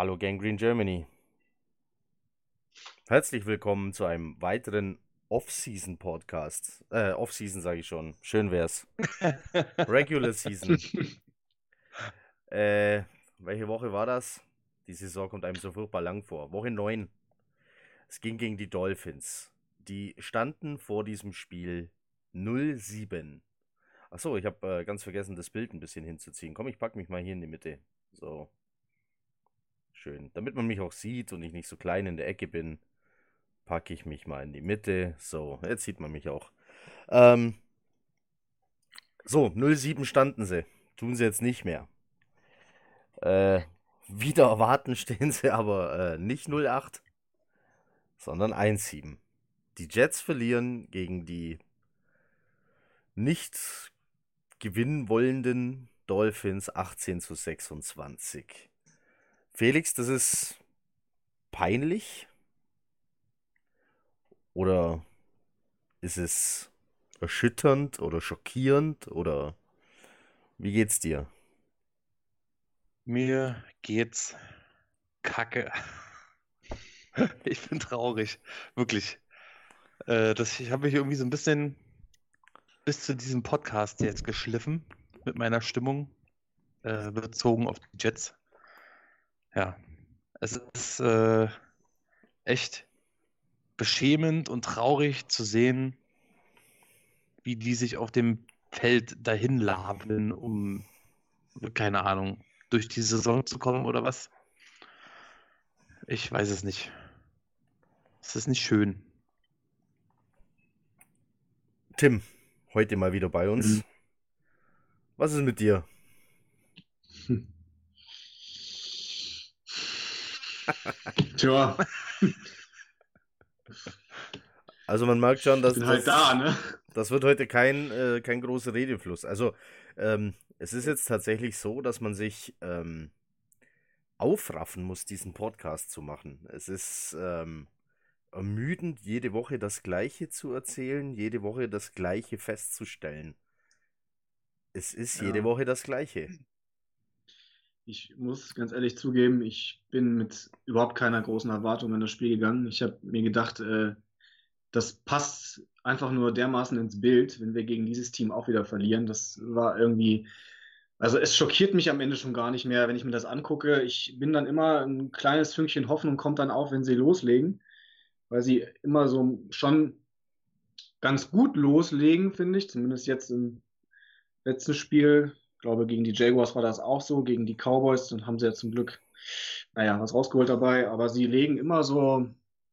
Hallo Gang Green Germany. Herzlich willkommen zu einem weiteren Off-Season Podcast. Äh, Off-Season sage ich schon. Schön wär's. Regular Season. Äh, welche Woche war das? Die Saison kommt einem so furchtbar lang vor. Woche 9. Es ging gegen die Dolphins. Die standen vor diesem Spiel 0-7. Achso, ich habe äh, ganz vergessen, das Bild ein bisschen hinzuziehen. Komm, ich packe mich mal hier in die Mitte. So. Schön. Damit man mich auch sieht und ich nicht so klein in der Ecke bin, packe ich mich mal in die Mitte. So, jetzt sieht man mich auch. Ähm, so, 07 standen sie. Tun sie jetzt nicht mehr. Äh, wieder erwarten stehen sie aber äh, nicht 08, sondern 1-7. Die Jets verlieren gegen die nicht gewinnen wollenden Dolphins 18 zu 26. Felix, das ist peinlich? Oder ist es erschütternd oder schockierend oder wie geht's dir? Mir geht's kacke. Ich bin traurig, wirklich. Äh, das, ich habe mich irgendwie so ein bisschen bis zu diesem Podcast jetzt geschliffen mit meiner Stimmung, äh, bezogen auf die Jets. Ja, es ist äh, echt beschämend und traurig zu sehen, wie die sich auf dem Feld dahin labeln, um, keine Ahnung, durch die Saison zu kommen oder was. Ich weiß es nicht. Es ist nicht schön. Tim, heute mal wieder bei uns. Mhm. Was ist mit dir? Hm. Tja. Also man merkt schon, dass ich bin halt das, da, ne? das wird heute kein, äh, kein großer Redefluss. Also ähm, es ist jetzt tatsächlich so, dass man sich ähm, aufraffen muss, diesen Podcast zu machen. Es ist ähm, ermüdend, jede Woche das Gleiche zu erzählen, jede Woche das Gleiche festzustellen. Es ist ja. jede Woche das Gleiche. Ich muss ganz ehrlich zugeben, ich bin mit überhaupt keiner großen Erwartung in das Spiel gegangen. Ich habe mir gedacht, äh, das passt einfach nur dermaßen ins Bild, wenn wir gegen dieses Team auch wieder verlieren. Das war irgendwie, also es schockiert mich am Ende schon gar nicht mehr, wenn ich mir das angucke. Ich bin dann immer ein kleines Fünkchen Hoffnung kommt dann auf, wenn sie loslegen, weil sie immer so schon ganz gut loslegen, finde ich. Zumindest jetzt im letzten Spiel ich glaube, gegen die Jaguars war das auch so, gegen die Cowboys, dann haben sie ja zum Glück, naja, was rausgeholt dabei, aber sie legen immer so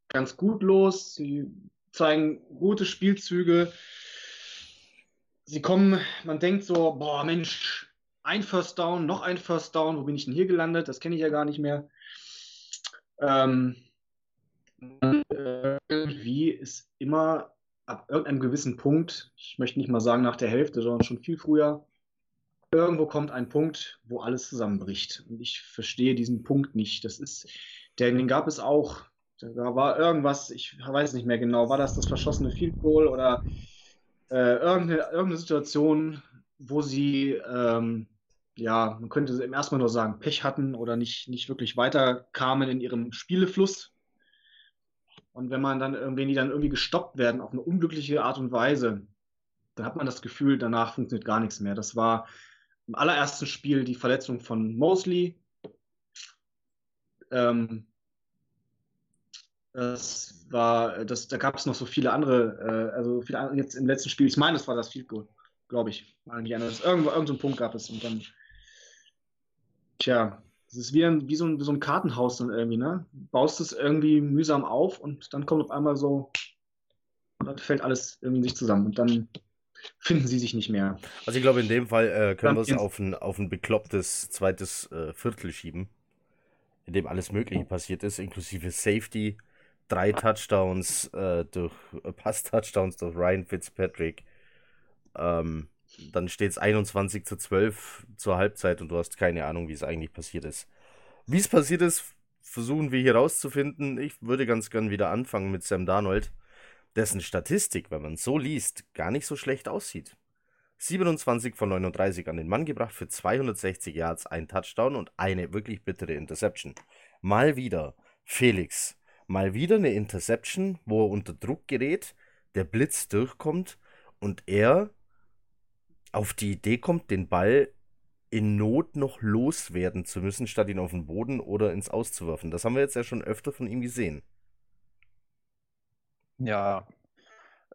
ganz gut los, sie zeigen gute Spielzüge, sie kommen, man denkt so, boah, Mensch, ein First Down, noch ein First Down, wo bin ich denn hier gelandet? Das kenne ich ja gar nicht mehr. Ähm, irgendwie ist immer ab irgendeinem gewissen Punkt, ich möchte nicht mal sagen nach der Hälfte, sondern schon viel früher, irgendwo kommt ein Punkt, wo alles zusammenbricht. Und ich verstehe diesen Punkt nicht. Das ist, den gab es auch. Da war irgendwas, ich weiß nicht mehr genau, war das das verschossene Field Goal oder äh, irgendeine, irgendeine Situation, wo sie, ähm, ja, man könnte im ersten Mal nur sagen, Pech hatten oder nicht, nicht wirklich weiterkamen in ihrem Spielefluss. Und wenn man dann, wenn die dann irgendwie gestoppt werden auf eine unglückliche Art und Weise, dann hat man das Gefühl, danach funktioniert gar nichts mehr. Das war im allerersten Spiel die Verletzung von Mosley. Ähm, das war, das, da gab es noch so viele andere, äh, also viele, jetzt im letzten Spiel, ich meine, das war das Field Goal, glaube ich. Irgendwo, irgendein Punkt gab es und dann, tja, das ist wie, ein, wie, so ein, wie so ein Kartenhaus dann irgendwie, ne? Baust es irgendwie mühsam auf und dann kommt auf einmal so dann fällt alles in sich zusammen und dann finden sie sich nicht mehr. Also ich glaube, in dem Fall äh, können wir es auf ein, auf ein beklopptes zweites äh, Viertel schieben, in dem alles Mögliche passiert ist, inklusive Safety, drei Touchdowns äh, durch äh, Pass-Touchdowns durch Ryan Fitzpatrick. Ähm, dann steht es 21 zu 12 zur Halbzeit und du hast keine Ahnung, wie es eigentlich passiert ist. Wie es passiert ist, versuchen wir hier rauszufinden. Ich würde ganz gern wieder anfangen mit Sam Darnold, dessen Statistik, wenn man so liest, gar nicht so schlecht aussieht. 27 von 39 an den Mann gebracht für 260 Yards, ein Touchdown und eine wirklich bittere Interception. Mal wieder Felix. Mal wieder eine Interception, wo er unter Druck gerät, der Blitz durchkommt und er auf die Idee kommt, den Ball in Not noch loswerden zu müssen, statt ihn auf den Boden oder ins Auszuwerfen. Das haben wir jetzt ja schon öfter von ihm gesehen. Ja,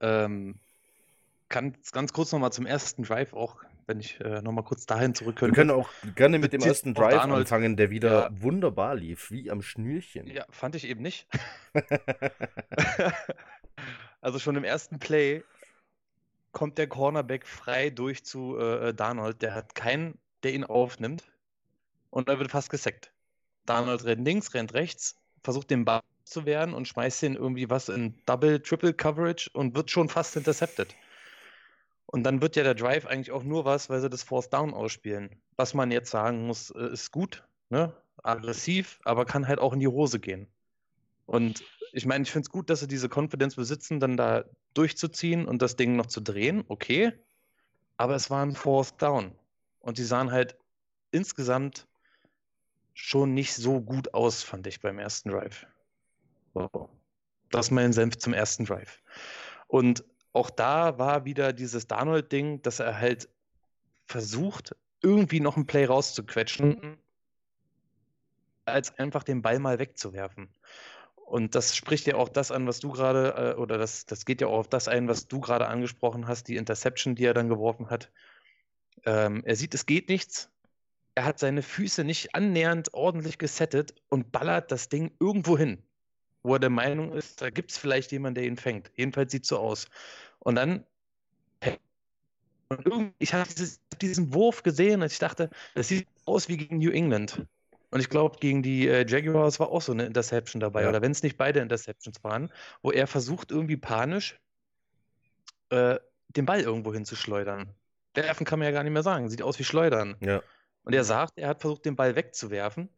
ähm, kann ganz kurz nochmal zum ersten Drive auch, wenn ich äh, nochmal kurz dahin zurück könnte. Wir können auch gerne mit dem ersten Drive Arnold, anfangen, der wieder ja, wunderbar lief, wie am Schnürchen. Ja, fand ich eben nicht. also schon im ersten Play kommt der Cornerback frei durch zu äh, äh, Darnold. Der hat keinen, der ihn aufnimmt. Und er wird fast gesackt. Darnold rennt links, rennt rechts, versucht den Ball zu werden und schmeißt ihn irgendwie was in Double, Triple Coverage und wird schon fast intercepted. Und dann wird ja der Drive eigentlich auch nur was, weil sie das Fourth Down ausspielen. Was man jetzt sagen muss, äh, ist gut, ne? aggressiv, aber kann halt auch in die Hose gehen. Und ich meine, ich finde es gut, dass sie diese Confidence besitzen, dann da durchzuziehen und das Ding noch zu drehen, okay. Aber es war ein Fourth Down. Und die sahen halt insgesamt schon nicht so gut aus, fand ich beim ersten Drive. Das ist mein Senf zum ersten Drive. Und auch da war wieder dieses Darnold-Ding, dass er halt versucht, irgendwie noch ein Play rauszuquetschen, als einfach den Ball mal wegzuwerfen. Und das spricht ja auch das an, was du gerade, äh, oder das, das geht ja auch auf das ein, was du gerade angesprochen hast, die Interception, die er dann geworfen hat. Ähm, er sieht, es geht nichts. Er hat seine Füße nicht annähernd ordentlich gesettet und ballert das Ding irgendwo hin, wo er der Meinung ist, da gibt es vielleicht jemanden, der ihn fängt. Jedenfalls sieht es so aus. Und dann und ich habe diesen Wurf gesehen und ich dachte, das sieht aus wie gegen New England. Und ich glaube, gegen die äh, Jaguars war auch so eine Interception dabei. Ja. Oder wenn es nicht beide Interceptions waren, wo er versucht, irgendwie panisch äh, den Ball irgendwo hinzuschleudern. Werfen kann man ja gar nicht mehr sagen. Sieht aus wie Schleudern. Ja. Und er sagt, er hat versucht, den Ball wegzuwerfen,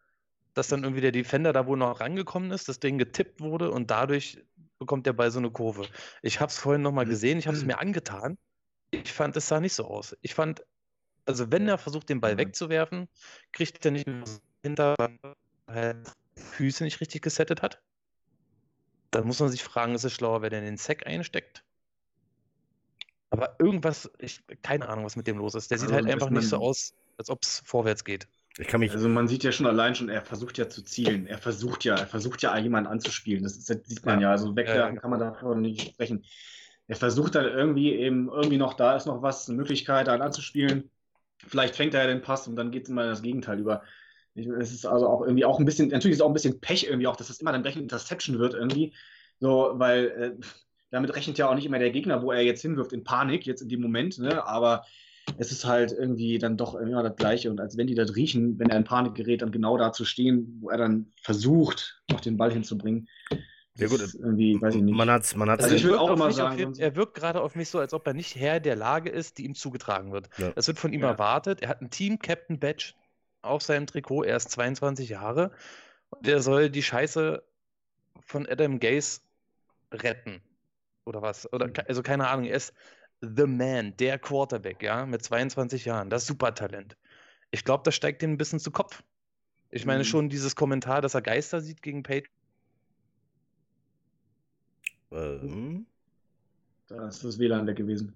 dass dann irgendwie der Defender da wohl noch rangekommen ist, das Ding getippt wurde und dadurch bekommt der Ball so eine Kurve. Ich habe es vorhin nochmal gesehen, ich habe es mir angetan. Ich fand, es sah nicht so aus. Ich fand, also wenn er versucht, den Ball wegzuwerfen, kriegt er nicht hinter halt Füße nicht richtig gesettet hat. Dann muss man sich fragen, ist es schlauer, wer denn den Sack einsteckt? Aber irgendwas, ich, keine Ahnung, was mit dem los ist. Der sieht also, halt einfach nicht so aus, als ob es vorwärts geht. Ich kann mich also man sieht ja schon allein schon, er versucht ja zu zielen. Er versucht ja, er versucht ja jemanden anzuspielen. Das, ist, das sieht man ja. ja. Also wegwerfen ja. kann man davon nicht sprechen. Er versucht dann irgendwie eben irgendwie noch, da ist noch was, eine Möglichkeit, da anzuspielen. Vielleicht fängt er ja den Pass und dann geht es immer in das Gegenteil über. Es ist also auch irgendwie auch ein bisschen, natürlich ist es auch ein bisschen Pech irgendwie auch, dass es immer dann gleich eine Interception wird irgendwie. So, weil äh, damit rechnet ja auch nicht immer der Gegner, wo er jetzt hinwirft, in Panik, jetzt in dem Moment, ne? Aber es ist halt irgendwie dann doch immer das Gleiche. Und als wenn die das riechen, wenn er in Panik gerät, dann genau da zu stehen, wo er dann versucht, noch den Ball hinzubringen. Ja gut, irgendwie, weiß ich nicht. Man hat's, man hat's also ich will auch immer sagen, er wirkt gerade auf mich so, als ob er nicht Herr der Lage ist, die ihm zugetragen wird. Ja. Das wird von ihm ja. erwartet. Er hat ein Team-Captain-Badge auf seinem Trikot. Er ist 22 Jahre und er soll die Scheiße von Adam Gaze retten. Oder was? Oder, also keine Ahnung. Er ist the man, der Quarterback, ja, mit 22 Jahren. Das Supertalent. Ich glaube, das steigt ihm ein bisschen zu Kopf. Ich meine mhm. schon dieses Kommentar, dass er Geister sieht gegen Peyton. Ähm. Da ist das WLAN weg gewesen.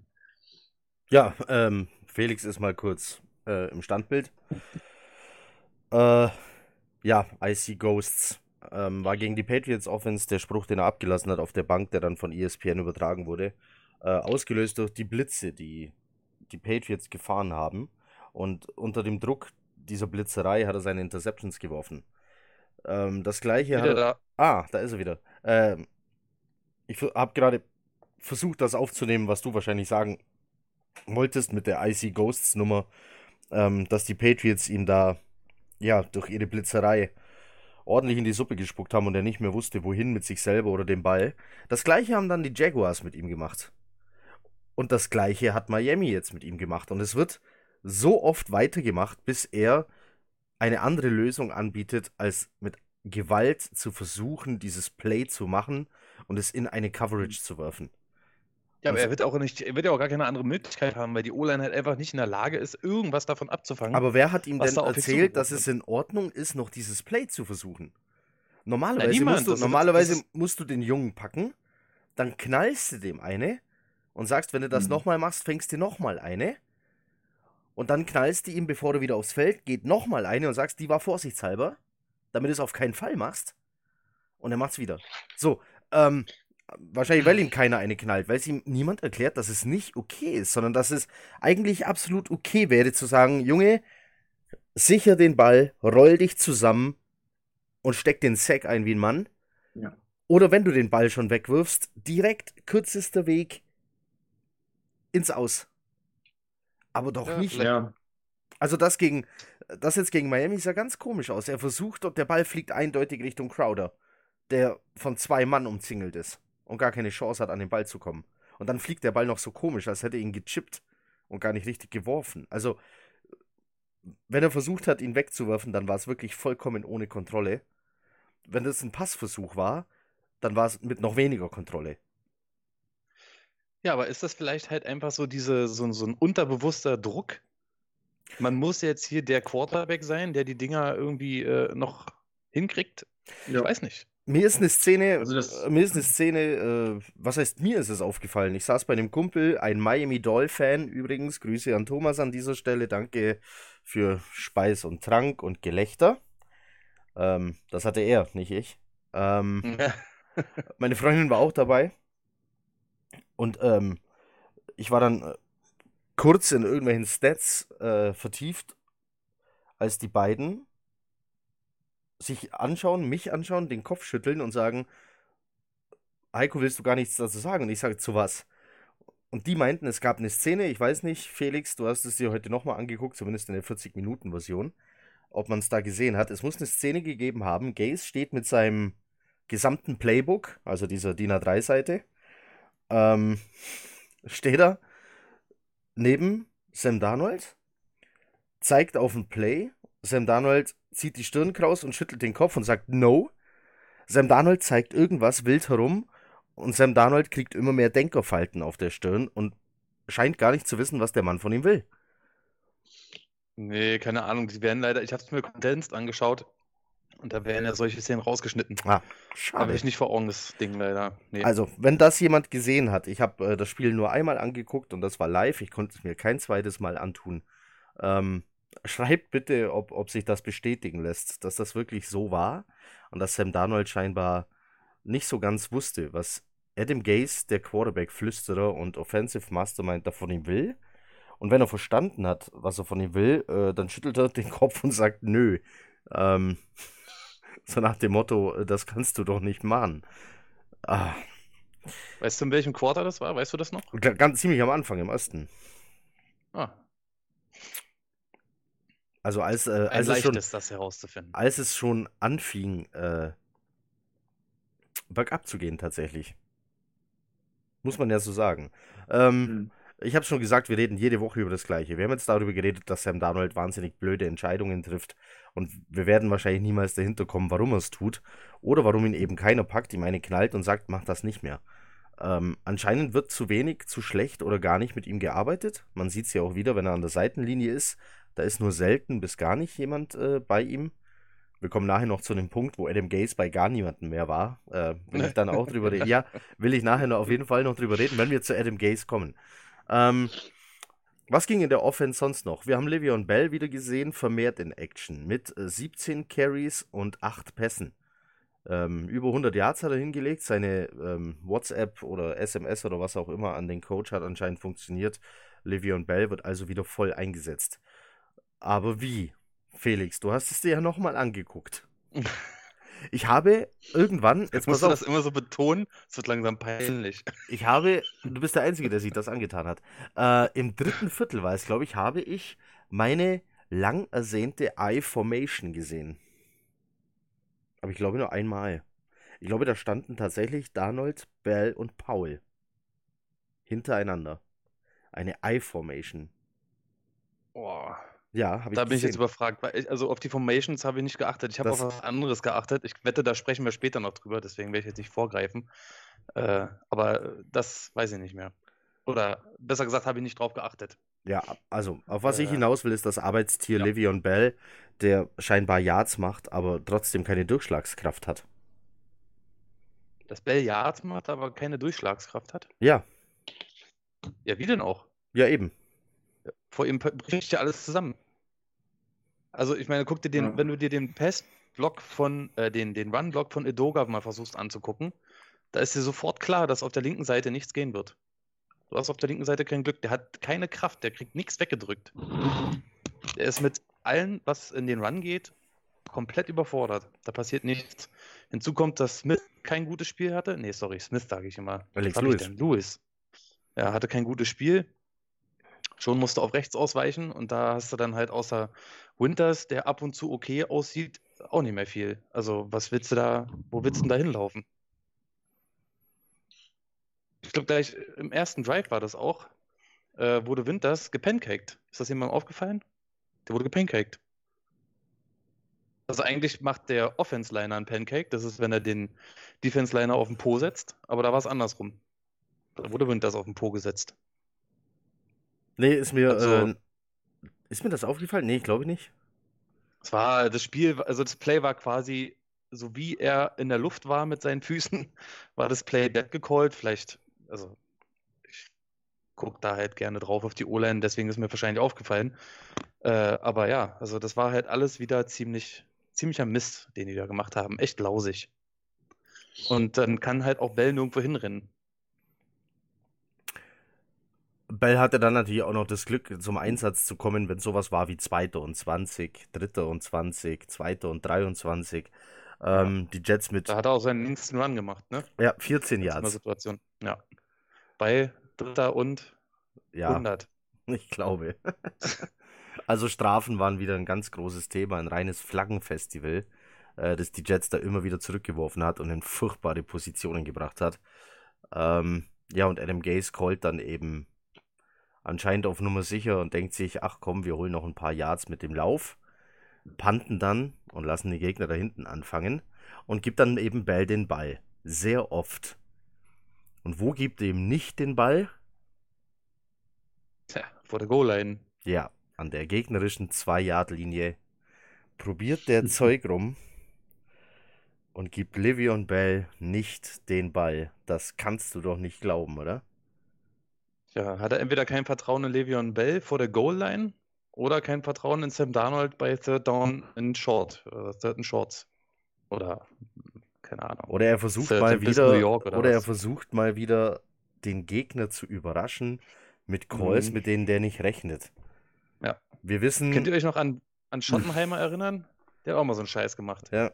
Ja, ähm, Felix ist mal kurz äh, im Standbild. Äh, ja, I see Ghosts. Ähm, war gegen die Patriots Offense der Spruch, den er abgelassen hat auf der Bank, der dann von ESPN übertragen wurde. Äh, ausgelöst durch die Blitze, die die Patriots gefahren haben. Und unter dem Druck dieser Blitzerei hat er seine Interceptions geworfen. Ähm, das gleiche wieder hat er, da. Ah, da ist er wieder. Ähm, ich habe gerade versucht, das aufzunehmen, was du wahrscheinlich sagen wolltest mit der IC Ghosts Nummer, ähm, dass die Patriots ihn da, ja, durch ihre Blitzerei ordentlich in die Suppe gespuckt haben und er nicht mehr wusste, wohin mit sich selber oder dem Ball. Das gleiche haben dann die Jaguars mit ihm gemacht. Und das gleiche hat Miami jetzt mit ihm gemacht. Und es wird so oft weitergemacht, bis er eine andere Lösung anbietet, als mit Gewalt zu versuchen, dieses Play zu machen und es in eine Coverage zu werfen. Ja, aber er wird auch nicht, er wird ja auch gar keine andere Möglichkeit haben, weil die O-Line halt einfach nicht in der Lage ist, irgendwas davon abzufangen. Aber wer hat ihm denn da erzählt, dass es in Ordnung ist, noch dieses Play zu versuchen? Normalerweise, Na, niemand. musst, du, das normalerweise musst du den Jungen packen, dann knallst du dem eine und sagst, wenn du das Mhm. nochmal machst, fängst du nochmal eine. Und dann knallst du ihm, bevor er wieder aufs Feld geht, nochmal eine und sagst, die war vorsichtshalber, damit du es auf keinen Fall machst. Und er macht's wieder. So, ähm, wahrscheinlich, weil ihm keiner eine knallt, weil es ihm niemand erklärt, dass es nicht okay ist, sondern dass es eigentlich absolut okay wäre zu sagen, Junge, sicher den Ball, roll dich zusammen und steck den Sack ein wie ein Mann. Ja. Oder wenn du den Ball schon wegwirfst, direkt kürzester Weg ins Aus. Aber doch Ja, nicht. Ja, Also das gegen, das jetzt gegen Miami sah ganz komisch aus. Er versucht, und der Ball fliegt eindeutig Richtung Crowder, der von zwei Mann umzingelt ist und gar keine Chance hat, an den Ball zu kommen. Und dann fliegt der Ball noch so komisch, als hätte er ihn gechippt und gar nicht richtig geworfen. Also, wenn er versucht hat, ihn wegzuwerfen, dann war es wirklich vollkommen ohne Kontrolle. Wenn das ein Passversuch war, dann war es mit noch weniger Kontrolle. Ja, aber ist das vielleicht halt einfach so diese, so, so ein unterbewusster Druck? Man muss jetzt hier der Quarterback sein, der die Dinger irgendwie äh, noch hinkriegt? Ich ja. weiß nicht. Mir ist eine Szene, Also äh, mir ist eine Szene, äh, was heißt mir ist es aufgefallen? Ich saß bei einem Kumpel, ein Miami Doll-Fan übrigens. Grüße an Thomas an dieser Stelle. Danke für Speis und Trank und Gelächter. Ähm, das hatte er, nicht ich. Ähm, meine Freundin war auch dabei. Und ähm, ich war dann äh, kurz in irgendwelchen Stats äh, vertieft, als die beiden sich anschauen, mich anschauen, den Kopf schütteln und sagen, Heiko, willst du gar nichts dazu sagen? Und ich sage, zu was? Und die meinten, es gab eine Szene, ich weiß nicht, Felix, du hast es dir heute nochmal angeguckt, zumindest in der 40-Minuten-Version, ob man es da gesehen hat. Es muss eine Szene gegeben haben, Gaze steht mit seinem gesamten Playbook, also dieser DIN A3-Seite, ähm, steht er neben Sam Darnold, zeigt auf ein Play, Sam Darnold zieht die Stirn kraus und schüttelt den Kopf und sagt No. Sam Darnold zeigt irgendwas wild herum und Sam Darnold kriegt immer mehr Denkerfalten auf der Stirn und scheint gar nicht zu wissen, was der Mann von ihm will. Nee, keine Ahnung. Die werden leider, ich habe es mir kondensiert angeschaut und da werden ja solche Szenen rausgeschnitten. Ah, Habe schade. ich nicht vor Augen, das Ding leider. Nee. Also, wenn das jemand gesehen hat, ich habe äh, das Spiel nur einmal angeguckt und das war live, ich konnte es mir kein zweites Mal antun. Ähm, schreibt bitte, ob, ob sich das bestätigen lässt, dass das wirklich so war und dass Sam Darnold scheinbar nicht so ganz wusste, was Adam Gase, der Quarterback-Flüsterer und Offensive Mastermind, da von ihm will. Und wenn er verstanden hat, was er von ihm will, äh, dann schüttelt er den Kopf und sagt, nö. Ähm, so nach dem Motto, äh, das kannst du doch nicht machen. Ah, weißt du, in welchem Quarter das war? Weißt du das noch? Ga- Ganz ziemlich am Anfang im Osten. Ah, Also als, äh, als, es schon, das herauszufinden. als es schon anfing, äh, bergab zu gehen tatsächlich. Muss man ja so sagen. Ähm, Hm. Ich habe schon gesagt, wir reden jede Woche über das Gleiche. Wir haben jetzt darüber geredet, dass Sam Darnold wahnsinnig blöde Entscheidungen trifft. Und wir werden wahrscheinlich niemals dahinter kommen, warum er es tut. Oder warum ihn eben keiner packt, ihm eine knallt und sagt, mach das nicht mehr. Ähm, anscheinend wird zu wenig, zu schlecht oder gar nicht mit ihm gearbeitet. Man sieht es ja auch wieder, wenn er an der Seitenlinie ist. Da ist nur selten bis gar nicht jemand äh, bei ihm. Wir kommen nachher noch zu dem Punkt, wo Adam Gaze bei gar niemandem mehr war. Äh, will ich dann auch drüber reden. Ja, will ich nachher noch auf jeden Fall noch drüber reden, wenn wir zu Adam Gaze kommen. Ähm, was ging in der Offense sonst noch? Wir haben Le'Veon Bell wieder gesehen, vermehrt in Action mit äh, 17 Carries und 8 Pässen. Ähm, über 100 Yards hat er hingelegt. Seine ähm, WhatsApp oder SMS oder was auch immer an den Coach hat anscheinend funktioniert. Le'Veon Bell wird also wieder voll eingesetzt. Aber wie? Felix, du hast es dir ja nochmal angeguckt. Ich habe irgendwann, jetzt Jetzt musst du auf, das immer so betonen, es wird langsam peinlich. ich habe, du bist der Einzige, der sich das angetan hat. Äh, Im dritten Viertel war es, glaube ich, habe ich meine lang ersehnte I-Formation gesehen. Aber ich glaube nur einmal. Ich glaube, da standen tatsächlich Darnold, Bell und Paul hintereinander. Eine I-Formation. Boah. Ja, habe ich Da bin ich jetzt gesehen. überfragt. Ich, also auf die Formations habe ich nicht geachtet. Ich habe auf was anderes geachtet. Ich wette, da sprechen wir später noch drüber, deswegen werde ich jetzt nicht vorgreifen. Äh, aber das weiß ich nicht mehr. Oder besser gesagt, habe ich nicht drauf geachtet. Ja, also, auf was ich Äh, hinaus will, ist das Arbeitstier ja. Le'Veon Bell, der scheinbar Yards macht, aber trotzdem keine Durchschlagskraft hat. Dass Bell Yards macht, aber keine Durchschlagskraft hat. Ja, Ja, wie denn auch? ja, eben. Vor ihm bricht ja alles zusammen. Also ich meine, guck dir den, Ja. wenn du dir den Pass-Block von, äh, den, den Run-Block von Edoga mal versuchst anzugucken, da ist dir sofort klar, dass auf der linken Seite nichts gehen wird. Du hast auf der linken Seite kein Glück, der hat keine Kraft, der kriegt nichts weggedrückt. Der ist mit allem, was in den Run geht, komplett überfordert. Da passiert nichts. Hinzu kommt, dass Smith kein gutes Spiel hatte. Nee, sorry, Smith sage ich immer. Alex ich Lewis. denn? Lewis. Er hatte kein gutes Spiel. Schon musste auf rechts ausweichen und da hast du dann halt außer Winters, der ab und zu okay aussieht, auch nicht mehr viel. Also, was willst du da, wo willst du denn da hinlaufen? Ich glaube, gleich im ersten Drive war das auch, äh, wurde Winters gepancaked. Ist das jemandem aufgefallen? Der wurde gepancaked. Also eigentlich macht der Offense-Liner einen Pancake. Das ist, wenn er den Defense-Liner auf den Po setzt. Aber da war es andersrum. Da wurde Winters auf den Po gesetzt. Nee, ist mir, Also- äh, ist mir das aufgefallen? Nee, ich glaube nicht. Es war das Spiel, also das Play war quasi, so wie er in der Luft war mit seinen Füßen, war das Play dead gecallt. Vielleicht, also ich gucke da halt gerne drauf auf die O-Line, deswegen ist mir wahrscheinlich aufgefallen. Äh, aber ja, also das war halt alles wieder ziemlich, ziemlicher Mist, den die da gemacht haben. Echt lausig. Und dann kann halt auch Bell nirgendwo hinrennen. Bell hatte dann natürlich auch noch das Glück, zum Einsatz zu kommen, wenn sowas war wie Zweiter und 20, Dritter und 20, Zweiter und 23. Ähm, die Jets mit Da hat er auch seinen längsten Run gemacht, ne? ja, 14 In so einer Yards. Situation. Ja. Bei Dritter und Ja, 100. ich glaube. Also Strafen waren wieder ein ganz großes Thema, ein reines Flaggenfestival, äh, das die Jets da immer wieder zurückgeworfen hat und in furchtbare Positionen gebracht hat. Ähm, ja, und Adam Gase callt dann eben anscheinend auf Nummer sicher und denkt sich, ach komm, wir holen noch ein paar Yards mit dem Lauf, panten dann und lassen die Gegner da hinten anfangen und gibt dann eben Bell den Ball. Sehr oft. Und wo gibt er ihm nicht den Ball? Tja, vor der Goal-Line. Ja, an der gegnerischen 2-Yard-Linie probiert der Zeug rum und gibt Livion Bell nicht den Ball. Das kannst du doch nicht glauben, oder? Ja, hat er entweder kein Vertrauen in Le'Veon Bell vor der Goal-Line oder kein Vertrauen in Sam Darnold bei Third Down in Short, äh, Third and Shorts. Oder, keine Ahnung. Oder er versucht Third mal wieder, oder oder er versucht mal wieder den Gegner zu überraschen mit Calls, Mhm. mit denen der nicht rechnet. Ja. Wir wissen, Könnt ihr euch noch an, an Schottenheimer erinnern? Der hat auch mal so einen Scheiß gemacht. ja,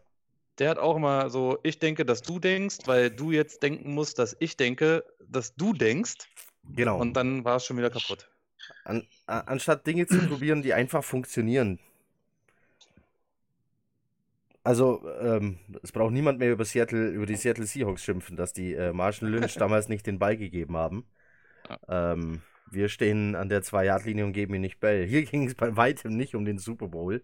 Der hat auch mal so, ich denke, dass du denkst, weil du jetzt denken musst, dass ich denke, dass du denkst. Genau. Und dann war es schon wieder kaputt. An, anstatt Dinge zu probieren, die einfach funktionieren. Also, ähm, es braucht niemand mehr über Seattle, über die Seattle Seahawks schimpfen, dass die äh, Marshall Lynch damals nicht den Ball gegeben haben. Ähm, wir stehen an der 2-Yard-Linie und geben ihm nicht Bell. Hier ging es bei weitem nicht um den Super Bowl.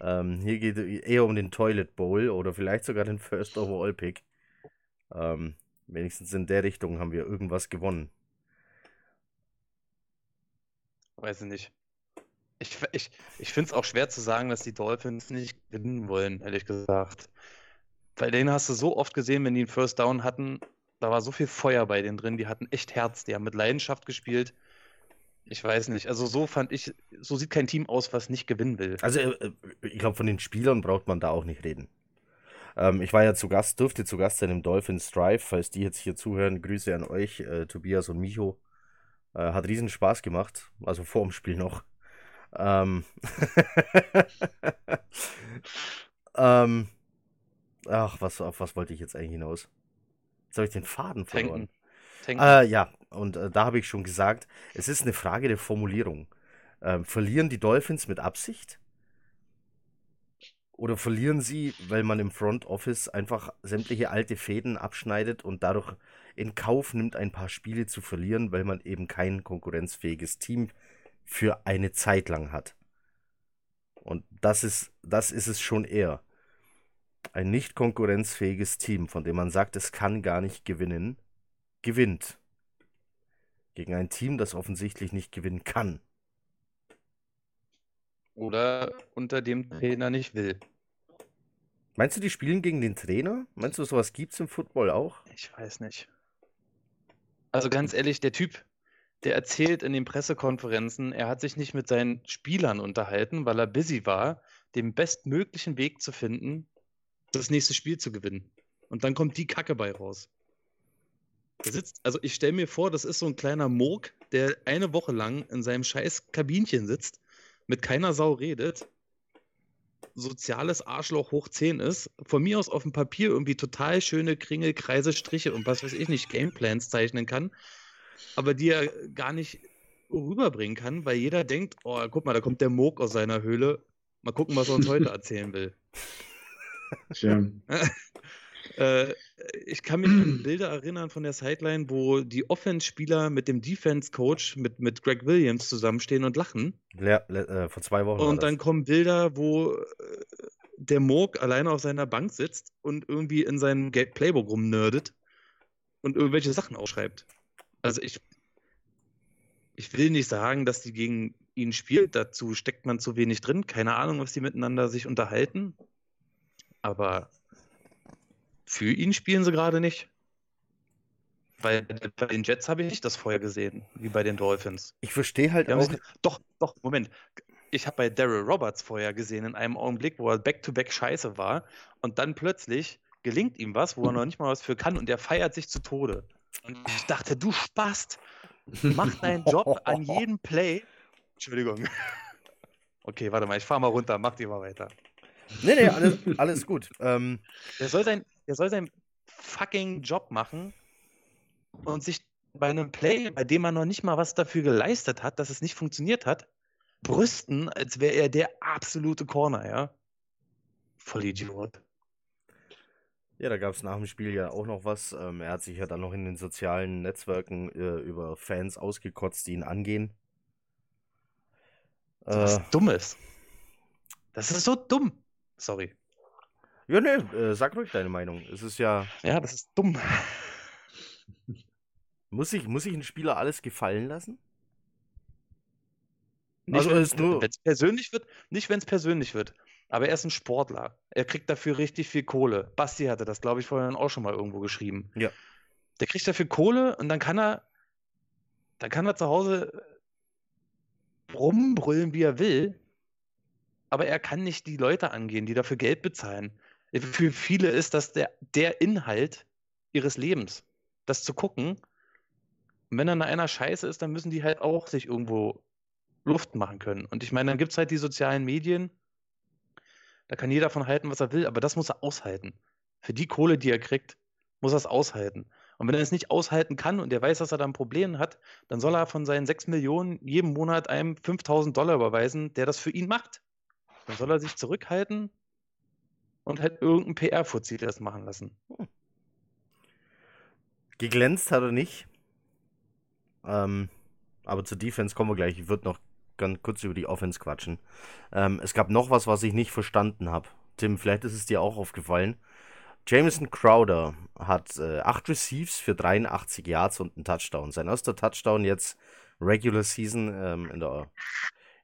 Ähm, hier geht es eher um den Toilet Bowl oder vielleicht sogar den First Overall Pick. Ähm, wenigstens in der Richtung haben wir irgendwas gewonnen. Weiß ich nicht. Ich, ich, ich finde es auch schwer zu sagen, dass die Dolphins nicht gewinnen wollen, ehrlich gesagt. Bei denen hast du so oft gesehen, wenn die einen First Down hatten, da war so viel Feuer bei denen drin, die hatten echt Herz, die haben mit Leidenschaft gespielt. Ich weiß nicht. Also so fand ich, so sieht kein Team aus, was nicht gewinnen will. Also, äh, ich glaube, von den Spielern braucht man da auch nicht reden. Ähm, ich war ja zu Gast, durfte zu Gast sein im Dolphins Drive. Falls die jetzt hier zuhören, Grüße an euch, äh, Tobias und Micho. Äh, hat riesen Spaß gemacht, also vor dem Spiel noch. Ähm, ähm, Ach, was, auf was wollte ich jetzt eigentlich hinaus? Jetzt habe ich den Faden verloren. Tanken. Tanken. Äh, ja, und äh, da habe ich schon gesagt, es ist eine Frage der Formulierung. Ähm, verlieren die Dolphins mit Absicht? Oder verlieren sie, weil man im Front Office einfach sämtliche alte Fäden abschneidet und dadurch in Kauf nimmt, ein paar Spiele zu verlieren, weil man eben kein konkurrenzfähiges Team für eine Zeit lang hat? Und das ist, das ist es schon eher. Ein nicht konkurrenzfähiges Team, von dem man sagt, es kann gar nicht gewinnen, gewinnt. Gegen ein Team, das offensichtlich nicht gewinnen kann. Oder unter dem Trainer nicht will. Meinst du, die spielen gegen den Trainer? Meinst du, sowas gibt's im Football auch? Ich weiß nicht. Also ganz ehrlich, der Typ, der erzählt in den Pressekonferenzen, er hat sich nicht mit seinen Spielern unterhalten, weil er busy war, den bestmöglichen Weg zu finden, das nächste Spiel zu gewinnen. Und dann kommt die Kacke bei raus. Der sitzt, also ich stelle mir vor, das ist so ein kleiner Murk, der eine Woche lang in seinem scheiß Kabinchen sitzt, mit keiner Sau redet, soziales Arschloch hoch 10 ist, von mir aus auf dem Papier irgendwie total schöne Kringel, Kreise, Striche und was weiß ich nicht, Gameplans zeichnen kann, aber die er gar nicht rüberbringen kann, weil jeder denkt, oh, guck mal, da kommt der Moog aus seiner Höhle, mal gucken, was er uns heute erzählen will. Tja. Äh, ich kann mich an Bilder erinnern von der Sideline, wo die Offense-Spieler mit dem Defense-Coach, mit, mit Greg Williams zusammenstehen und lachen. Le äh, vor zwei Wochen. Und dann kommen Bilder, wo äh, der Moog alleine auf seiner Bank sitzt und irgendwie in seinem Playbook rumnerdet und irgendwelche Sachen ausschreibt. Also ich, ich will nicht sagen, dass die gegen ihn spielt. Dazu steckt man zu wenig drin. Keine Ahnung, was die miteinander sich unterhalten. Aber für ihn spielen sie gerade nicht. Weil bei den Jets habe ich nicht das Feuer gesehen, wie bei den Dolphins. ich verstehe halt auch. sich, doch, doch, Moment. Ich habe bei Daryl Roberts vorher gesehen, in einem Augenblick, wo er back-to-back scheiße war. Und dann plötzlich gelingt ihm was, wo er noch nicht mal was für kann. Und er feiert sich zu Tode. Und ich dachte, du Spast, mach deinen Job an jedem Play. Entschuldigung. Okay, warte mal, ich fahr mal runter, mach die mal weiter. Nee, nee, alles, alles gut. Ähm, Der soll, sein, der soll seinen fucking Job machen und sich bei einem Play, bei dem er noch nicht mal was dafür geleistet hat, dass es nicht funktioniert hat, brüsten, als wäre er der absolute Corner, ja? Voll Idiot. ja, da gab es nach dem Spiel ja auch noch was. Ähm, er hat sich ja dann noch in den sozialen Netzwerken äh, über Fans ausgekotzt, die ihn angehen. So was Äh, Dummes. Das ist so dumm. Sorry. Ja, nee, äh, sag ruhig deine Meinung. Es ist ja, Ja, das ist dumm. muss ich, muss ich einen Spieler alles gefallen lassen? Nicht, Also wenn es persönlich wird, nicht wenn es persönlich wird. Aber er ist ein Sportler. Er kriegt dafür richtig viel Kohle. Basti hatte das, glaube ich, vorhin auch schon mal irgendwo geschrieben. Ja. Der kriegt dafür Kohle und dann kann er, dann kann er zu Hause rumbrüllen, wie er will. Aber er kann nicht die Leute angehen, die dafür Geld bezahlen. Für viele ist das der, der Inhalt ihres Lebens. Das zu gucken. Und wenn dann einer scheiße ist, dann müssen die halt auch sich irgendwo Luft machen können. Und ich meine, dann gibt es halt die sozialen Medien. Da kann jeder von halten, was er will, aber das muss er aushalten. Für die Kohle, die er kriegt, muss er es aushalten. Und wenn er es nicht aushalten kann und er weiß, dass er da ein Problem hat, dann soll er von seinen 6 Millionen jeden Monat einem 5000 Dollar überweisen, der das für ihn macht. Dann soll er sich zurückhalten und halt irgendeinen PR-Fuzzi das machen lassen. Geglänzt hat er nicht. Ähm, aber zur Defense kommen wir gleich. Ich würde noch ganz kurz über die Offense quatschen. Ähm, es gab noch was, was ich nicht verstanden habe. Tim, vielleicht ist es dir auch aufgefallen. Jameson Crowder hat äh, 8 Receives für 83 Yards und einen Touchdown. Sein erster Touchdown jetzt Regular Season. Ähm, in, der,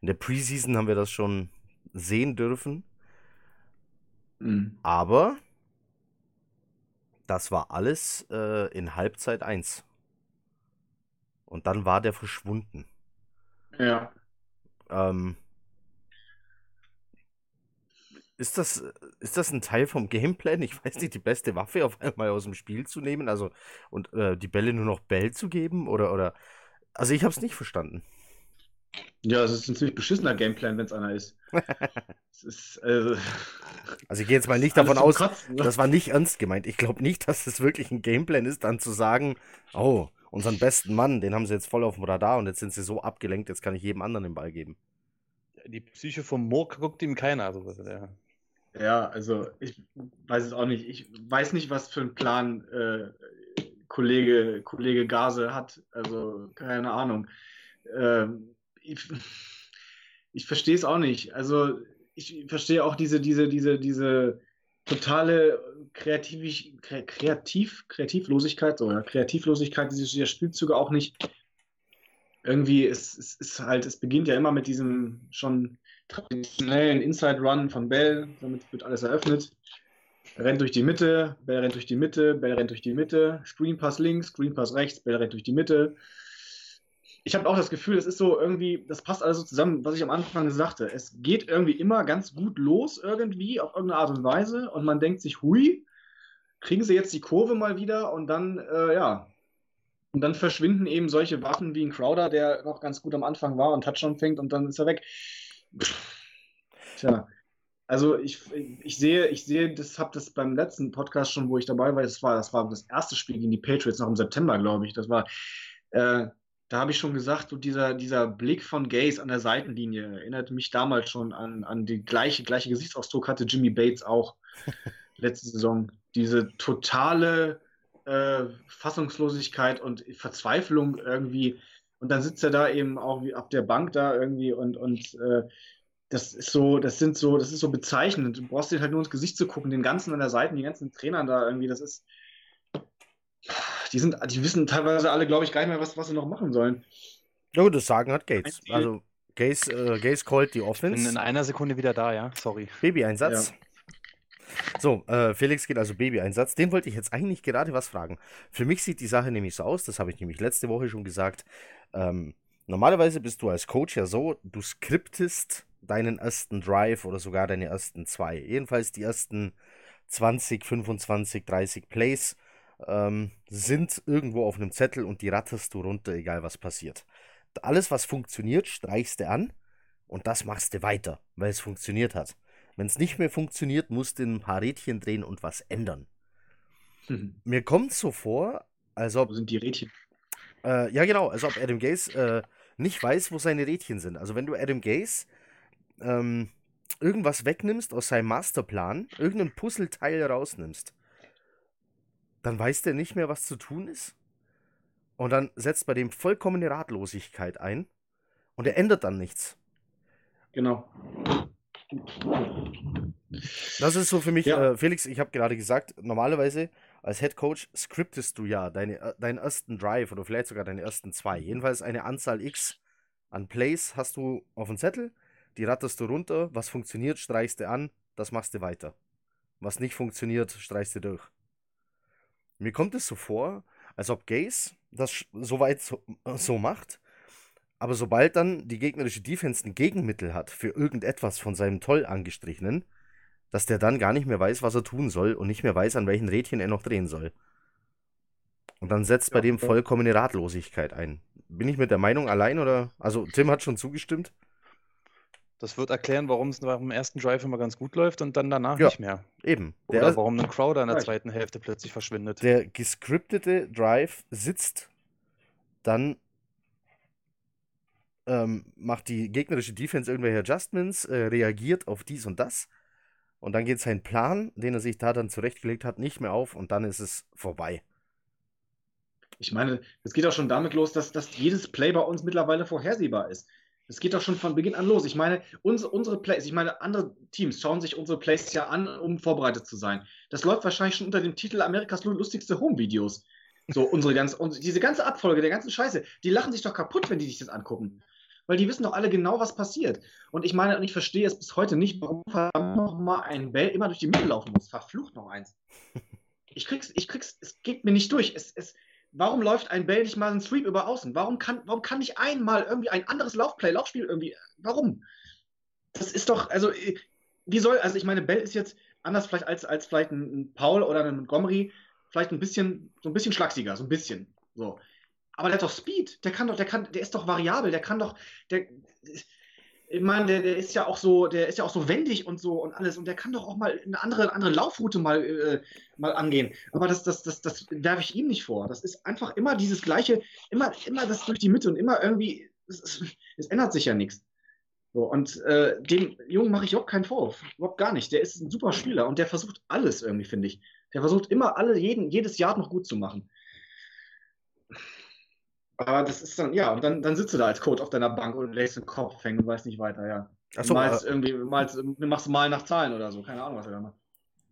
in der Preseason haben wir das schon sehen dürfen. Mhm. Aber das war alles äh, in Halbzeit 1. Und dann war der verschwunden. Ja. Ähm, ist das, ist das ein Teil vom Gameplan? Ich weiß nicht, die beste Waffe auf einmal aus dem Spiel zu nehmen, also und äh, die Bälle nur noch Bell zu geben? Oder, oder. Also ich habe es nicht verstanden. Ja, es ist ein ziemlich beschissener Gameplan, wenn es einer ist. ist äh, also ich gehe jetzt mal nicht davon aus, Kotzen, ne? das war nicht ernst gemeint. Ich glaube nicht, dass es wirklich ein Gameplan ist, dann zu sagen, oh, unseren besten Mann, den haben sie jetzt voll auf dem Radar und jetzt sind sie so abgelenkt, jetzt kann ich jedem anderen den Ball geben. Die Psyche vom Moor guckt ihm keiner. Also, ja. ja, also ich weiß es auch nicht. Ich weiß nicht, was für einen Plan äh, Kollege, Kollege Gase hat. Also keine Ahnung. Ähm, ich, ich verstehe es auch nicht. Also ich verstehe auch diese, diese, diese, diese totale Kreativ, Kreativ, Kreativlosigkeit, ja, Kreativlosigkeit dieser Spielzüge auch nicht. Irgendwie ist es ist halt, es beginnt ja immer mit diesem schon traditionellen Inside Run von Bell, damit wird alles eröffnet. Er rennt durch die Mitte, Bell rennt durch die Mitte, Bell rennt durch die Mitte, Screen Pass links, Screen Pass rechts, Bell rennt durch die Mitte ich habe auch das Gefühl, es ist so irgendwie, das passt alles so zusammen, was ich am Anfang sagte. Es geht irgendwie immer ganz gut los, irgendwie, auf irgendeine Art und Weise, und man denkt sich, hui, kriegen sie jetzt die Kurve mal wieder und dann, äh, ja. Und dann verschwinden eben solche Waffen wie ein Crowder, der noch ganz gut am Anfang war und Touchdown fängt und dann ist er weg. Tja. Also ich, ich sehe, ich sehe, das habe das beim letzten Podcast schon, wo ich dabei war, das war, das war das erste Spiel gegen die Patriots noch im September, glaube ich. Das war, äh, da habe ich schon gesagt, so dieser, dieser Blick von Gaze an der Seitenlinie erinnert mich damals schon an, an den gleiche, gleiche Gesichtsausdruck hatte Jimmy Bates auch letzte Saison. Diese totale äh, Fassungslosigkeit und Verzweiflung irgendwie. Und dann sitzt er da eben auch wie auf der Bank da irgendwie und, und äh, das ist so, das sind so, das ist so bezeichnend. Du brauchst dir halt nur ins Gesicht zu gucken, den ganzen an der Seite, die ganzen Trainern da irgendwie, das ist, die, sind, die wissen teilweise alle, glaube ich, gar nicht mehr, was, was sie noch machen sollen. Oh, das Sagen hat Gates. Also Gates, äh, Gates callt die Offense. Bin in einer Sekunde wieder da, ja. Sorry. Baby-Einsatz. Ja. So, äh, Felix geht also Baby-Einsatz. Den wollte ich jetzt eigentlich gerade was fragen. Für mich sieht die Sache nämlich so aus, das habe ich nämlich letzte Woche schon gesagt. Ähm, normalerweise bist du als Coach ja so, du skriptest deinen ersten Drive oder sogar deine ersten zwei. Jedenfalls die ersten 20, 25, 30 Plays ähm, sind irgendwo auf einem Zettel und die ratterst du runter, egal was passiert. Alles, was funktioniert, streichst du an und das machst du weiter, weil es funktioniert hat. Wenn es nicht mehr funktioniert, musst du ein paar Rädchen drehen und was ändern. Mhm. Mir kommt so vor, als ob. Wo sind die Rädchen? Äh, ja, genau, als ob Adam Gaze äh, nicht weiß, wo seine Rädchen sind. Also, wenn du Adam Gaze ähm, irgendwas wegnimmst aus seinem Masterplan, irgendein Puzzleteil rausnimmst, dann weiß der nicht mehr, was zu tun ist. Und dann setzt bei dem vollkommene Ratlosigkeit ein und er ändert dann nichts. Genau. Das ist so für mich, ja. äh, Felix, ich habe gerade gesagt, normalerweise als Head Coach scriptest du ja deine, äh, deinen ersten Drive oder vielleicht sogar deine ersten zwei. Jedenfalls eine Anzahl X an Plays hast du auf dem Zettel, die ratterst du runter, was funktioniert, streichst du an, das machst du weiter. Was nicht funktioniert, streichst du durch. Mir kommt es so vor, als ob Gaze das soweit so, äh, so macht, aber sobald dann die gegnerische Defense ein Gegenmittel hat für irgendetwas von seinem toll angestrichenen, dass der dann gar nicht mehr weiß, was er tun soll und nicht mehr weiß, an welchen Rädchen er noch drehen soll. Und dann setzt ja, bei dem vollkommene Ratlosigkeit ein. Bin ich mit der Meinung allein oder? Also Tim hat schon zugestimmt. Das wird erklären, warum es beim ersten Drive immer ganz gut läuft und dann danach ja, nicht mehr. Eben. Oder der, warum ein Crowder in der zweiten Hälfte plötzlich verschwindet. Der gescriptete Drive sitzt, dann ähm, macht die gegnerische Defense irgendwelche Adjustments, äh, reagiert auf dies und das. Und dann geht sein Plan, den er sich da dann zurechtgelegt hat, nicht mehr auf und dann ist es vorbei. Ich meine, es geht auch schon damit los, dass, dass jedes Play bei uns mittlerweile vorhersehbar ist. Es geht doch schon von Beginn an los. Ich meine, unsere, unsere Plays, ich meine, andere Teams schauen sich unsere Plays ja an, um vorbereitet zu sein. Das läuft wahrscheinlich schon unter dem Titel Amerikas lustigste Home-Videos. So, unsere ganze, diese ganze Abfolge der ganzen Scheiße, die lachen sich doch kaputt, wenn die sich das angucken. Weil die wissen doch alle genau, was passiert. Und ich meine, und ich verstehe es bis heute nicht, warum noch mal ein Bell immer durch die Mitte laufen muss. Verflucht noch eins. Ich krieg's, ich krieg's, es geht mir nicht durch. Es, es, Warum läuft ein Bell nicht mal einen Sweep über außen? Warum kann, warum kann nicht einmal irgendwie ein anderes Laufplay, Laufspiel irgendwie? Warum? Das ist doch, also, wie soll, also ich meine, Bell ist jetzt anders vielleicht als, als vielleicht ein, Paul oder ein Montgomery, vielleicht ein bisschen, so ein bisschen schlagsiger, so ein bisschen. So. Aber der hat doch Speed, der kann doch, der kann, der ist doch variabel, der kann doch, der, ich meine, der, der ist ja auch so, der ist ja auch so wendig und so und alles und der kann doch auch mal eine andere, andere Laufroute mal, äh, mal angehen. Aber das, das, das, das werfe ich ihm nicht vor. Das ist einfach immer dieses gleiche, immer, immer das durch die Mitte und immer irgendwie, es, es ändert sich ja nichts. So, und äh, dem Jungen mache ich überhaupt keinen Vorwurf. Überhaupt gar nicht. Der ist ein super Spieler und der versucht alles irgendwie, finde ich. Der versucht immer alle, jeden, jedes Jahr noch gut zu machen. Aber das ist dann, ja, und dann, dann sitzt du da als Coach auf deiner Bank und lässt den Kopf hängen und weißt nicht weiter, ja. Achso, malst irgendwie, malst, machst du mal nach Zahlen oder so, keine Ahnung, was er da macht.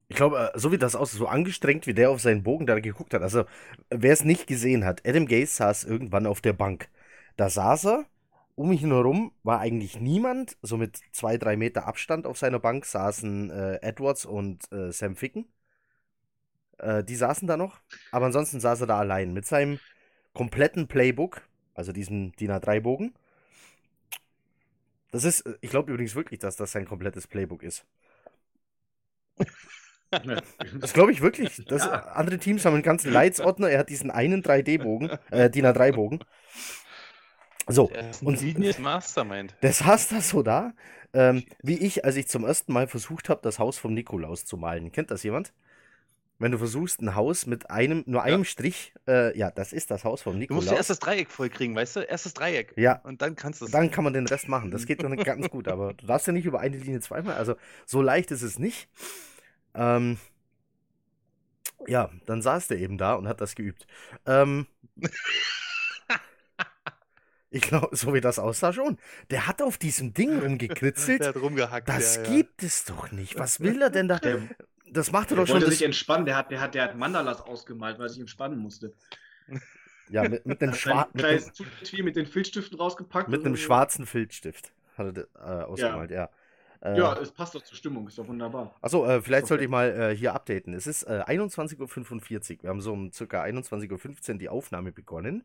Ich glaube, so wie das aussieht, so angestrengt, wie der auf seinen Bogen da geguckt hat. Also, wer es nicht gesehen hat, Adam Gaze saß irgendwann auf der Bank. Da saß er, um ihn herum war eigentlich niemand. So mit zwei, drei Meter Abstand auf seiner Bank saßen äh, Edwards und äh, Sam Ficken. Äh, die saßen da noch. Aber ansonsten saß er da allein mit seinem kompletten Playbook, also diesem DIN A3-Bogen. Das ist, ich glaube übrigens wirklich, dass das sein komplettes Playbook ist. Das glaube ich wirklich. Das, ja. Andere Teams haben einen ganzen Leitsordner, er hat diesen einen 3D-Bogen, äh, DIN A3-Bogen. So, und Genius Mastermind. Das hast du so da, ähm, wie ich, als ich zum ersten Mal versucht habe, das Haus vom Nikolaus zu malen. Kennt das jemand? Wenn du versuchst, ein Haus mit einem, nur einem ja. Strich, äh, ja, das ist das Haus vom Nikolaus. Du musst erst das Dreieck voll kriegen, weißt du? Erst das Dreieck. Ja. Und dann kannst du es. Dann kann man den Rest machen. Das geht nicht ganz gut, aber du darfst ja nicht über eine Linie zweimal. Also so leicht ist es nicht. Ähm, ja, dann saß der eben da und hat das geübt. Ähm, ich glaube, so wie das aussah schon. Der hat auf diesem Ding rumgekritzelt. der hat rumgehackt. Das ja, gibt ja. es doch nicht. Was will er denn da? Der, das macht er doch schon. wollte sich entspannen, der hat, der, hat, der hat Mandalas ausgemalt, weil er sich entspannen musste. Ja, mit, mit dem schwarzen. Mit, mit den Filzstiften rausgepackt. Mit einem schwarzen Filzstift hat er äh, ausgemalt, ja. Ja. Äh, ja, es passt doch zur Stimmung, ist doch wunderbar. Achso, äh, vielleicht okay. sollte ich mal äh, hier updaten. Es ist äh, 21.45 Uhr. Wir haben so um ca. 21.15 Uhr die Aufnahme begonnen.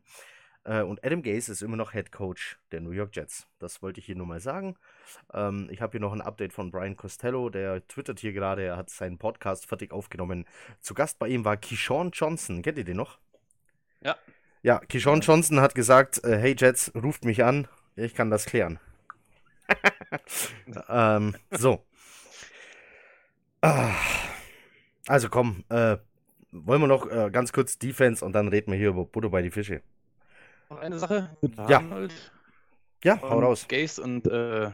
Äh, und Adam Gase ist immer noch Head Coach der New York Jets. Das wollte ich hier nur mal sagen. Ähm, ich habe hier noch ein Update von Brian Costello, der twittert hier gerade, er hat seinen Podcast fertig aufgenommen. Zu Gast bei ihm war Keyshawn Johnson. Kennt ihr den noch? Ja. Ja, Keyshawn Johnson hat gesagt, äh, hey Jets, ruft mich an, ich kann das klären. ähm, so. Ah. Also komm, äh, wollen wir noch äh, ganz kurz Defense und dann reden wir hier über Butter bei die Fische. Noch eine Sache. Ja. Ja, hau raus. Gaze und äh,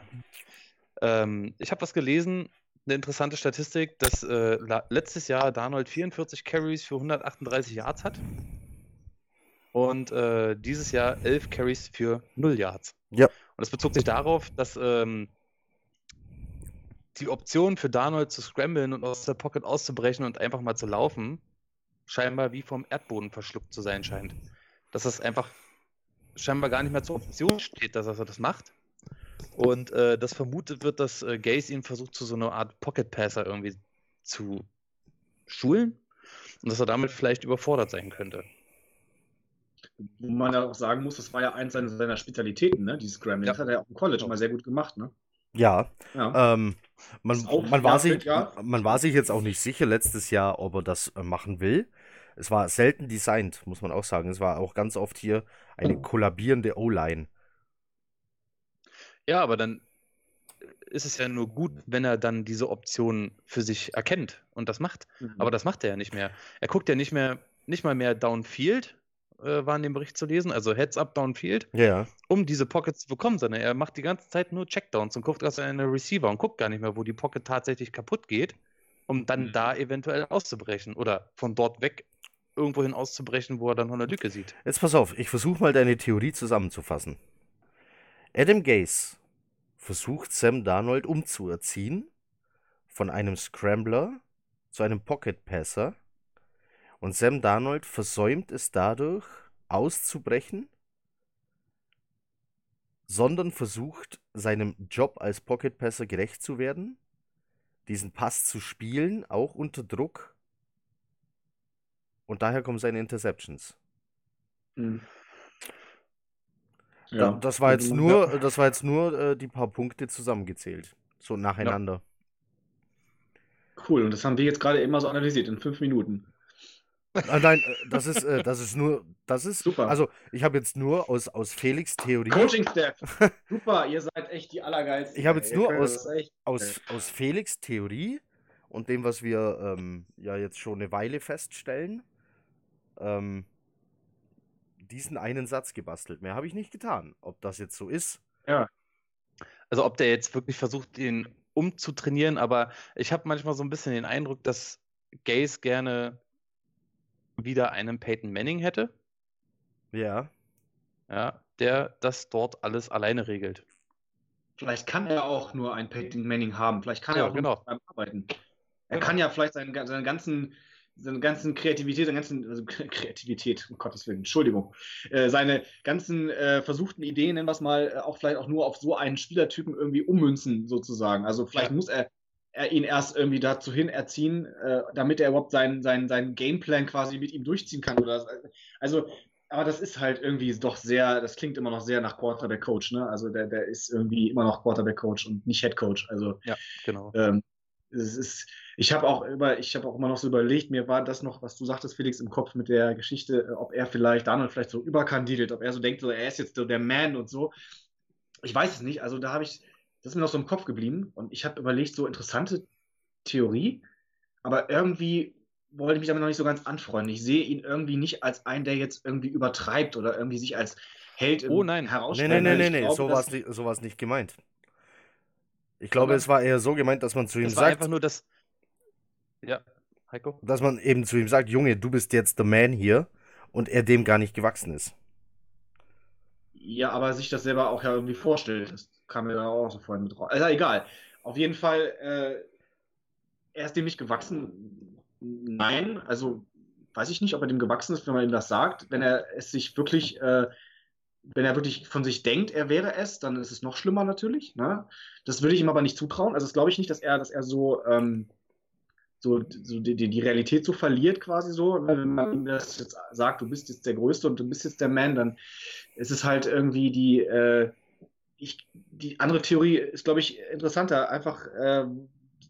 ähm, ich habe was gelesen, eine interessante Statistik, dass äh, letztes Jahr Darnold 44 Carries für 138 Yards hat und äh, dieses Jahr 11 Carries für 0 Yards. Ja. Und das bezog sich darauf, dass ähm, die Option für Darnold zu scramblen und aus der Pocket auszubrechen und einfach mal zu laufen, scheinbar wie vom Erdboden verschluckt zu sein scheint. Dass das einfach scheinbar gar nicht mehr zur Option steht, dass er das macht. Und äh, das vermutet wird, dass äh, Gaze ihn versucht, zu so einer Art Pocket Passer irgendwie zu schulen und dass er damit vielleicht überfordert sein könnte. Wo man ja auch sagen muss, das war ja eins seiner, seiner Spezialitäten, ne? Dieses Scrambling. Ja. Das hat er ja auch im College ja. mal sehr gut gemacht, ne? Ja, ja. Ähm, man, man, war sich, man war sich jetzt auch nicht sicher letztes Jahr, ob er das äh, machen will. Es war selten designt, muss man auch sagen. Es war auch ganz oft hier eine kollabierende O-Line. Ja, aber dann ist es ja nur gut, wenn er dann diese Option für sich erkennt und das macht. Mhm. Aber das macht er ja nicht mehr. Er guckt ja nicht mehr, nicht mal mehr Downfield, äh, war in dem Bericht zu lesen, also Heads up Downfield, ja. um diese Pockets zu bekommen, sondern er macht die ganze Zeit nur Checkdowns und guckt erst eine Receiver und guckt gar nicht mehr, wo die Pocket tatsächlich kaputt geht, um dann mhm. da eventuell auszubrechen oder von dort weg irgendwohin auszubrechen, wo er dann noch eine Lücke sieht. Jetzt pass auf, ich versuche mal deine Theorie zusammenzufassen. Adam Gase versucht Sam Darnold umzuerziehen von einem Scrambler zu einem Pocket Passer und Sam Darnold versäumt es dadurch auszubrechen, sondern versucht seinem Job als Pocket Passer gerecht zu werden, diesen Pass zu spielen, auch unter Druck und daher kommen seine Interceptions. Hm. Ja. Da, das war jetzt nur, das war jetzt nur äh, die paar Punkte zusammengezählt. So nacheinander. Ja. Cool, und das haben wir jetzt gerade immer so analysiert in fünf Minuten. Ah, nein, äh, das ist, äh, das ist nur, das ist, Super. also ich habe jetzt nur aus, aus Felix Theorie, Coaching-Staff. Super, ihr seid echt die Allergeilsten. Ich habe ey. jetzt Ihr nur aus- echt- aus, aus Felix Theorie und dem, was wir ähm, ja jetzt schon eine Weile feststellen, ähm, diesen einen Satz gebastelt. Mehr habe ich nicht getan. Ob das jetzt so ist, Also ob der jetzt wirklich versucht, ihn umzutrainieren, aber ich habe manchmal so ein bisschen den Eindruck, dass Gaze gerne wieder einen Peyton Manning hätte, ja. ja, der das dort alles alleine regelt. Vielleicht kann er auch nur ein Peyton Manning haben. Vielleicht kann Ja, er auch genau. nur beim Arbeiten. Er Genau. kann ja vielleicht seinen, seinen ganzen, seine ganzen Kreativität, seine ganzen, also Kreativität, um Gottes Willen, Entschuldigung, äh, seine ganzen äh, versuchten Ideen, nennen wir es mal, äh, auch vielleicht auch nur auf so einen Spielertypen irgendwie ummünzen, sozusagen. Also vielleicht Ja. muss er, er ihn erst irgendwie dazu hin erziehen, äh, damit er überhaupt seinen, seinen, seinen Gameplan quasi mit ihm durchziehen kann. Oder, also, aber das ist halt irgendwie doch sehr, das klingt immer noch sehr nach Quarterback-Coach, ne? Also der, der ist irgendwie immer noch Quarterback-Coach und nicht Head-Coach. Also Genau. ähm, es ist, ich habe auch über, ich habe auch immer noch so überlegt, mir war das noch, was du sagtest, Felix, im Kopf mit der Geschichte, äh, ob er vielleicht Donald vielleicht so überkandidelt, ob er so denkt, so, er ist jetzt so der Man und so. Ich weiß es nicht. Also da habe ich, das ist mir noch so im Kopf geblieben und ich habe überlegt, so interessante Theorie, aber irgendwie wollte ich mich damit noch nicht so ganz anfreunden. Ich sehe ihn irgendwie nicht als einen, der jetzt irgendwie übertreibt oder irgendwie sich als Held Oh nein. Herausstellt. nee, nee, weil nee, ich nee, so dass- war es nicht, so nicht gemeint. Ich glaube, Aber- es war eher so gemeint, dass man zu ihm Es war sagt, einfach nur das. Ja, Heiko? dass man eben zu ihm sagt, Junge, du bist jetzt der Man hier und er dem gar nicht gewachsen ist. Ja, aber sich das selber auch ja irgendwie vorstellt. Das kam mir da auch so vorhin mit raus. Also egal. Auf jeden Fall, äh, er ist dem nicht gewachsen. Nein, also weiß ich nicht, ob er dem gewachsen ist, wenn man ihm das sagt. Wenn er es sich wirklich, äh, wenn er wirklich von sich denkt, er wäre es, dann ist es noch schlimmer natürlich. Ne? Das würde ich ihm aber nicht zutrauen. Also das glaube ich nicht, dass er, dass er so, ähm, so, so die, die Realität so verliert quasi so. Wenn man ihm das jetzt sagt, du bist jetzt der Größte und du bist jetzt der Man, dann ist es halt irgendwie die, äh, ich, die andere Theorie ist, glaube ich, interessanter. Einfach äh,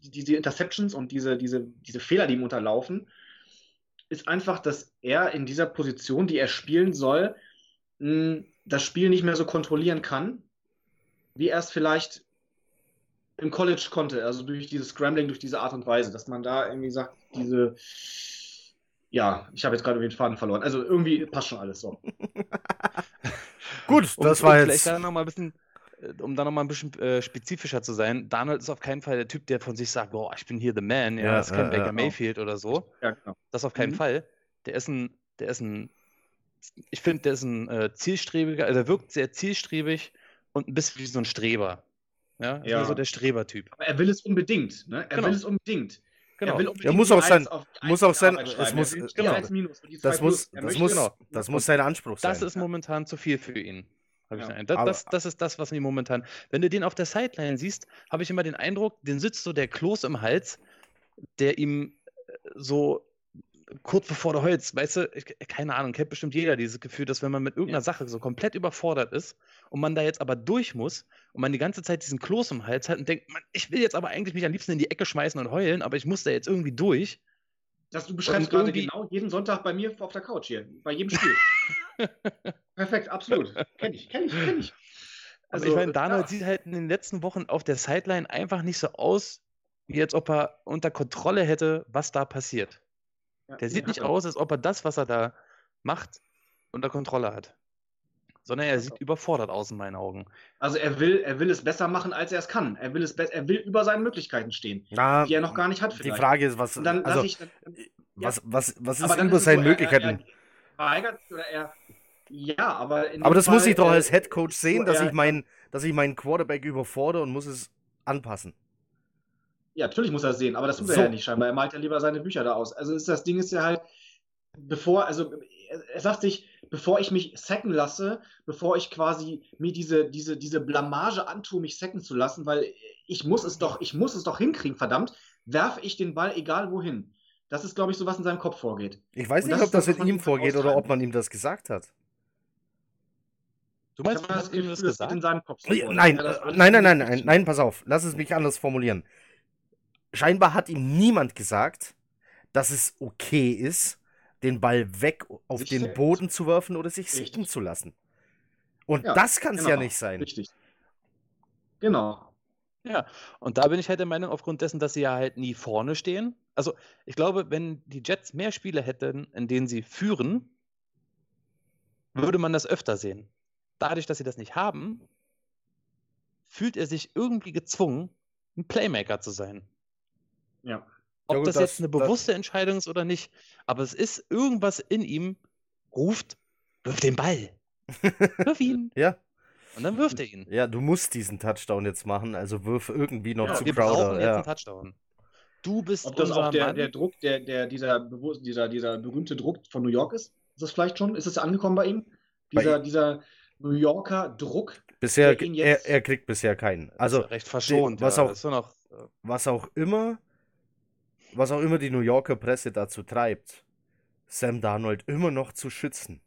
die, diese Interceptions und diese, diese, diese Fehler, die ihm unterlaufen, ist einfach, dass er in dieser Position, die er spielen soll, mh, das Spiel nicht mehr so kontrollieren kann, wie er es vielleicht im College konnte. Also durch dieses Scrambling, durch diese Art und Weise, dass man da irgendwie sagt, diese. Ja, ich habe jetzt gerade den Faden verloren. Also irgendwie passt schon alles so. Gut, Um, das um war vielleicht jetzt. da noch mal ein bisschen, äh, um da noch mal ein bisschen äh, spezifischer zu sein, Donald ist auf keinen Fall der Typ, der von sich sagt, boah, ich bin hier the man, ja, Ja, das ist kein ja, Baker ja. Mayfield oder so. Ja, genau. Das auf keinen Mhm. Fall. Der ist ein, der ist ein, ich finde, der ist ein äh, zielstrebiger, also er wirkt sehr zielstrebig und ein bisschen wie so ein Streber. Ja, Ja. so der Strebertyp. Aber er will es unbedingt. Ne? Er Genau. will es unbedingt. Genau. Er will Ja, unbedingt muss auch sein- muss auch sein- es schreiben. muss- Er genau. Das muss. Er das muss, genau. das muss sein Anspruch sein. Das ist momentan zu viel für ihn. Ja. den Eindruck. Aber- das, das, das ist das, was mir momentan. Wenn du den auf der Sideline siehst, habe ich immer den Eindruck, den sitzt so der Kloß im Hals, der ihm so kurz bevor der Holz, weißt du, ich, keine Ahnung, kennt bestimmt jeder dieses Gefühl, dass wenn man mit irgendeiner Ja. Sache so komplett überfordert ist und man da jetzt aber durch muss und man die ganze Zeit diesen Kloß im Hals hat und denkt, man, ich will jetzt aber eigentlich mich am liebsten in die Ecke schmeißen und heulen, aber ich muss da jetzt irgendwie durch. Das, du beschreibst Und gerade genau jeden Sonntag bei mir auf der Couch hier. Bei jedem Spiel. Perfekt, absolut. Kenn ich, kenn ich, kenn ich. Also, ich meine, ja. Donald sieht halt in den letzten Wochen auf der Sideline einfach nicht so aus, wie als ob er unter Kontrolle hätte, was da passiert. Ja, Der sieht nicht aus, als ob er das, was er da macht, unter Kontrolle hat. Sondern er sieht er. überfordert aus in meinen Augen. Also er will, er will es besser machen, als er es kann. Er will es er will über seinen Möglichkeiten stehen, Na, die er noch gar nicht hat die vielleicht. Frage ist, was, also, ich, dann, was, was, was ist aber dann über es seinen so, Möglichkeiten? Er, er weigert oder er, ja, aber in Aber das muss Fall, ich doch äh, als Head Coach sehen, so, dass er- ich meinen, dass ich meinen Quarterback überfordere und muss es anpassen. Ja, natürlich muss er es sehen, aber das tut er So. ja nicht scheinbar. Er malt ja lieber seine Bücher da aus. Also ist das Ding ist ja halt, bevor, also er, er sagt sich, bevor ich mich sacken lasse, bevor ich quasi mir diese, diese, diese Blamage antue, mich sacken zu lassen, weil ich muss es doch, ich muss es doch hinkriegen, verdammt, werfe ich den Ball egal wohin. Das ist, glaube ich, so, was in seinem Kopf vorgeht. Ich weiß nicht, das ob das das, man ihm vorgeht oder ob man ihm das gesagt hat. Du meinst, das hast ihm das gesagt? in seinem Kopf. so. Nein, äh, nein, nein, nein, nicht nein, nein, pass auf, lass es mich anders formulieren. Scheinbar hat ihm niemand gesagt, dass es okay ist, den Ball weg auf Sich den. Boden zu werfen oder sich Richtig. sicken zu lassen. Und Ja, das kann es ja genau, nicht sein. Richtig. Genau. Ja, und da bin ich halt der Meinung, aufgrund dessen, dass sie ja halt nie vorne stehen. Also, ich glaube, wenn die Jets mehr Spiele hätten, in denen sie führen, würde man das öfter sehen. Dadurch, dass sie das nicht haben, fühlt er sich irgendwie gezwungen, ein Playmaker zu sein. Ja. Ob Ja gut, das, das- jetzt eine das- bewusste Entscheidung ist oder nicht, aber es ist irgendwas in ihm, ruft, wirf den Ball. Wirf ihn. Ja, Und dann wirft er ihn. ja, du musst diesen Touchdown jetzt machen, also wirf irgendwie noch Ja, zu wir brauchen Crowder. jetzt einen Ja. Touchdown. Du bist Ob das unser auch der, Mann. der Druck, der, der, dieser, bewusst- dieser, dieser berühmte Druck von New York ist? Ist das vielleicht schon? Ist es angekommen bei ihm? Bei Dieser, ihm? dieser New Yorker Druck? Bisher, er, jetzt- er kriegt bisher keinen. Also, ja recht verschont. was ja. auch- Ist nur noch, äh, was auch immer, was auch immer die New Yorker Presse dazu treibt, Sam Darnold immer noch zu schützen.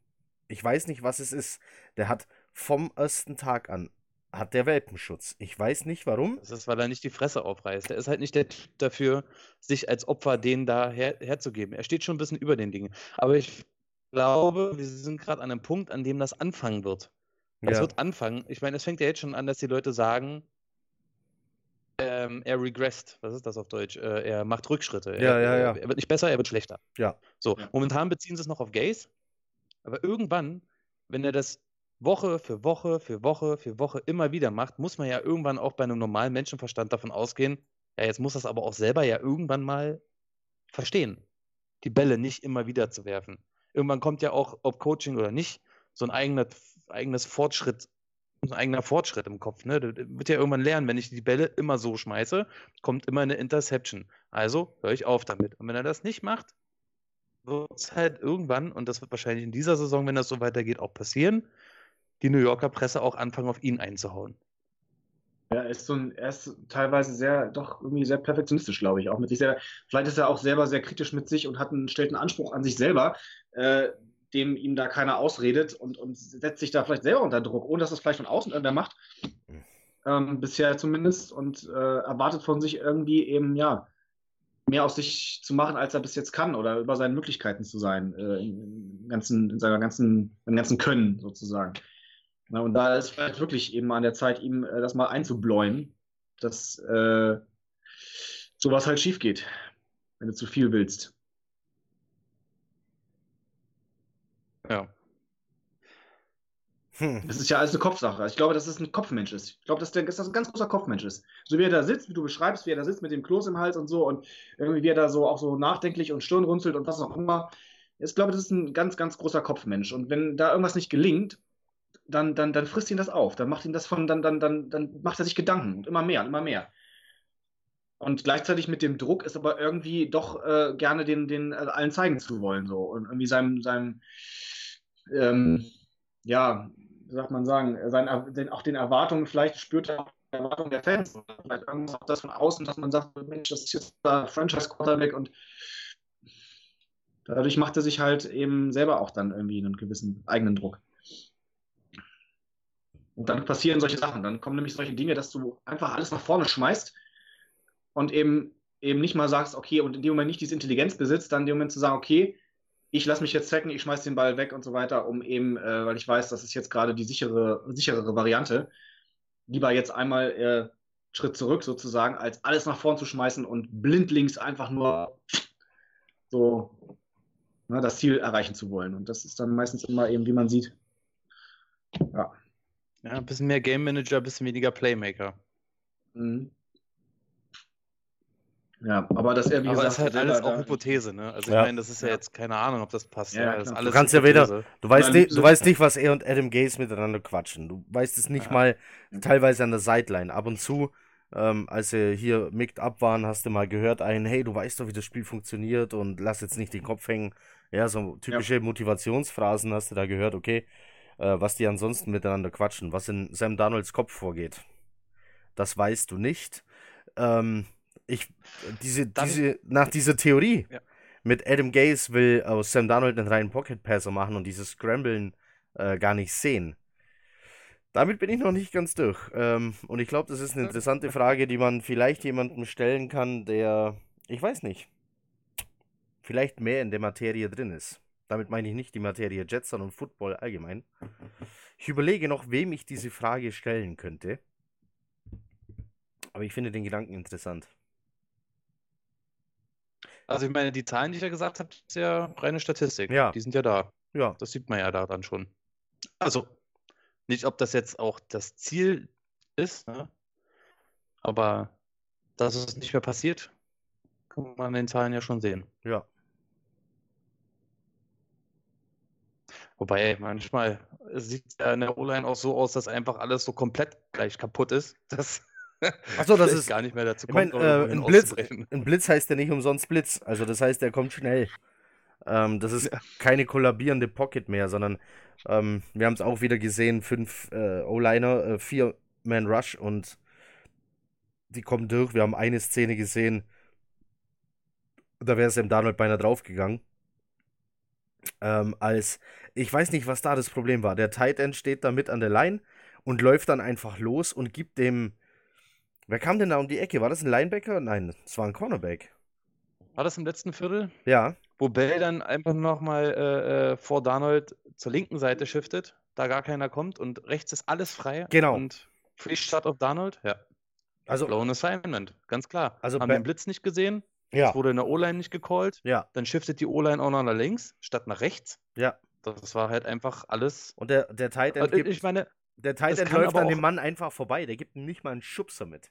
Ich weiß nicht, was es ist. Der hat vom ersten Tag an hat der Welpenschutz. Ich weiß nicht warum. das ist, weil er nicht die Fresse aufreißt. Er ist halt nicht der Typ dafür, sich als Opfer den da her, herzugeben. Er steht schon ein bisschen über den Dingen. Aber ich glaube, wir sind gerade an einem Punkt, an dem das anfangen wird. Es Ja. wird anfangen. Ich meine, es fängt ja jetzt schon an, dass die Leute sagen, ähm, er regressed. Was ist das auf Deutsch? Äh, er macht Rückschritte. Ja, er, ja, ja. Er wird nicht besser, er wird schlechter. Ja. So, Ja. momentan beziehen sie es noch auf Gays. Aber irgendwann, wenn er das Woche für Woche für Woche für Woche immer wieder macht, muss man ja irgendwann auch bei einem normalen Menschenverstand davon ausgehen, ja, jetzt muss das aber auch selber ja irgendwann mal verstehen, die Bälle nicht immer wieder zu werfen. Irgendwann kommt ja auch, ob Coaching oder nicht, so ein eigener, eigenes Fortschritt, ein eigener Fortschritt im Kopf. Ne? Der wird ja irgendwann lernen, wenn ich die Bälle immer so schmeiße, kommt immer eine Interception. Also höre ich auf damit. Und wenn er das nicht macht, wird es halt irgendwann, und das wird wahrscheinlich in dieser Saison, wenn das so weitergeht, auch passieren, die New Yorker Presse auch anfangen, auf ihn einzuhauen. Ja, er ist so ein, er ist teilweise sehr, doch irgendwie sehr perfektionistisch, glaube ich, auch mit sich selber. Vielleicht ist er auch selber sehr kritisch mit sich und hat einen, stellt einen Anspruch an sich selber, äh, dem ihm da keiner ausredet und, und setzt sich da vielleicht selber unter Druck, ohne dass das vielleicht von außen irgendwer macht. Ähm, bisher zumindest und äh, erwartet von sich irgendwie eben, ja, mehr aus sich zu machen, als er bis jetzt kann oder über seine Möglichkeiten zu sein, äh, in, ganzen, in seiner ganzen, im ganzen Können sozusagen. Na, und da ist vielleicht wirklich eben an der Zeit, ihm äh, das mal einzubläuen, dass äh, sowas halt schief geht, wenn du zu viel willst. Ja. Hm. Das ist ja alles eine Kopfsache. Ich glaube, dass es ein Kopfmensch ist. Ich glaube, dass, der, dass das ein ganz großer Kopfmensch ist. So wie er da sitzt, wie du beschreibst, wie er da sitzt mit dem Kloß im Hals und so und irgendwie wie er da so auch so nachdenklich und Stirn runzelt und was auch immer. Ich glaube, das ist ein ganz, ganz großer Kopfmensch. Und wenn da irgendwas nicht gelingt, dann, dann, dann frisst ihn das auf. Dann macht ihn das von, dann, dann, dann, dann macht er sich Gedanken und immer mehr und immer mehr. Und gleichzeitig mit dem Druck ist aber irgendwie doch äh, gerne den, den äh, allen zeigen zu wollen. So. Und irgendwie seinem, seinem ähm, ja, wie sagt man sagen, seinen, den, auch den Erwartungen, vielleicht spürt er die Erwartungen der Fans. Vielleicht irgendwas auch das von außen, dass man sagt, Mensch, das ist jetzt der Franchise-Quarterback und dadurch macht er sich halt eben selber auch dann irgendwie einen gewissen eigenen Druck. Und dann passieren solche Sachen. Dann kommen nämlich solche Dinge, dass du einfach alles nach vorne schmeißt und eben, eben nicht mal sagst, okay, und in dem Moment nicht diese Intelligenz besitzt, dann in dem Moment zu sagen, okay, ich lasse mich jetzt sacken, ich schmeiß den Ball weg und so weiter, um eben, äh, weil ich weiß, das ist jetzt gerade die sichere, sicherere Variante, lieber jetzt einmal äh, Schritt zurück sozusagen, als alles nach vorn zu schmeißen und blindlings einfach nur so ne, das Ziel erreichen zu wollen. Und das ist dann meistens immer eben, wie man sieht. Ja. Ja, ein bisschen mehr Game Manager, ein bisschen weniger Playmaker. Mhm. Ja, aber dass er, wie Aber gesagt, es ist halt alles auch Hypothese, ne? Also Ja. ich meine, das ist ja Ja. jetzt keine Ahnung, ob das passt. Ja, Ja, das ist Du kannst ja weder- Hypothese. Du weißt, Analyse. nicht, du weißt nicht, was er und Adam Gaze miteinander quatschen. Du weißt es nicht Ja. mal teilweise an der Sideline. Ab und zu, ähm, als sie hier mickt up waren, hast du mal gehört einen, hey, du weißt doch, wie das Spiel funktioniert und lass jetzt nicht den Kopf hängen. Ja, so typische Motivationsphrasen hast du da gehört, okay. Äh, was die ansonsten miteinander quatschen, was in Sam Darnolds Kopf vorgeht. Das weißt du nicht. Ähm, ich, diese, Dann- diese, nach dieser Theorie Ja. mit Adam Gaze will aus Sam Darnold einen reinen Pocket-Passer machen und dieses Scramblen äh, gar nicht sehen. Damit bin ich noch nicht ganz durch. Ähm, und ich glaube, das ist eine interessante Frage, die man vielleicht jemandem stellen kann, der, ich weiß nicht, vielleicht mehr in der Materie drin ist. Damit meine ich nicht die Materie Jets, sondern Football allgemein. Ich überlege noch, wem ich diese Frage stellen könnte. Aber ich finde den Gedanken interessant. Also ich meine, die Zahlen, die ich ja gesagt habe, ist ja reine Statistik. Ja. Die sind ja da. Ja, Das sieht man ja da dann schon. Also, nicht, ob das jetzt auch das Ziel ist, ne? aber dass es nicht mehr passiert, kann man an den Zahlen ja schon sehen. ja. Wobei, manchmal sieht es ja in der O-Line auch so aus, dass einfach alles so komplett gleich kaputt ist, dass Ach so, das ist- gar nicht mehr dazu Ich meine, kommt, äh, ein, Blitz, ein Blitz heißt ja nicht umsonst Blitz. Also das heißt, er kommt schnell. Ähm, das ist Ja. keine kollabierende Pocket mehr, sondern ähm, wir haben es auch wieder gesehen, fünf äh, O-Liner, äh, vier Man Rush und die kommen durch. Wir haben eine Szene gesehen, da wäre Sam Darnold beinahe draufgegangen. Ähm, als, ich weiß nicht, was da das Problem war. Der Tight End steht da mit an der Line und läuft dann einfach los und gibt dem, wer kam denn da um die Ecke? War das ein Linebacker? Nein, es war ein Cornerback. War das im letzten Viertel? Ja, Wo Bell dann einfach nochmal äh, äh, vor Darnold zur linken Seite shiftet, da gar keiner kommt und rechts ist alles frei. Genau. Und Free Start auf Darnold, ja. also, Blown Assignment, ganz klar. Also Haben Be- den Blitz nicht gesehen, ja, es wurde in der O-Line nicht gecallt, ja, dann shiftet die O-Line auch noch nach links statt nach rechts. ja. Das war halt einfach alles. Und der, der Tight End Also ich meine, der Tight End läuft an dem Mann einfach vorbei. Der gibt ihm nicht mal einen Schubser mit.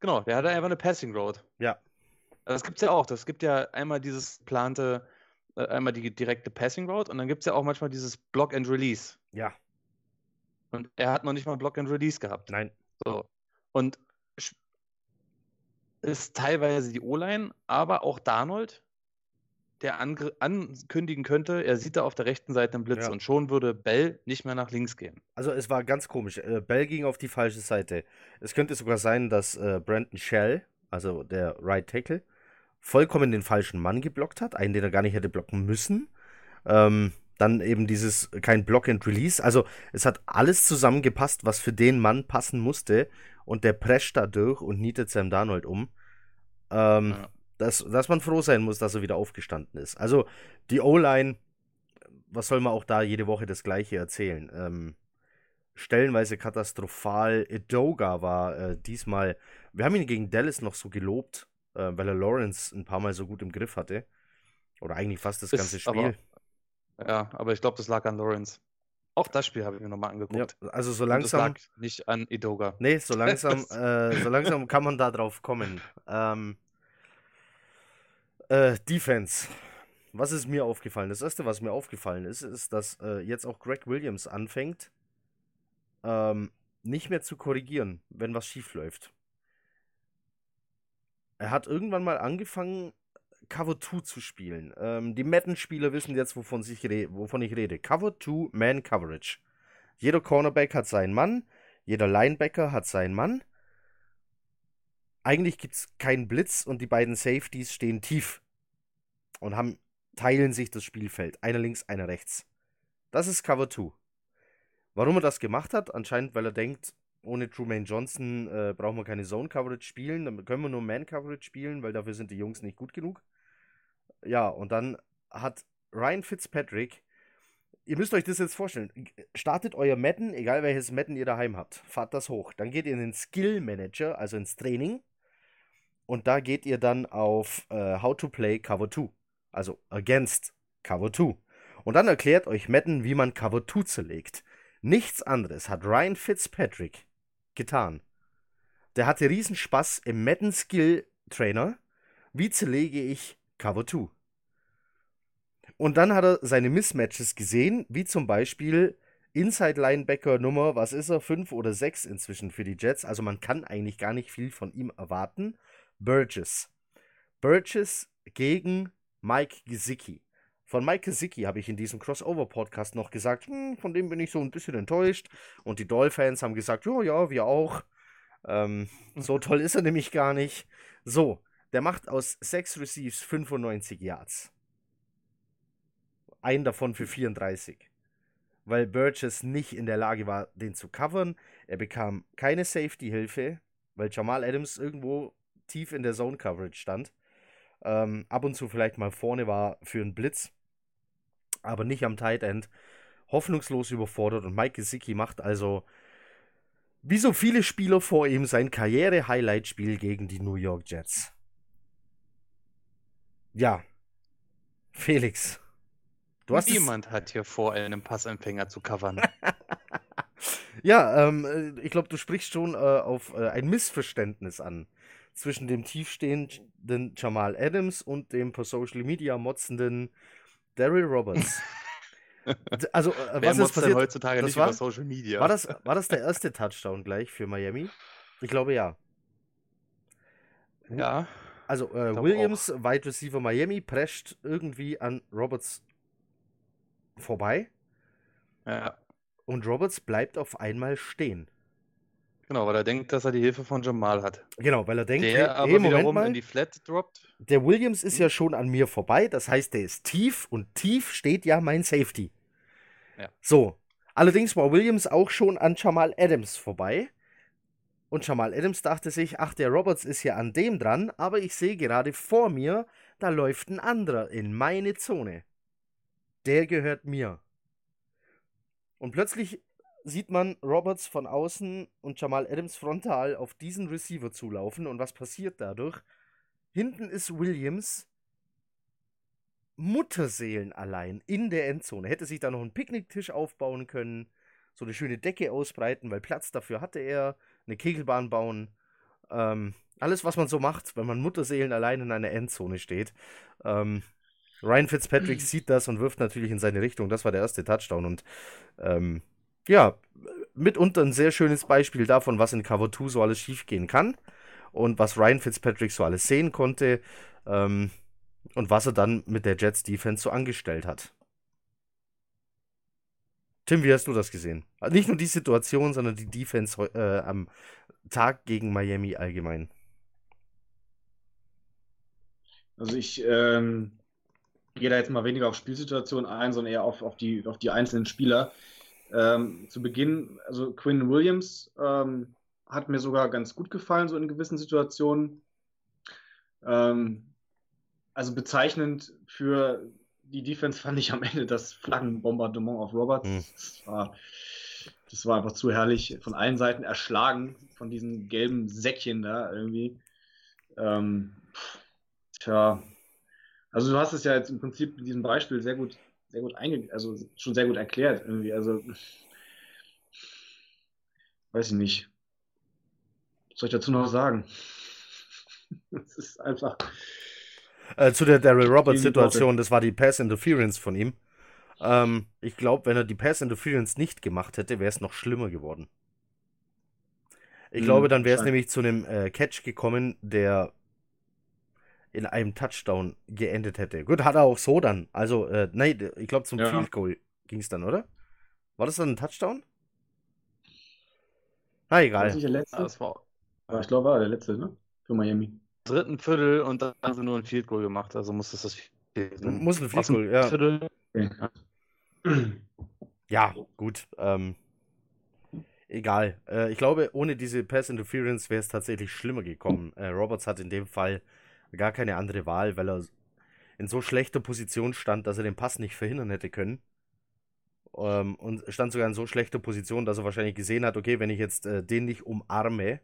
genau, der hatte einfach eine Passing Road. Ja. Das gibt es ja auch. Das gibt ja einmal dieses plante, äh, einmal die direkte Passing Road und dann gibt es ja auch manchmal dieses Block and Release. Ja, Und er hat noch nicht mal Block and Release gehabt. nein. So. Und ist teilweise die O-Line, aber auch Darnold, der ankündigen könnte, er sieht da auf der rechten Seite einen Blitz Ja. und schon würde Bell nicht mehr nach links gehen. Also es war ganz komisch. Äh, Bell ging auf die falsche Seite. Es könnte sogar sein, dass äh, Brandon Shell, also der Right Tackle, vollkommen den falschen Mann geblockt hat, einen, den er gar nicht hätte blocken müssen. Ähm, dann eben dieses kein Block and Release. Also es hat alles zusammengepasst, was für den Mann passen musste. Und der prescht da durch und nietet Sam Darnold um. Ähm, Ja. Dass, dass man froh sein muss, dass er wieder aufgestanden ist. Also die O-Line, was soll man auch da jede Woche das Gleiche erzählen? Ähm, stellenweise katastrophal. Edoga war äh, diesmal, wir haben ihn gegen Dallas noch so gelobt, äh, weil er Lawrence ein paar Mal so gut im Griff hatte. Oder eigentlich fast das Ist ganze aber- Spiel. Ja, aber ich glaube, das lag an Lawrence. Auch das Spiel habe ich mir nochmal Ja, angeguckt. also so langsam. lag nicht an Idoga. Nee, so langsam, Das- äh, so langsam kann man da drauf kommen. Ähm, äh, Defense. Was ist mir aufgefallen? Das erste, was mir aufgefallen ist, ist, dass äh, jetzt auch Greg Williams anfängt, ähm, nicht mehr zu korrigieren, wenn was schief läuft. Er hat irgendwann mal angefangen, Cover 2 zu spielen. Ähm, die Madden-Spieler wissen jetzt, wovon, wovon ich rede. Cover 2 Man Coverage. Jeder Cornerback hat seinen Mann, jeder Linebacker hat seinen Mann. Eigentlich gibt es keinen Blitz und die beiden Safeties stehen tief und haben, teilen sich das Spielfeld. Einer links, einer rechts. Das ist Cover 2. Warum er das gemacht hat? Anscheinend, weil er denkt, ohne Trumaine Johnson äh, brauchen wir keine Zone Coverage spielen, dann können wir nur Man Coverage spielen, weil dafür sind die Jungs nicht gut genug. Ja, und dann hat Ryan Fitzpatrick, ihr müsst euch das jetzt vorstellen, startet euer Madden, egal welches Madden ihr daheim habt, fahrt das hoch. Dann geht ihr in den Skill Manager, also ins Training, und da geht ihr dann auf äh, How to Play Cover 2, also Against Cover 2. Und dann erklärt euch Madden, wie man Cover 2 zerlegt. Nichts anderes hat Ryan Fitzpatrick getan. Der hatte Riesenspaß im Madden Skill Trainer. Wie zerlege ich Cover 2? Und dann hat er seine Mismatches gesehen, wie zum Beispiel Inside Linebacker Nummer, was ist er, 5 oder 6 inzwischen für die Jets. Also man kann eigentlich gar nicht viel von ihm erwarten. Burgess. Burgess gegen Mike Gesicki. Von Mike Gesicki habe ich in diesem Crossover-Podcast noch gesagt, hm, von dem bin ich so ein bisschen enttäuscht. Und die Doll-Fans haben gesagt, ja, ja, wir auch. Ähm, so toll ist er nämlich gar nicht. So, der macht aus 6 Receives 95 Yards. Einen davon für 34. Weil Burgess nicht in der Lage war, den zu covern. Er bekam keine Safety-Hilfe, weil Jamal Adams irgendwo tief in der Zone-Coverage stand. Ähm, ab und zu vielleicht mal vorne war für einen Blitz. aber nicht am Tight End. Hoffnungslos überfordert und Mike Gesicki macht also, wie so viele Spieler vor ihm, sein Karriere-Highlight-Spiel gegen die New York Jets. Ja. Felix. Du hast Niemand hat hier vor, einen Passempfänger zu covern. ja, ähm, äh, ich glaube, du sprichst schon äh, auf äh, ein Missverständnis an zwischen dem tiefstehenden Jamal Adams und dem per Social Media motzenden Daryl Roberts. also, äh, was ist passiert? heutzutage das nicht war, über Social Media? War das, war das der erste Touchdown gleich für Miami? Ich glaube ja. Ja. Also äh, Williams, auch. Wide Receiver Miami, prescht irgendwie an Roberts vorbei. Ja. Und Roberts bleibt auf einmal stehen. Genau, weil er denkt, dass er die Hilfe von Jamal hat. Genau, weil er denkt, der hey, aber hey, Moment mal, in die Flat droppt. Der Williams ist hm. ja schon an mir vorbei, das heißt, der ist tief und tief steht ja mein Safety. Ja. So. Allerdings war Williams auch schon an Jamal Adams vorbei. Und Jamal Adams dachte sich, ach, der Roberts ist ja an dem dran, aber ich sehe gerade vor mir, da läuft ein anderer in meine Zone. Der gehört mir. Und plötzlich sieht man Roberts von außen und Jamal Adams frontal auf diesen Receiver zulaufen. Und was passiert dadurch? Hinten ist Williams Mutterseelen allein in der Endzone. Hätte sich da noch einen Picknicktisch aufbauen können, so eine schöne Decke ausbreiten, weil Platz dafür hatte er eine Kegelbahn bauen. Ähm, alles, was man so macht, wenn man Mutterseelen allein in einer Endzone steht. Ähm, Ryan Fitzpatrick sieht das und wirft natürlich in seine Richtung. Das war der erste Touchdown. Und ähm, ja, mitunter ein sehr schönes Beispiel davon, was in Cover 2 so alles schiefgehen kann. Und was Ryan Fitzpatrick so alles sehen konnte. Ähm, und was er dann mit der Jets Defense so angestellt hat. Tim, wie hast du das gesehen? Also nicht nur die Situation, sondern die Defense äh, am Tag gegen Miami allgemein. Also ich ähm, gehe da jetzt mal weniger auf Spielsituationen ein, sondern eher auf, auf, die, auf die einzelnen Spieler. Ähm, zu Beginn, also Quinn Williams ähm, hat mir sogar ganz gut gefallen, so in gewissen Situationen. Ähm, also bezeichnend für die Defense fand ich am Ende das Flaggenbombardement auf Roberts. Mhm. Das, war, das war einfach zu herrlich. Von allen Seiten erschlagen von diesen gelben Säckchen da irgendwie. Ähm, tja, also du hast es ja jetzt im Prinzip in diesem Beispiel sehr gut, sehr gut einge also schon sehr gut erklärt irgendwie. Also weiß ich nicht. Was soll ich dazu noch sagen? Es ist einfach. Äh, zu der Daryl Roberts-Situation, das war die Pass-Interference von ihm. Ähm, ich glaube, wenn er die Pass-Interference nicht gemacht hätte, wäre es noch schlimmer geworden. Ich mhm, glaube, dann wäre es nämlich zu einem äh, Catch gekommen, der in einem Touchdown geendet hätte. Gut, hat er auch so dann. Also, äh, nein, ich glaube, zum ja. Field Goal ging es dann, oder? War das dann ein Touchdown? Na, egal. War das nicht der letzte? das war... Aber ich glaube, war der letzte, ne? Für Miami dritten Viertel und dann haben sie nur ein Field Goal gemacht. Also muss das das Muss ein Field Goal, ja. Viertel. Ja, gut. Ähm, egal. Äh, ich glaube, ohne diese Pass Interference wäre es tatsächlich schlimmer gekommen. Äh, Roberts hat in dem Fall gar keine andere Wahl, weil er in so schlechter Position stand, dass er den Pass nicht verhindern hätte können. Ähm, und stand sogar in so schlechter Position, dass er wahrscheinlich gesehen hat, okay, wenn ich jetzt äh, den nicht umarme,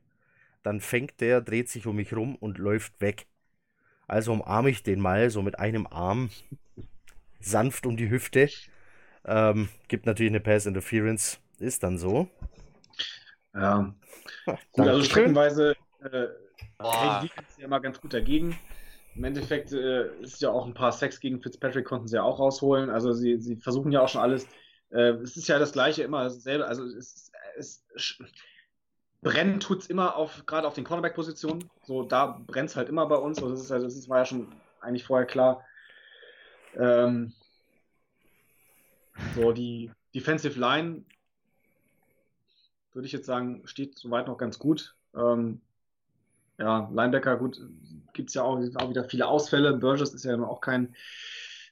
dann fängt der, dreht sich um mich rum und läuft weg. Also umarme ich den mal so mit einem Arm sanft um die Hüfte. Ähm, gibt natürlich eine Pass Interference, ist dann so. Ja. Gut, also streckenweise äh, hält die ja immer ganz gut dagegen. Im Endeffekt äh, ist ja auch ein paar Sex gegen Fitzpatrick konnten sie ja auch rausholen. Also sie, sie versuchen ja auch schon alles. Äh, es ist ja das gleiche immer dasselbe. Also es, es, brennen tut es immer auf, gerade auf den Cornerback-Positionen. So, da brennt es halt immer bei uns. So, das, ist, das ist, war ja schon eigentlich vorher klar. Ähm, so, die Defensive Line, würde ich jetzt sagen, steht soweit noch ganz gut. Ähm, ja, Linebacker, gut, gibt es ja auch, auch, wieder viele Ausfälle. Burgess ist ja auch kein,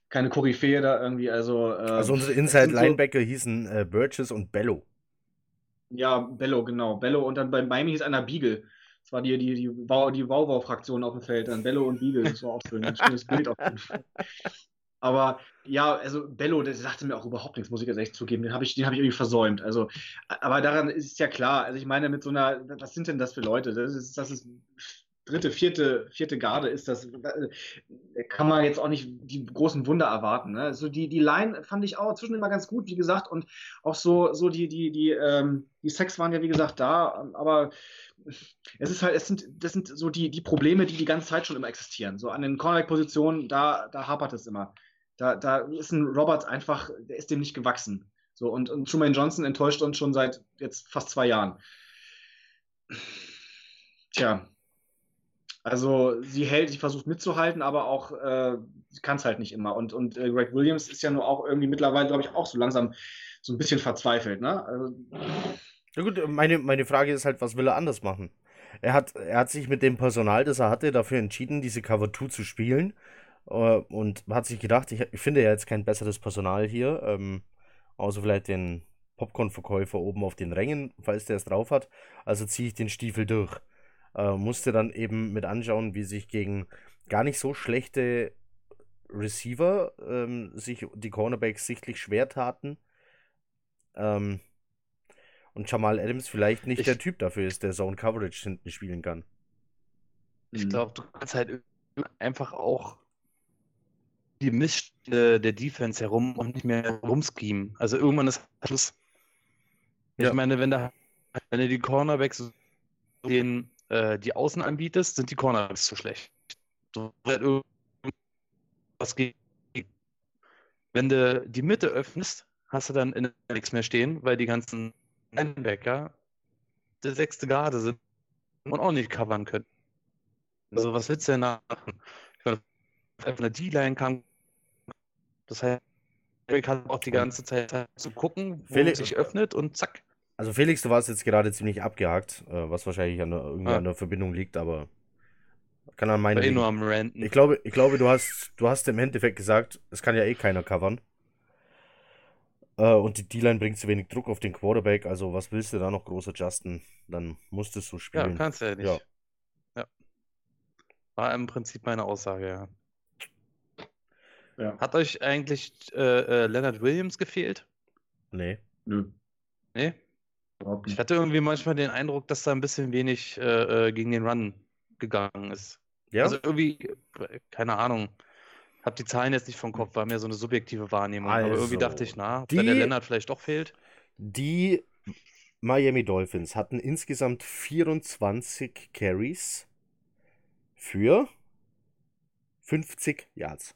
keine Koryphäe da irgendwie. Also, äh, also unsere Inside-Linebacker so, hießen äh, Burgess und Bello. Ja, Bello, genau. Bello und dann bei Miami hieß einer Beagle. Das war die, die, die, die Wow-Wow-Fraktion auf dem Feld, dann Bello und Beagle. Das war auch schön. Ein schönes Bild auf jeden Fall. Aber ja, also Bello, der sagte mir auch überhaupt nichts, muss ich jetzt echt zugeben. Den habe ich, hab ich irgendwie versäumt. Also, aber daran ist ja klar. Also ich meine, mit so einer, was sind denn das für Leute? Das ist, das ist dritte, vierte, vierte Garde ist das, kann man jetzt auch nicht die großen Wunder erwarten. Ne? Also die, die Line fand ich auch zwischendurch mal ganz gut, wie gesagt, und auch so, so die, die, die, ähm, die Sex waren ja, wie gesagt, da, aber es ist halt, es sind, das sind so die, die Probleme, die die ganze Zeit schon immer existieren. So an den Cornerback-Positionen, da, da hapert es immer. Da, da ist ein Roberts einfach, der ist dem nicht gewachsen. So, und, und Truman Johnson enttäuscht uns schon seit jetzt fast zwei Jahren. Tja, also sie hält, sie versucht mitzuhalten, aber auch äh, kann es halt nicht immer. Und, und äh, Greg Williams ist ja nur auch irgendwie mittlerweile, glaube ich, auch so langsam so ein bisschen verzweifelt. Ne? Also, ja gut, meine, meine Frage ist halt, was will er anders machen? Er hat, er hat sich mit dem Personal, das er hatte, dafür entschieden, diese Cover 2 zu spielen. Äh, und hat sich gedacht, ich, ich, finde ja jetzt kein besseres Personal hier, ähm, außer vielleicht den Popcorn-Verkäufer oben auf den Rängen, falls der es drauf hat. Also ziehe ich den Stiefel durch. Äh, musste dann eben mit anschauen, wie sich gegen gar nicht so schlechte Receiver ähm, sich die Cornerbacks sichtlich schwer taten. Ähm, und Jamal Adams vielleicht nicht ich, der Typ dafür ist, der Zone Coverage hinten spielen kann. Ich glaube, du kannst halt einfach auch die Miststelle der Defense herum und nicht mehr rumschemen. Also irgendwann ist Schluss. Ich ja. meine, wenn da wenn du die Cornerbacks den äh, die Außen anbietest, sind die Cornerbacks zu schlecht. So, was geht. Wenn du die Mitte öffnest, hast du dann in nichts mehr stehen, weil die ganzen Linebacker der sechste Garde sind und auch nicht covern können. Also was willst du denn machen? Ich meine, einfach eine D-Line kann. Das heißt, Eric hat auch die ganze Zeit zu gucken, wo es sich öffnet und zack. Also Felix, du warst jetzt gerade ziemlich abgehakt, äh, was wahrscheinlich an der, ah. an der Verbindung liegt, aber kann an meinen. Eh nur am Ranten. Ich glaube, ich glaube, du hast, du hast im Endeffekt gesagt, es kann ja eh keiner covern. Äh, und die D-Line bringt zu wenig Druck auf den Quarterback, also was willst du da noch groß adjusten? Dann musst du es so spielen. Ja, kannst du ja nicht. Ja. ja. War im Prinzip meine Aussage, ja. Ja. Hat euch eigentlich äh, äh, Leonard Williams gefehlt? Nee. Nö. Nee? Ich hatte irgendwie manchmal den Eindruck, dass da ein bisschen wenig äh, äh, gegen den Run gegangen ist. Ja. Also irgendwie, keine Ahnung. Hab die Zahlen jetzt nicht vom Kopf, war mir so eine subjektive Wahrnehmung. Also, aber irgendwie also, dachte ich, na, die, der Lennart vielleicht doch fehlt. Die Miami Dolphins hatten insgesamt 24 Carries für 50 Yards.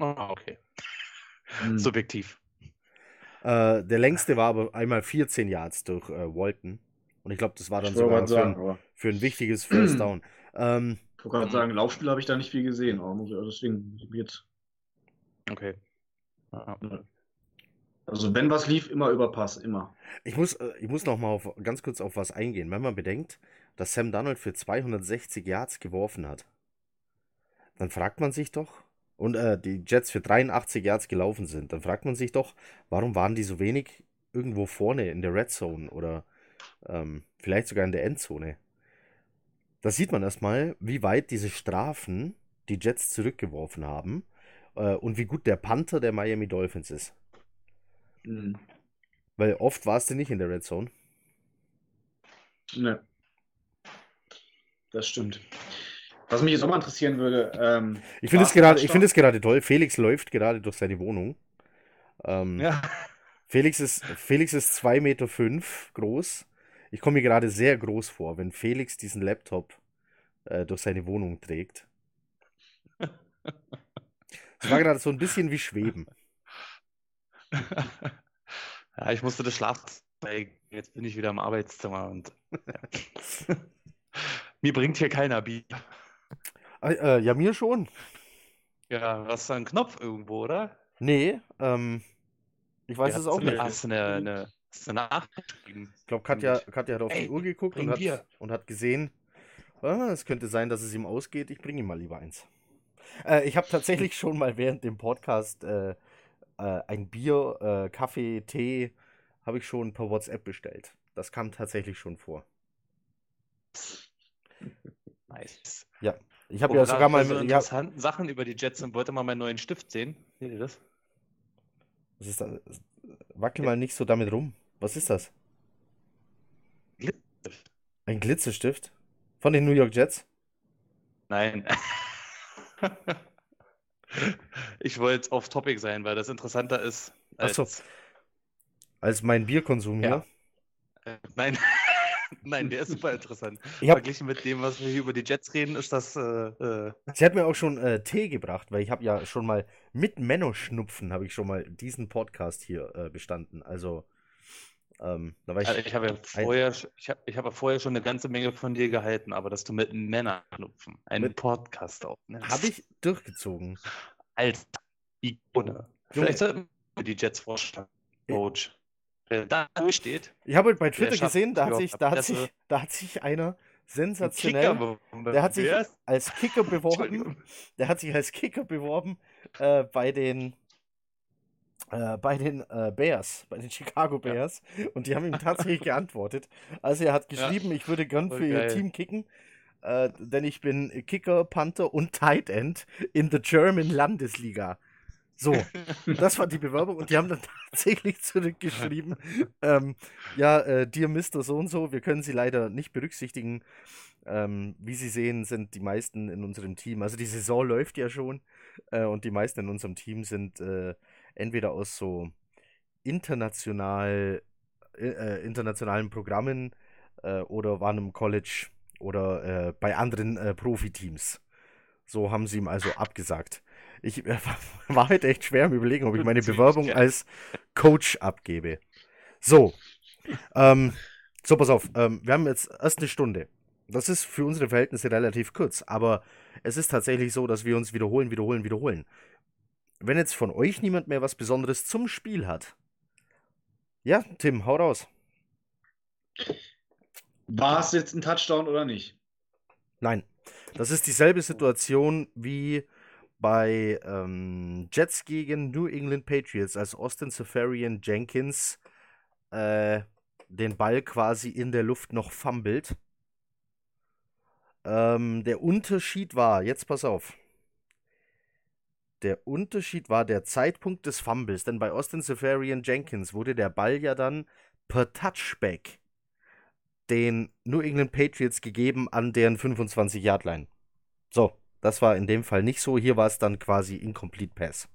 Ah, okay. Hm. Subjektiv. Äh, der längste war aber einmal 14 Yards durch äh, Walton. Und ich glaube, das war dann sogar für, sagen, ein, für, ein, wichtiges First Down. Ähm, ich wollte gerade sagen, Laufspiel habe ich da nicht viel gesehen, aber muss, deswegen jetzt. Okay. Also wenn was lief, immer über Pass, immer. Ich muss, äh, ich muss noch mal auf, ganz kurz auf was eingehen. Wenn man bedenkt, dass Sam Donald für 260 Yards geworfen hat, dann fragt man sich doch, und äh, die Jets für 83 Yards gelaufen sind, dann fragt man sich doch, warum waren die so wenig irgendwo vorne in der Red Zone oder ähm, vielleicht sogar in der Endzone? Da sieht man erstmal, wie weit diese Strafen die Jets zurückgeworfen haben äh, und wie gut der Panther der Miami Dolphins ist. Mhm. Weil oft warst du nicht in der Red Zone. Ne. Das stimmt. Was mich jetzt auch mal interessieren würde. Ähm, ich finde es gerade, ich es gerade toll. Felix läuft gerade durch seine Wohnung. Ähm, ja. Felix ist, Felix ist 2,5 Meter fünf groß. Ich komme mir gerade sehr groß vor, wenn Felix diesen Laptop äh, durch seine Wohnung trägt. Das war gerade so ein bisschen wie Schweben. Ja, ich musste das Schlafzimmer. Jetzt bin ich wieder im Arbeitszimmer und ja. mir bringt hier keiner Bier. Äh, äh, ja, mir schon. Ja, hast du einen Knopf irgendwo, oder? Nee, ähm, ich weiß ja, es auch nicht. Hast du eine, eine, hast du eine Nachricht Ich glaube, Katja, Katja hat auf Ey, die Uhr geguckt und hat, und hat gesehen, ah, es könnte sein, dass es ihm ausgeht. Ich bringe ihm mal lieber eins. Äh, ich habe tatsächlich schon mal während dem Podcast äh, äh, ein Bier, äh, Kaffee, Tee, habe ich schon per WhatsApp bestellt. Das kam tatsächlich schon vor. Nice. Ja. Ich habe Wo ja sogar mal. so ja, interessanten Sachen über die Jets und wollte mal meinen neuen Stift sehen. Seht ihr das? was ist das? Wackel mal nicht so damit rum. Was ist das? Glitzerstift. Ein Glitzerstift? Von den New York Jets? Nein. Ich wollte auf Topic sein, weil das interessanter ist Ach so. als. Als mein Bierkonsum Ja. hier? Äh, nein. Nein, der ist super interessant. Ich hab, Verglichen mit dem, was wir hier über die Jets reden, ist das. Äh, äh, sie hat mir auch schon äh, Tee gebracht, weil ich habe ja schon mal mit Männerschnupfen habe ich schon mal diesen Podcast hier äh, bestanden. Also ähm, da war ich. also ich habe ja vorher, ich habe, ich habe ja vorher schon eine ganze Menge von dir gehalten, aber dass du mit Männerknupfen einen Mit- Podcast aufnimmst. Habe ich durchgezogen. Als Ikone. Vielleicht sollten wir die Jets vorstellen. Coach. Wer da durchsteht, Ich habe bei Twitter gesehen, da hat, sich, da, hat sich, da hat sich einer ein sensationell, der hat sich als Kicker beworben, der hat sich als Kicker beworben äh, bei den äh, bei den äh, Bears, bei den Chicago Bears und die haben ihm tatsächlich geantwortet. Also er hat Ja. geschrieben, ich würde gern für ihr geil. Team kicken, äh, denn ich bin Kicker, Panther und Tight End in the German Landesliga. So, das war die Bewerbung und die haben dann tatsächlich zurückgeschrieben, ähm, ja, äh, dir Mister so und so, wir können sie leider nicht berücksichtigen. Ähm, wie Sie sehen, sind die meisten in unserem Team, also die Saison läuft ja schon äh, und die meisten in unserem Team sind äh, entweder aus so international, äh, äh, internationalen Programmen äh, oder waren im College oder bei anderen Profiteams. So haben sie ihm also abgesagt. Ich äh, war heute echt schwer im Überlegen, ob ich meine Bewerbung als Coach abgebe. So, ähm, so pass auf, ähm, wir haben jetzt erst eine Stunde. Das ist für unsere Verhältnisse relativ kurz, aber es ist tatsächlich so, dass wir uns wiederholen, wiederholen, wiederholen. Wenn jetzt von euch niemand mehr was Besonderes zum Spiel hat. Ja, Tim, hau raus. War es jetzt ein Touchdown oder nicht? Nein, das ist dieselbe Situation wie bei ähm, Jets gegen New England Patriots, als Austin Safarian Jenkins äh, den Ball quasi in der Luft noch fummelt. Ähm, der Unterschied war, jetzt pass auf. Der Unterschied war der Zeitpunkt des Fumbles, denn bei Austin Safarian Jenkins wurde der Ball ja dann per Touchback den New England Patriots gegeben an deren 25-Yard-Line. So, das war in dem Fall nicht so. Hier war es dann quasi Incomplete Pass.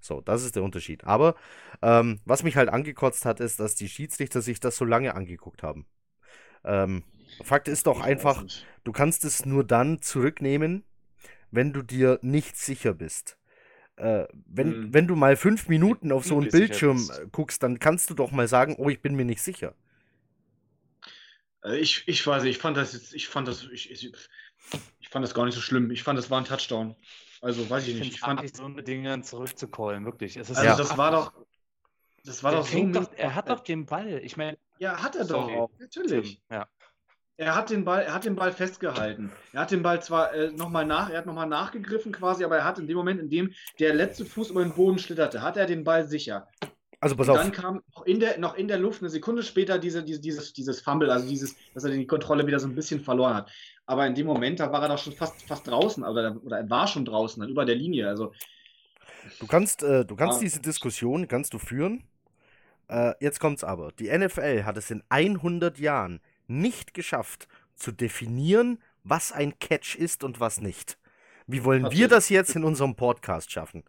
So, das ist der Unterschied. Aber ähm, was mich halt angekotzt hat, ist, dass die Schiedsrichter sich das so lange angeguckt haben. Ähm, Fakt ist doch einfach, du kannst es nur dann zurücknehmen, wenn du dir nicht sicher bist. Äh, wenn, Mhm. wenn du mal fünf Minuten auf so einen Bildschirm äh, guckst, dann kannst du doch mal sagen, oh, ich bin mir nicht sicher. Äh, Ich, ich weiß nicht, ich fand das jetzt, ich fand das, ich, ich fand das gar nicht so schlimm. Ich fand, das war ein Touchdown. Also weiß ich Ich nicht. Ich fand, so eine Dinge zurückzucallen, wirklich. Es ist also Ja. das war doch, das war doch so. doch, er hat doch den Ball. Ich meine, Ja, hat er doch Sorry. auch. Natürlich. ja. Er hat den Ball, er hat den Ball festgehalten. Er hat den Ball zwar äh, nochmal nach, er hat nochmal nachgegriffen quasi, aber er hat in dem Moment, in dem der letzte Fuß über den Boden schlitterte, hat er den Ball sicher. Also pass Und auf. dann kam noch in der, noch in der Luft eine Sekunde später diese, diese, dieses, dieses Fumble, also dieses, dass er die Kontrolle wieder so ein bisschen verloren hat. Aber in dem Moment, da war er doch schon fast, fast draußen, oder, oder er war schon draußen, dann über der Linie. Also Du kannst, äh, du kannst Ah. diese Diskussion kannst du führen. Äh, jetzt kommt's aber. Die NFL hat es in 100 Jahren nicht geschafft, zu definieren, was ein Catch ist und was nicht. Wie wollen wir das jetzt in unserem Podcast schaffen?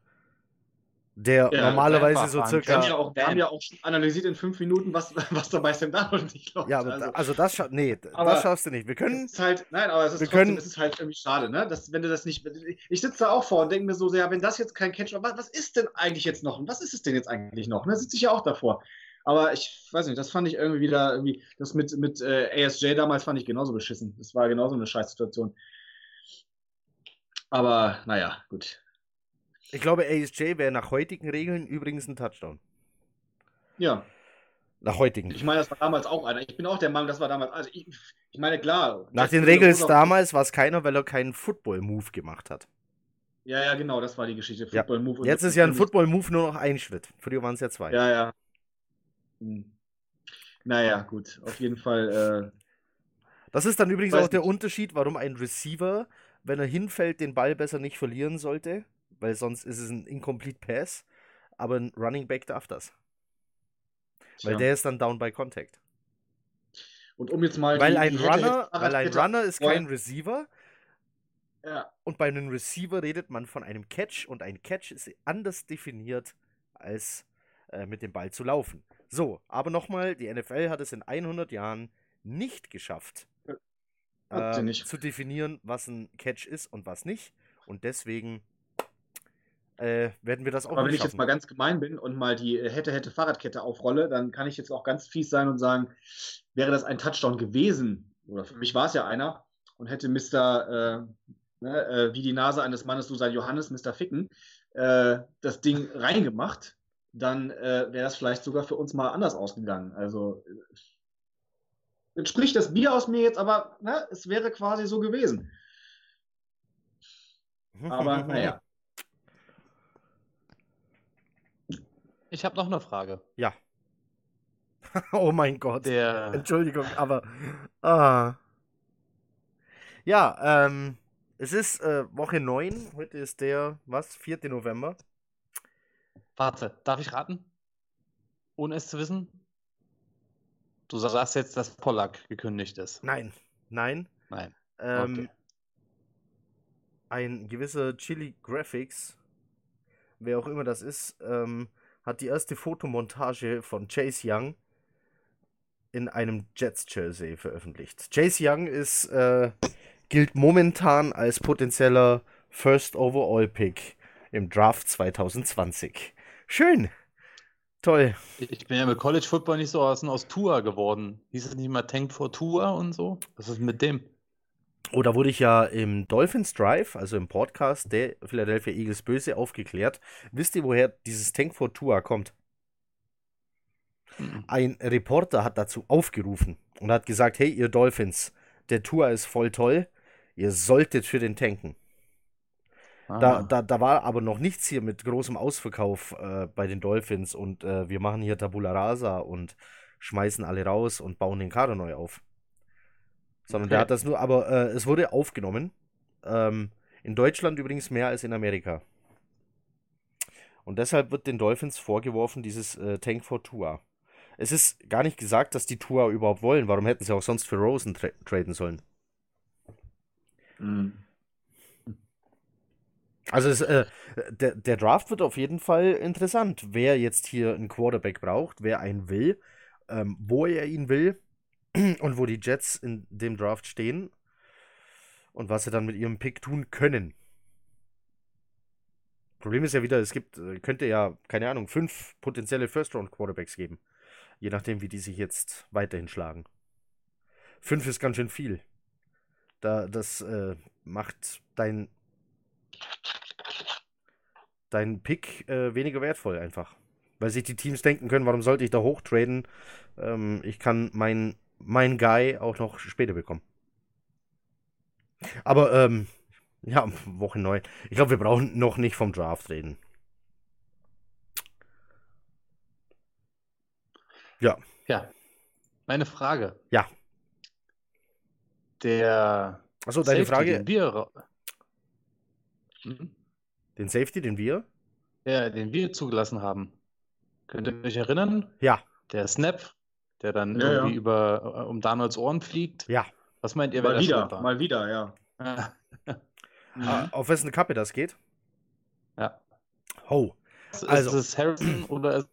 Der Ja, normalerweise so waren wir haben, circa. ja auch, wir haben ja auch schon analysiert in fünf Minuten, was, was da bei Sam Darnold nicht läuft. Ja, aber also, also das scha nee, das schaffst du nicht. Wir können. ist halt, nein, aber es ist trotzdem, können- es ist halt irgendwie schade, ne? Dass, wenn du das nicht. Ich sitze da auch vor und denke mir so, ja, wenn das jetzt kein Catch war, was, was ist denn eigentlich jetzt noch? Was ist es denn jetzt eigentlich noch? Da sitze ich ja auch davor. Aber ich weiß nicht, das fand ich irgendwie wieder irgendwie, das mit, mit äh, ASJ damals fand ich genauso beschissen. Das war genauso eine Scheißsituation. Aber naja, gut. Ich glaube, ASJ wäre nach heutigen Regeln übrigens ein Touchdown. Ja, Nach heutigen. ich meine, das war damals auch einer. Ich bin auch der Meinung, das war damals. Also ich, ich meine, klar. Nach den Regeln damals war es keiner, weil er keinen Football-Move gemacht hat. Ja, ja, genau, das war die Geschichte. Ja. Football Move. und- Jetzt ist ja ein Football-Move nur noch ein Schritt. Früher waren es ja zwei. Ja, ja. Hm. Naja, gut. Auf jeden Fall. Äh, Das ist dann übrigens auch der nicht. Unterschied, warum ein Receiver wenn er hinfällt, den Ball besser nicht verlieren sollte, weil sonst ist es ein Incomplete Pass. Aber ein Running Back darf das. Weil Tja. der ist dann down by Contact. Und um jetzt mal Weil die- ein die Runner, weil ein Runner ist Wollen- kein Receiver. Ja, Und bei einem Receiver redet man von einem Catch und ein Catch ist anders definiert als äh, mit dem Ball zu laufen. So, aber nochmal, die NFL hat es in 100 Jahren nicht geschafft, sie äh, nicht. zu definieren, was ein Catch ist und was nicht. Und deswegen äh, werden wir das auch aber wenn ich jetzt mal ganz gemein bin und mal die äh, hätte, hätte Fahrradkette aufrolle, dann kann ich jetzt auch ganz fies sein und sagen, wäre das ein Touchdown gewesen, oder für mich war es ja einer, und hätte Mr. Äh, ne, äh, wie die Nase eines Mannes, du sein Johannes, Mr. Ficken, äh, das Ding reingemacht, dann äh, wäre das vielleicht sogar für uns mal anders ausgegangen. Also äh, jetzt spricht das Bier aus mir jetzt, aber ne, es wäre quasi so gewesen. Aber naja. Ich habe noch eine Frage. Ja. oh mein Gott. Der, Entschuldigung, aber. Ah. Ja, ähm, es ist äh, Woche 9. Heute ist der, was, 4. November. warte, darf ich raten? Ohne es zu wissen? Du sagst jetzt, dass Pollack gekündigt ist. Nein, nein. Nein. Ähm, Okay. Ein gewisser Chili Graphics, wer auch immer das ist, ähm, hat die erste Fotomontage von Chase Young in einem Jets-Jersey veröffentlicht. Chase Young ist, äh, gilt momentan als potenzieller First Overall Pick im Draft 2020. Schön. Toll. Ich bin ja mit College Football nicht so aus, Tour geworden. Hieß es nicht mal Tank for Tour und so? Was ist mit dem? Oder wurde ich ja im Dolphins Drive, also im Podcast der Philadelphia Eagles Böse, aufgeklärt. Wisst ihr, woher dieses Tank for Tour kommt? Mhm. Ein Reporter hat dazu aufgerufen und hat gesagt: Hey, ihr Dolphins, der Tour ist voll toll. Ihr solltet für den tanken. Da, Ah. da, da war aber noch nichts hier mit großem Ausverkauf äh, bei den Dolphins und äh, wir machen hier Tabula Rasa und schmeißen alle raus und bauen den Kader neu auf. Sondern der hat das nur, aber äh, es wurde aufgenommen. Ähm, in Deutschland übrigens mehr als in Amerika. Und deshalb wird den Dolphins vorgeworfen, dieses äh, Tank for Tour. Es ist gar nicht gesagt, dass die Tour überhaupt wollen. Warum hätten sie auch sonst für Rosen tra traden sollen? Mhm. Also es, äh, der, der Draft wird auf jeden Fall interessant, wer jetzt hier einen Quarterback braucht, wer einen will, ähm, wo er ihn will und wo die Jets in dem Draft stehen und was sie dann mit ihrem Pick tun können. Problem ist ja wieder, es gibt, äh, könnte ja, keine Ahnung, fünf potenzielle First-Round-Quarterbacks geben. Je nachdem, wie die sich jetzt weiterhin schlagen. Fünf ist ganz schön viel. Da, das äh, macht dein dein Pick äh, weniger wertvoll einfach. Weil sich die Teams denken können, warum sollte ich da hochtraden? Ähm, ich kann mein, mein Guy auch noch später bekommen. Aber, ähm, ja, Woche 9. Ich glaube, wir brauchen noch nicht vom Draft reden. Ja, Ja, meine Frage. Ja. Der achso, deine Safety, Frage, den wir, Hm? den Safety, den wir? ja, den wir zugelassen haben. Könnt ihr euch erinnern? Ja, Der Snap, der dann Ja, irgendwie ja. über äh, um Donalds Ohren fliegt. ja. Was meint ihr, wer Mal der wieder, war? mal wieder, ja. Mhm. Auf wessen Kappe das geht? ja. Ho. Ist Also. es Harrison oder ist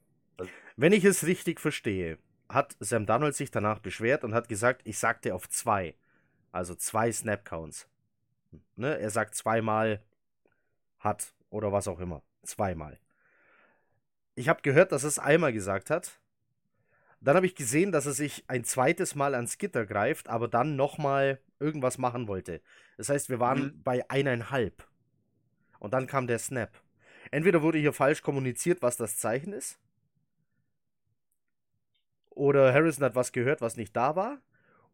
Wenn ich es richtig verstehe, hat Sam Darnold sich danach beschwert und hat gesagt, ich sagte auf zwei. Also zwei Snap-Counts. Ne? Er sagt zweimal hat oder was auch immer. Zweimal. Ich habe gehört, dass er es einmal gesagt hat. Dann habe ich gesehen, dass er sich ein zweites Mal ans Gitter greift, aber dann nochmal irgendwas machen wollte. Das heißt, wir waren Mhm. bei eineinhalb. Und dann kam der Snap. Entweder wurde hier falsch kommuniziert, was das Zeichen ist. Oder Harrison hat was gehört, was nicht da war.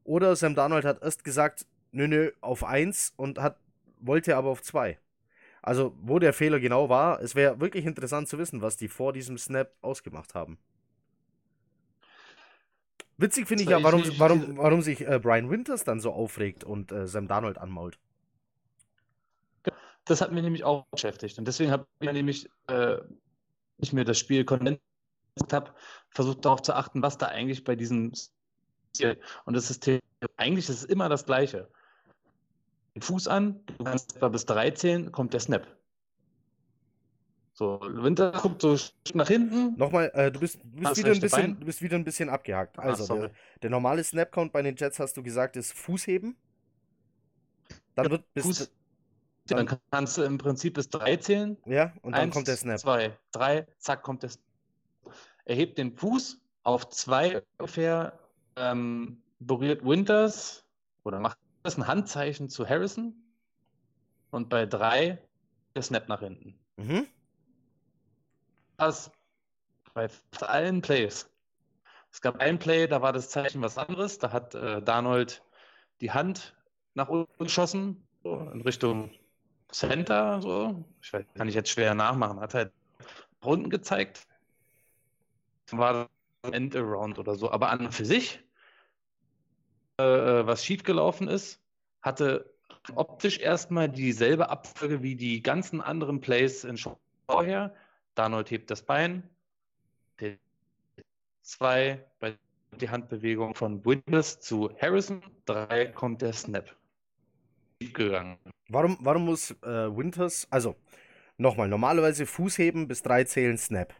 Oder Sam Darnold hat erst gesagt, nö, nö, auf 1 und hat, wollte aber auf 2. Also, wo der Fehler genau war, es wäre wirklich interessant zu wissen, was die vor diesem Snap ausgemacht haben. Witzig finde ich ja, warum, warum, warum sich äh, Brian Winters dann so aufregt und äh, Sam Darnold anmault. das hat mich nämlich auch beschäftigt. Und deswegen habe ich nämlich, äh, ich mir das Spiel kondensiert habe, versucht darauf zu achten, was da eigentlich bei diesem Ziel. Und das ist eigentlich ist es immer das Gleiche. Den Fuß an, du kannst etwa bis drei zählen, kommt der Snap. So, Winter guckt so nach hinten. Nochmal, äh, du, bist, du, bist bisschen, du bist wieder ein bisschen abgehakt. Also, sorry. der, der normale Snap-Count bei den Jets, hast du gesagt, ist Fußheben. Dann wird bis. Fuß, dann kannst du im Prinzip bis drei zählen. Ja, und dann Eins, kommt der Snap. Zwei, drei, zack, kommt der Snap. Er hebt den Fuß auf zwei ungefähr, ähm, berührt Winters oder macht das ein Handzeichen zu Harrison und bei drei der Snap nach hinten. Mhm. Das bei fast allen Plays. Es gab ein Play, da war das Zeichen was anderes. Da hat äh, Darnold die Hand nach unten geschossen, so in Richtung Center. So. Ich weiß, kann ich jetzt schwer nachmachen. Hat halt nach unten gezeigt. War das End Around oder so. Aber an und für sich, äh, äh, was schiefgelaufen ist, hatte optisch erstmal dieselbe Abfolge wie die ganzen anderen Plays in Show vorher. Darnold hebt das Bein. Der Zwei bei die Handbewegung von Winters zu Harrison. Drei kommt der Snap. Gegangen. Warum, warum muss äh, Winters, also nochmal, normalerweise Fußheben bis drei zählen Snap.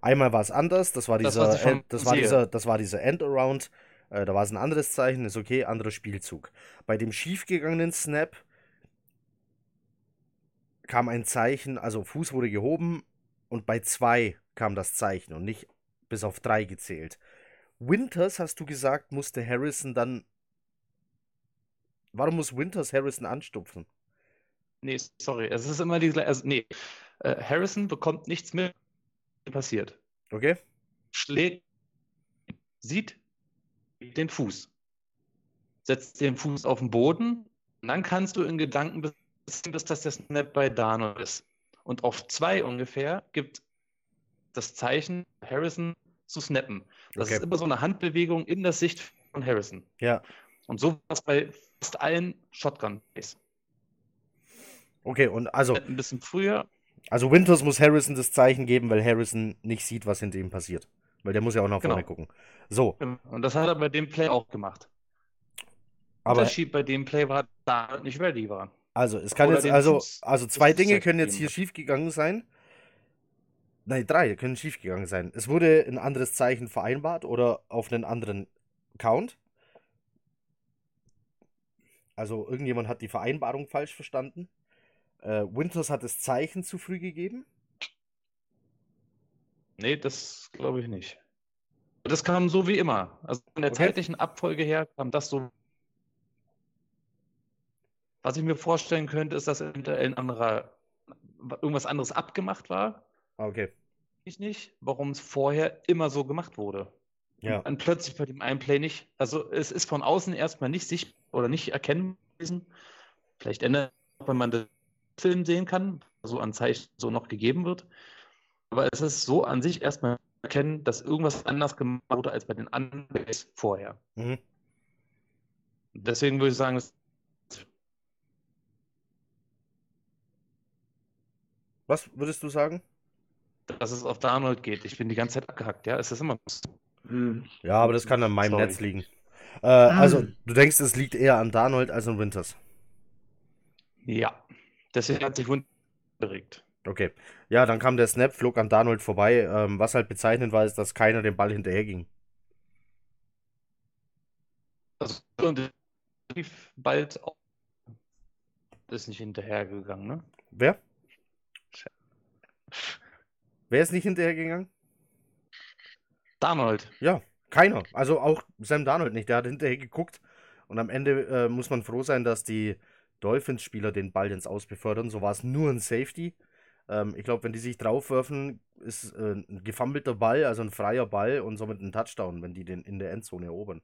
Einmal war es anders, das war Das, dieser, schon End, das war dieser, das war dieser End-Around, äh, da war es ein anderes Zeichen, ist okay, anderer Spielzug. Bei dem schiefgegangenen Snap kam ein Zeichen, also Fuß wurde gehoben und bei zwei kam das Zeichen und nicht bis auf drei gezählt. Winters, hast du gesagt, musste Harrison dann. Warum muss Winters Harrison anstupfen? Nee, sorry. Es ist immer die gleiche. Also, nee. Äh, Harrison bekommt nichts mit, passiert. Okay? Schlägt, sieht den Fuß, setzt den Fuß auf den Boden und dann kannst du in Gedanken bis, bis das der Snap bei Dano ist. Und auf zwei ungefähr gibt das Zeichen Harrison zu snappen. Das Okay. ist immer so eine Handbewegung in der Sicht von Harrison. Ja. Und so war es bei fast allen Shotgun-Plays. Okay, und also, Ein bisschen früher, also Winters muss Harrison das Zeichen geben, weil Harrison nicht sieht, was hinter ihm passiert. Weil der muss ja auch nach Genau. vorne gucken. So, und das hat er bei dem Play auch gemacht. aber Unterschied bei dem Play war, da nicht ready war. Also es kann Oder jetzt also also zwei Dinge können jetzt hier hat. schief gegangen sein. Nein, drei können schief gegangen sein. Es wurde ein anderes Zeichen vereinbart oder auf einen anderen Count. Also irgendjemand hat die Vereinbarung falsch verstanden. Äh, Winters hat das Zeichen zu früh gegeben. Nee, das glaube ich nicht. Das kam so wie immer. Also von der Okay. zeitlichen Abfolge her kam das so. Was ich mir vorstellen könnte, ist, dass eventuell ein anderer, irgendwas anderes abgemacht war. Okay. Ich nicht, warum es vorher immer so gemacht wurde. Ja. Und plötzlich bei dem einen Play nicht. Also es ist von außen erstmal nicht sichtbar oder nicht erkennbar gewesen. Vielleicht ändert, wenn man den Film sehen kann, so an Zeichen so noch gegeben wird. Aber es ist so an sich erstmal erkennen, dass irgendwas anders gemacht wurde als bei den anderen vorher. Mhm. Deswegen würde ich sagen, es Was würdest du sagen? dass es auf Darnold geht. Ich bin die ganze Zeit abgehackt, ja. Es ist immer so. Hm. Ja, aber das kann an meinem Sorry. Netz liegen. Äh, also, du denkst, es liegt eher an Darnold als an Winters. Ja. Deswegen hat sich Wund geregt. Okay. Ja, dann kam der Snap, flog an Darnold vorbei. Ähm, was halt bezeichnend war, ist, dass keiner den Ball hinterher ging. Also bald auch ist nicht hinterhergegangen, ne? Wer? Wer ist nicht hinterhergegangen? Darnold. Ja, keiner. Also auch Sam Darnold nicht. Der hat hinterher geguckt. Und am Ende äh, muss man froh sein, dass die Dolphins-Spieler den Ball ins Aus befördern. So war es nur ein Safety. Ähm, ich glaube, wenn die sich draufwerfen, ist äh, ein gefummelter Ball, also ein freier Ball und somit ein Touchdown, wenn die den in der Endzone erobern.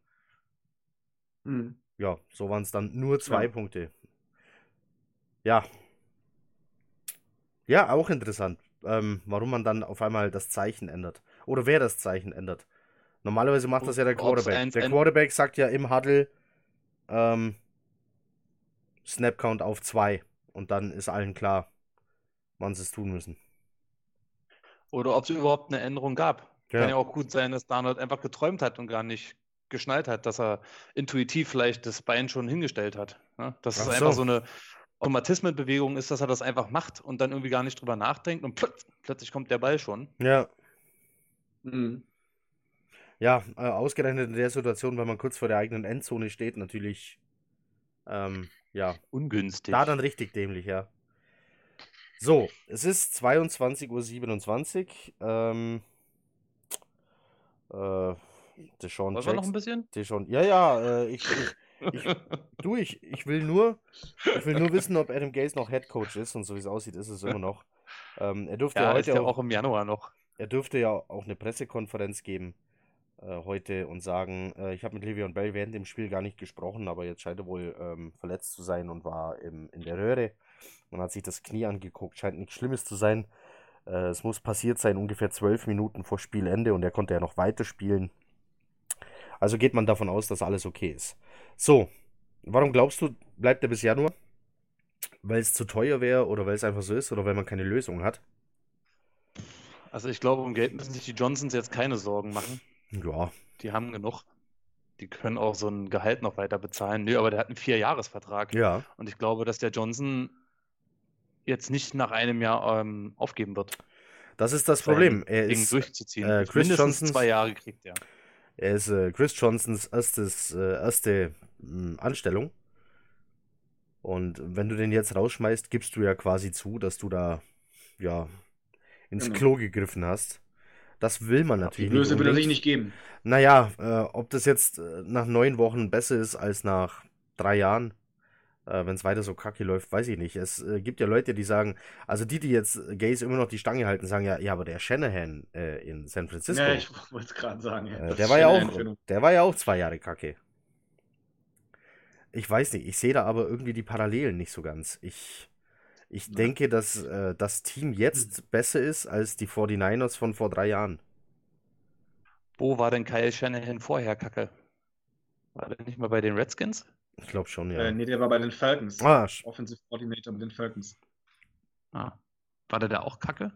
Hm. Ja, so waren es dann nur zwei Ja. Punkte. Ja. Ja, auch interessant, ähm, warum man dann auf einmal das Zeichen ändert. Oder wer das Zeichen ändert. Normalerweise macht das ja der Quarterback. Der Quarterback sagt ja im Huddle ähm, Snap Count auf zwei. Und dann ist allen klar, wann sie es tun müssen. Oder ob es überhaupt eine Änderung gab. Ja. Kann ja auch gut sein, dass Darnold einfach geträumt hat und gar nicht geschnallt hat, dass er intuitiv vielleicht das Bein schon hingestellt hat. Ne? Dass es Ach einfach so. so eine Automatismenbewegung ist, dass er das einfach macht und dann irgendwie gar nicht drüber nachdenkt und plötz plötzlich kommt der Ball schon. Ja, Mhm. ja, äh, ausgerechnet in der Situation, wenn man kurz vor der eigenen Endzone steht, natürlich, ähm, ja, Ungünstig. da dann richtig dämlich, ja. So, es ist 22.27 Uhr. Ähm, äh, Deshaun Wollen wir noch ein Jackson. bisschen? Deshaun, ja, ja, äh, ich, ich, ich, du, ich, ich will nur, ich will nur wissen, ob Adam Gaze noch Head Coach ist und so wie es aussieht, ist es immer noch. Ähm, er dürfte ja ja, heute ja auch, auch im Januar noch. er dürfte ja auch eine Pressekonferenz geben äh, heute und sagen, äh, ich habe mit Le'Veon Bell während dem Spiel gar nicht gesprochen, aber jetzt scheint er wohl ähm, verletzt zu sein und war im, in der Röhre. Man hat sich das Knie angeguckt, scheint nichts Schlimmes zu sein. Äh, es muss passiert sein, ungefähr zwölf Minuten vor Spielende und er konnte ja noch weiterspielen. Also geht man davon aus, dass alles okay ist. So, warum glaubst du, bleibt er bis Januar? Weil es zu teuer wäre oder weil es einfach so ist oder weil man keine Lösung hat? Also ich glaube, um Geld müssen sich die Johnsons jetzt keine Sorgen machen. Ja, Die haben genug. Die können auch so ein Gehalt noch weiter bezahlen. Nö, aber der hat einen Vierjahresvertrag. ja. Und ich glaube, dass der Johnson jetzt nicht nach einem Jahr ähm, aufgeben wird, Das ist das Problem. Er Ding ist, durchzuziehen. äh, Chris Mindestens Johnsons- zwei Jahre kriegt er. Er ist äh, Chris Johnsons erstes, äh, erste mh, Anstellung. Und wenn du den jetzt rausschmeißt, gibst du ja quasi zu, dass du da ja ins Genau. Klo gegriffen hast. Das will man Die natürlich Blöße will er sich nicht geben. Naja, äh, ob das jetzt äh, nach neun Wochen besser ist als nach drei Jahren, äh, wenn es weiter so kacke läuft, weiß ich nicht. Es äh, gibt ja Leute, die sagen, also die, die jetzt Gaze immer noch die Stange halten, sagen ja, ja, aber der Shanahan äh, in San Francisco, Ja, ich wollte es gerade sagen. Ja. äh, der war ja auch, der war ja auch zwei Jahre kacke. Ich weiß nicht, ich sehe da aber irgendwie die Parallelen nicht so ganz. Ich, ich Ja. denke, dass äh, das Team jetzt besser ist als die 49ers von vor drei Jahren. Wo war denn Kyle Shanahan vorher, Kacke? War der nicht mal bei den Redskins? Ich glaube schon, ja. Äh, nee, der war bei den Falcons. Ah, Offensive Coordinator mit den Falcons. Ah. War der da auch Kacke?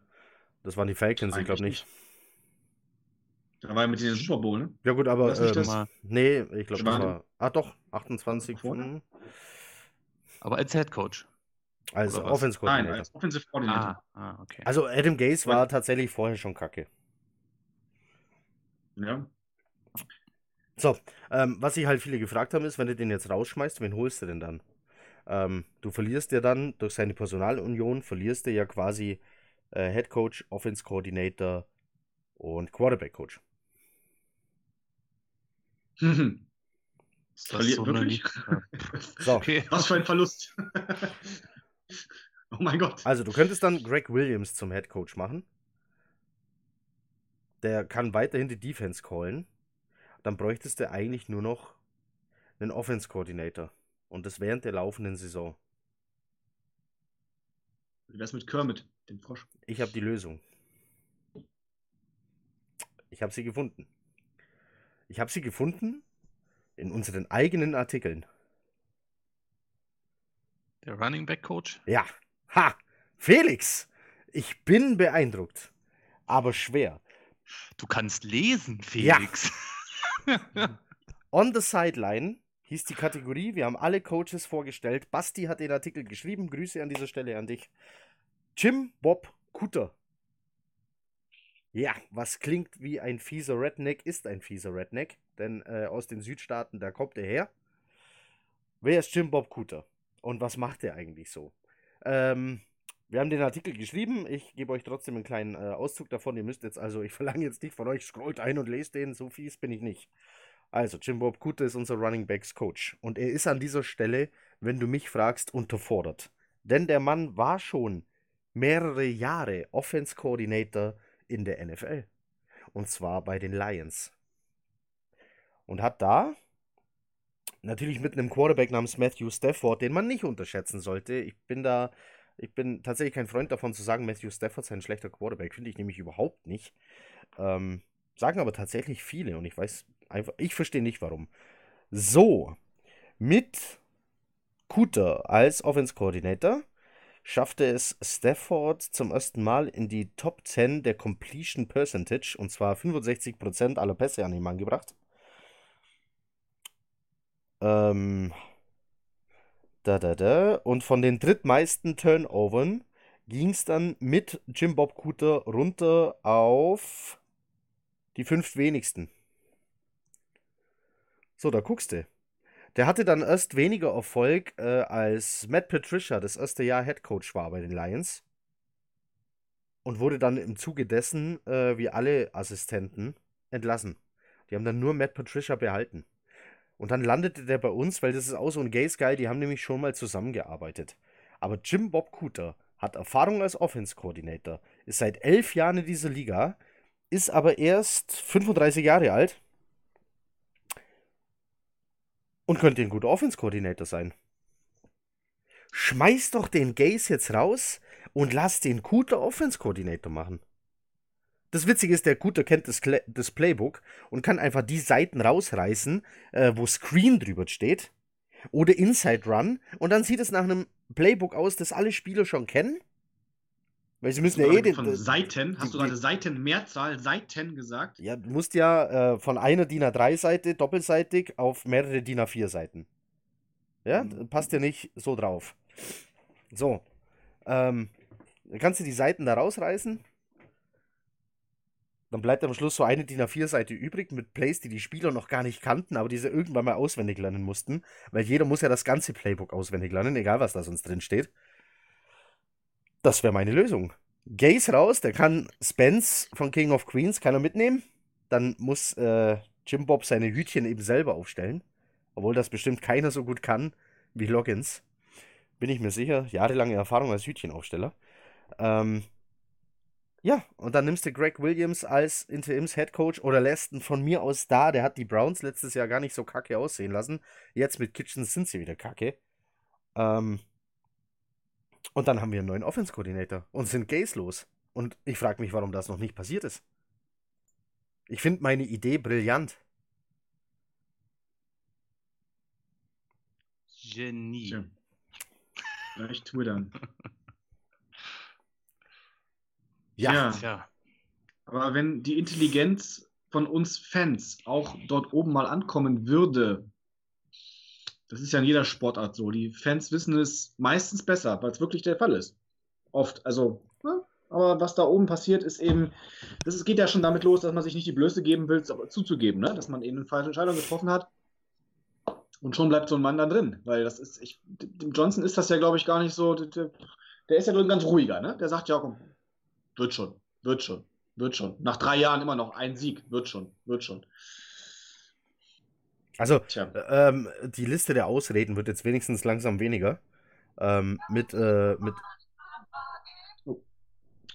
das waren die Falcons, ich glaube nicht. Da war er mit den Super Bowl, ne? Ja gut, aber ähm, das- Mal. nee, ich glaube, das war. Ah doch, 28 Vorne? hm, Aber als Head Coach. als was? Offense Nein, Coordinator. als Offensive Coordinator. Ah, ah, okay. Also Adam Gaze war tatsächlich vorher schon kacke. Ja. So, ähm, was sich halt viele gefragt haben, ist, wenn du den jetzt rausschmeißt, wen holst du denn dann? Ähm, du verlierst ja dann durch seine Personalunion, verlierst du ja quasi äh, Head Coach, Offense Coordinator und Quarterback Coach. Ist das Verliert so wirklich? So, Okay. Was für ein Verlust. oh mein Gott. also du könntest dann Greg Williams zum Head Coach machen. Der kann weiterhin die Defense callen. Dann bräuchtest du eigentlich nur noch einen Offense Coordinator. Und das während der laufenden Saison. Wie wär's mit Kermit, dem Frosch? Ich habe die Lösung. Ich habe sie gefunden. Ich habe sie gefunden in unseren eigenen Artikeln. Der Running Back Coach? Ja. Ha! Felix! Ich bin beeindruckt. Aber schwer. Du kannst lesen, Ja. On the Sideline hieß die Kategorie. Wir haben alle Coaches vorgestellt. Basti hat den Artikel geschrieben. Grüße an dieser Stelle an dich. Jim Bob Kutter. Ja, was klingt wie ein fieser Redneck, ist ein fieser Redneck. Denn äh, aus den Südstaaten, da kommt er her. Wer ist Jim Bob Kutter? Und was macht er eigentlich so? Ähm, wir haben den Artikel geschrieben. Ich gebe euch trotzdem einen kleinen äh, Auszug davon. Ihr müsst jetzt also, ich verlange jetzt nicht von euch, scrollt ein und lest den. So fies bin ich nicht. Also, Jim Bob Kutter ist unser Running Backs Coach. Und er ist an dieser Stelle, wenn du mich fragst, unterfordert. Denn der Mann war schon mehrere Jahre Offense Coordinator in der NFL. Und zwar bei den Lions. Und hat da natürlich mit einem Quarterback namens Matthew Stafford, den man nicht unterschätzen sollte. Ich bin da, ich bin tatsächlich kein Freund davon zu sagen, Matthew Stafford sei ein schlechter Quarterback. Finde ich nämlich überhaupt nicht. Ähm, sagen aber tatsächlich viele und ich weiß einfach, ich verstehe nicht warum. So, mit Kuter als Offense Coordinator schaffte es Stafford zum ersten Mal in die Top 10 der Completion Percentage und zwar 65% aller Pässe an den Mann gebracht. Ähm, da, da, da. Und von den drittmeisten Turnovern ging es dann mit Jim Bob Cooter runter auf die fünf wenigsten. So, da guckst du. Der hatte dann erst weniger Erfolg, äh, als Matt Patricia das erste Jahr Head Coach war bei den Lions. Und wurde dann im Zuge dessen, äh, wie alle Assistenten, entlassen. Die haben dann nur Matt Patricia behalten. Und dann landete der bei uns, weil das ist auch so ein Gays Guy, die haben nämlich schon mal zusammengearbeitet. Aber Jim Bob Cooter hat Erfahrung als Offense Coordinator, ist seit elf Jahren in dieser Liga, ist aber erst 35 Jahre alt und könnte ein guter Offense Coordinator sein. Schmeiß doch den Gays jetzt raus und lass den Cooter Offense Coordinator machen. Das Witzige ist, der Guter kennt das, das, Playbook und kann einfach die Seiten rausreißen, äh, wo Screen drüber steht. Oder Inside Run. Und dann sieht es nach einem Playbook aus, das alle Spieler schon kennen. Weil sie müssen ja eh den. Von Seiten? Hast du gerade Seiten Mehrzahl Seiten gesagt? Ja, du musst ja äh, von einer DIN A3-Seite doppelseitig auf mehrere DIN A4-Seiten. Ja, mhm. passt ja nicht so drauf. So. Ähm, kannst du die Seiten da rausreißen dann bleibt am Schluss so eine DIN A4-Seite übrig mit Plays, die die Spieler noch gar nicht kannten, aber die sie irgendwann mal auswendig lernen mussten. Weil jeder muss ja das ganze Playbook auswendig lernen, egal was da sonst drin steht. Das wäre meine Lösung. Gaze raus, der kann Spence von King of Queens, kann er mitnehmen. Dann muss äh, Jim Bob seine Hütchen eben selber aufstellen. Obwohl das bestimmt keiner so gut kann wie Loggins. Bin ich mir sicher. Jahrelange Erfahrung als Hütchenaufsteller. Ähm, ja, und dann nimmst du Greg Williams als Interims Head Coach oder lässt ihn von mir aus da. Der hat die Browns letztes Jahr gar nicht so kacke aussehen lassen. Jetzt mit Kitchens sind sie wieder kacke. Ähm, und dann haben wir einen neuen Offense-Koordinator und sind Gays los. Und ich frage mich, warum das noch nicht passiert ist. Ich finde meine Idee brillant. Genie. Tja. Vielleicht twittern. Ja. ja. Aber wenn die Intelligenz von uns Fans auch dort oben mal ankommen würde, das ist ja in jeder Sportart so. Die Fans wissen es meistens besser, weil es wirklich der Fall ist. Oft. Also, ne? aber was da oben passiert, ist eben, das geht ja schon damit los, dass man sich nicht die Blöße geben will, aber zuzugeben, ne? dass man eben eine falsche Entscheidung getroffen hat. Und schon bleibt so ein Mann da drin. Weil das ist, ich, dem Johnson ist das ja, glaube ich, gar nicht so. Der, der ist ja drin ganz ruhiger, ne? Der sagt ja, komm, wird schon, wird schon, wird schon. Nach drei Jahren immer noch ein Sieg, wird schon, wird schon. Also, ähm, die Liste der Ausreden wird jetzt wenigstens langsam weniger. Ähm, mit, äh, mit.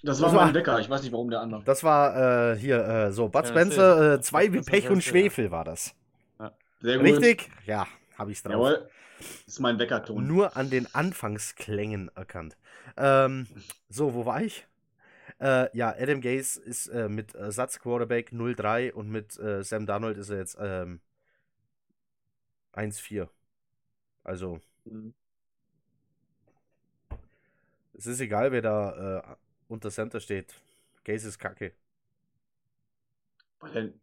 Das war, das mein Wecker, ich weiß nicht, warum der andere. Das war äh, hier, äh, so, Bud ja, Spencer, äh, zwei wie Pech und Schwefel ja. war das. Ja. Sehr gut. Richtig? Ja, habe ich's drauf. Jawohl. Das ist mein Weckerton. Nur an den Anfangsklängen erkannt. Ähm, so, wo war ich? Äh, ja, Adam Gaze ist äh, mit Ersatz-Quarterback 0-3 und mit äh, Sam Darnold ist er jetzt ähm, 1-4. Also. Mhm. Es ist egal, wer da äh, unter Center steht. Gaze ist kacke. War denn,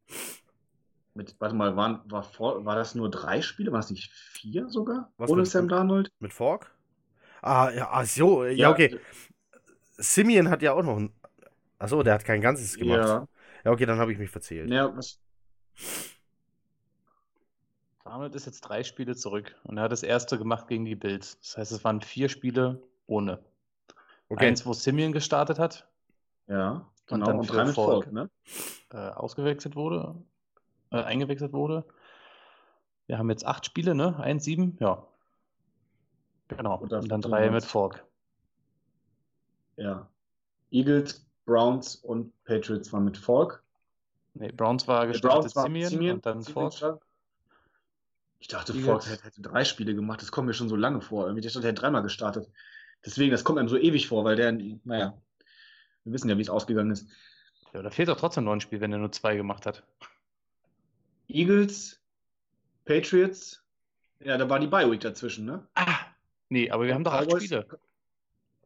mit, warte mal, waren, war, vor, war das nur drei Spiele? War es nicht vier sogar? Was Ohne mit, Sam Darnold? Mit Fork? Ah, ja, so, ja, ja okay. Simeon hat ja auch noch ein, Achso, der hat kein ganzes gemacht. Ja. Ja, okay, dann habe ich mich verzählt. Ja, was? Arnold ist jetzt drei Spiele zurück und er hat das erste gemacht gegen die Bills. Das heißt, es waren vier Spiele ohne. Okay. Eins, wo Simeon gestartet hat. Ja, genau. Und dann und für Volk, ne? äh, ausgewechselt wurde, äh, eingewechselt wurde. Wir haben jetzt acht Spiele, ne? Eins, sieben, ja. Genau. Und, und dann drei mit Fork. Ja. Eagles, Browns und Patriots waren mit Falk. Nee, Browns war gestartet Browns Simeon, Simeon und dann Simeon Falk. Ich dachte, Falk hätte, hätte, drei Spiele gemacht. Das kommt mir schon so lange vor. Irgendwie, der hätte dreimal gestartet. Deswegen, das kommt einem so ewig vor, weil der, naja, wir wissen ja, wie es ausgegangen ist. Ja, da fehlt doch trotzdem noch ein Spiel, wenn er nur zwei gemacht hat. Eagles, Patriots, ja, da war die Bye Week dazwischen, ne? Ah, nee, aber wir haben doch acht Spiele.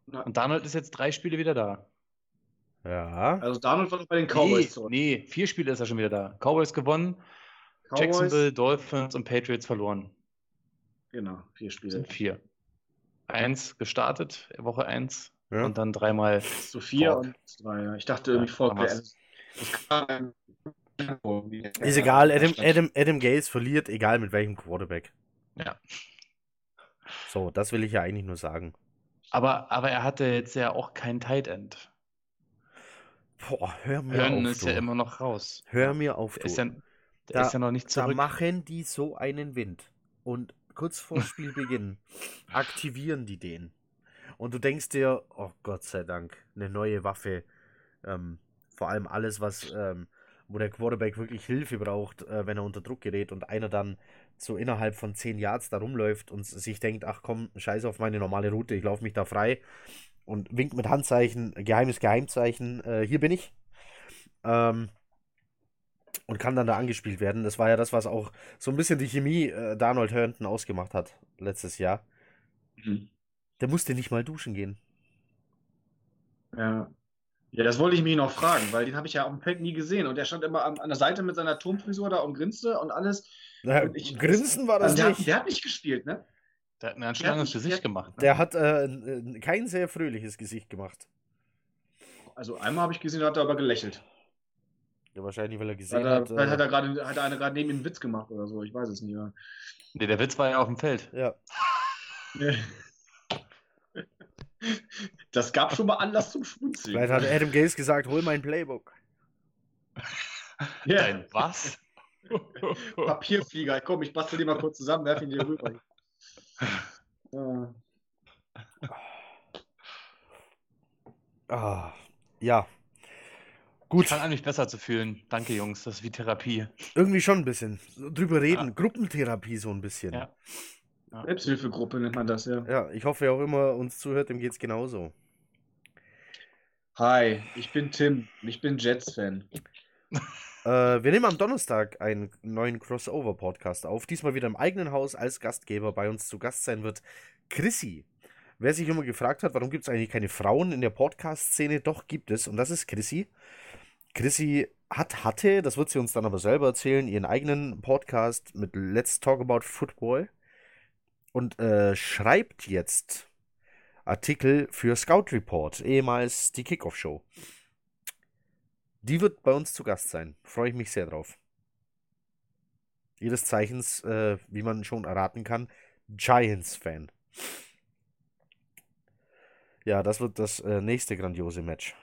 Und Darnold ist jetzt drei Spiele wieder da. Ja. Also Darnold war doch bei den Cowboys nee, zurück. nee, vier Spiele ist er schon wieder da. Cowboys gewonnen, Cowboys, Jacksonville, Dolphins und Patriots verloren. Genau, vier Das Spiele. sind vier. Eins gestartet, Woche eins. Ja. Und dann dreimal. So vier Talk. und drei. Ja. Ich dachte irgendwie Ja, Ist egal, Adam, Adam, Adam Gaze verliert, egal mit welchem Quarterback. Ja. So, das will ich ja eigentlich nur sagen. Aber, aber er hatte jetzt ja auch kein Tight End. Boah, hör mir Hören auf. ist du. ja immer noch raus. Hör mir auf. Der Du. ist ja, Da- ist ja noch nicht da zurück. machen die so einen Wind. Und kurz vor Spielbeginn aktivieren die den. Und du denkst dir, oh Gott sei Dank, eine neue Waffe. Ähm, vor allem alles, was, ähm, wo der Quarterback wirklich Hilfe braucht, äh, wenn er unter Druck gerät und einer dann so innerhalb von 10 Yards da rumläuft und sich denkt, ach komm, scheiß auf meine normale Route, ich laufe mich da frei und winkt mit Handzeichen, geheimes Geheimzeichen, äh, hier bin ich. Ähm, und kann dann da angespielt werden. Das war ja das, was auch so ein bisschen die Chemie äh, Darnold Herndon ausgemacht hat letztes Jahr. Mhm. Der musste nicht mal duschen gehen. Ja. ja, das wollte ich mich noch fragen, weil den habe ich ja auf dem Feld nie gesehen. Und der stand immer an, an der Seite mit seiner Turmfrisur da und grinste und alles. Naja, Und ich- Grinsen war das Also der, nicht. der hat nicht gespielt, ne? Der hat mir ein Der hat langes nicht- Gesicht der- gemacht. Ne? Der hat äh, n- kein sehr fröhliches Gesicht gemacht. Also einmal habe ich gesehen, da hat er aber gelächelt. Ja, wahrscheinlich, weil er gesehen er, hat. vielleicht hat Äh, er gerade hat er einer gerade neben ihm einen Witz gemacht oder so. Ich weiß es nicht. Ja. Nee, der Witz war ja auf dem Feld. ja. Das gab schon mal Anlass zum Schmunzeln. Vielleicht hat Adam Gaze gesagt, hol mein Playbook. Ja. Dein was? Papierflieger. Komm, ich bastel den mal kurz zusammen, werf ihn dir rüber. Ja. Ah, ja. Ich Gut, fange an, mich besser zu fühlen. Danke, Jungs. Das ist wie Therapie. irgendwie schon ein bisschen. Drüber reden, Ja. Gruppentherapie so ein bisschen. Ja. Selbsthilfegruppe nennt man das, ja. Ja, ich hoffe, wer auch immer uns zuhört, dem geht's genauso. Hi, ich bin Tim. Ich bin Jets-Fan. Äh, wir nehmen am Donnerstag einen neuen Crossover-Podcast auf. Diesmal wieder im eigenen Haus als Gastgeber. Bei uns zu Gast sein wird Chrissy. Wer sich immer gefragt hat, warum gibt es eigentlich keine Frauen in der Podcast-Szene, doch gibt es. Und das ist Chrissy. Chrissy hat, hatte, das wird sie uns dann aber selber erzählen, ihren eigenen Podcast mit Let's Talk About Football. Und äh, schreibt jetzt Artikel für Scout Report, ehemals die Kickoff-Show. Die wird bei uns zu Gast sein. Freue ich mich sehr drauf. Ihres Zeichens, äh, wie man schon erraten kann, Giants-Fan. Ja, das wird das äh, nächste grandiose Match.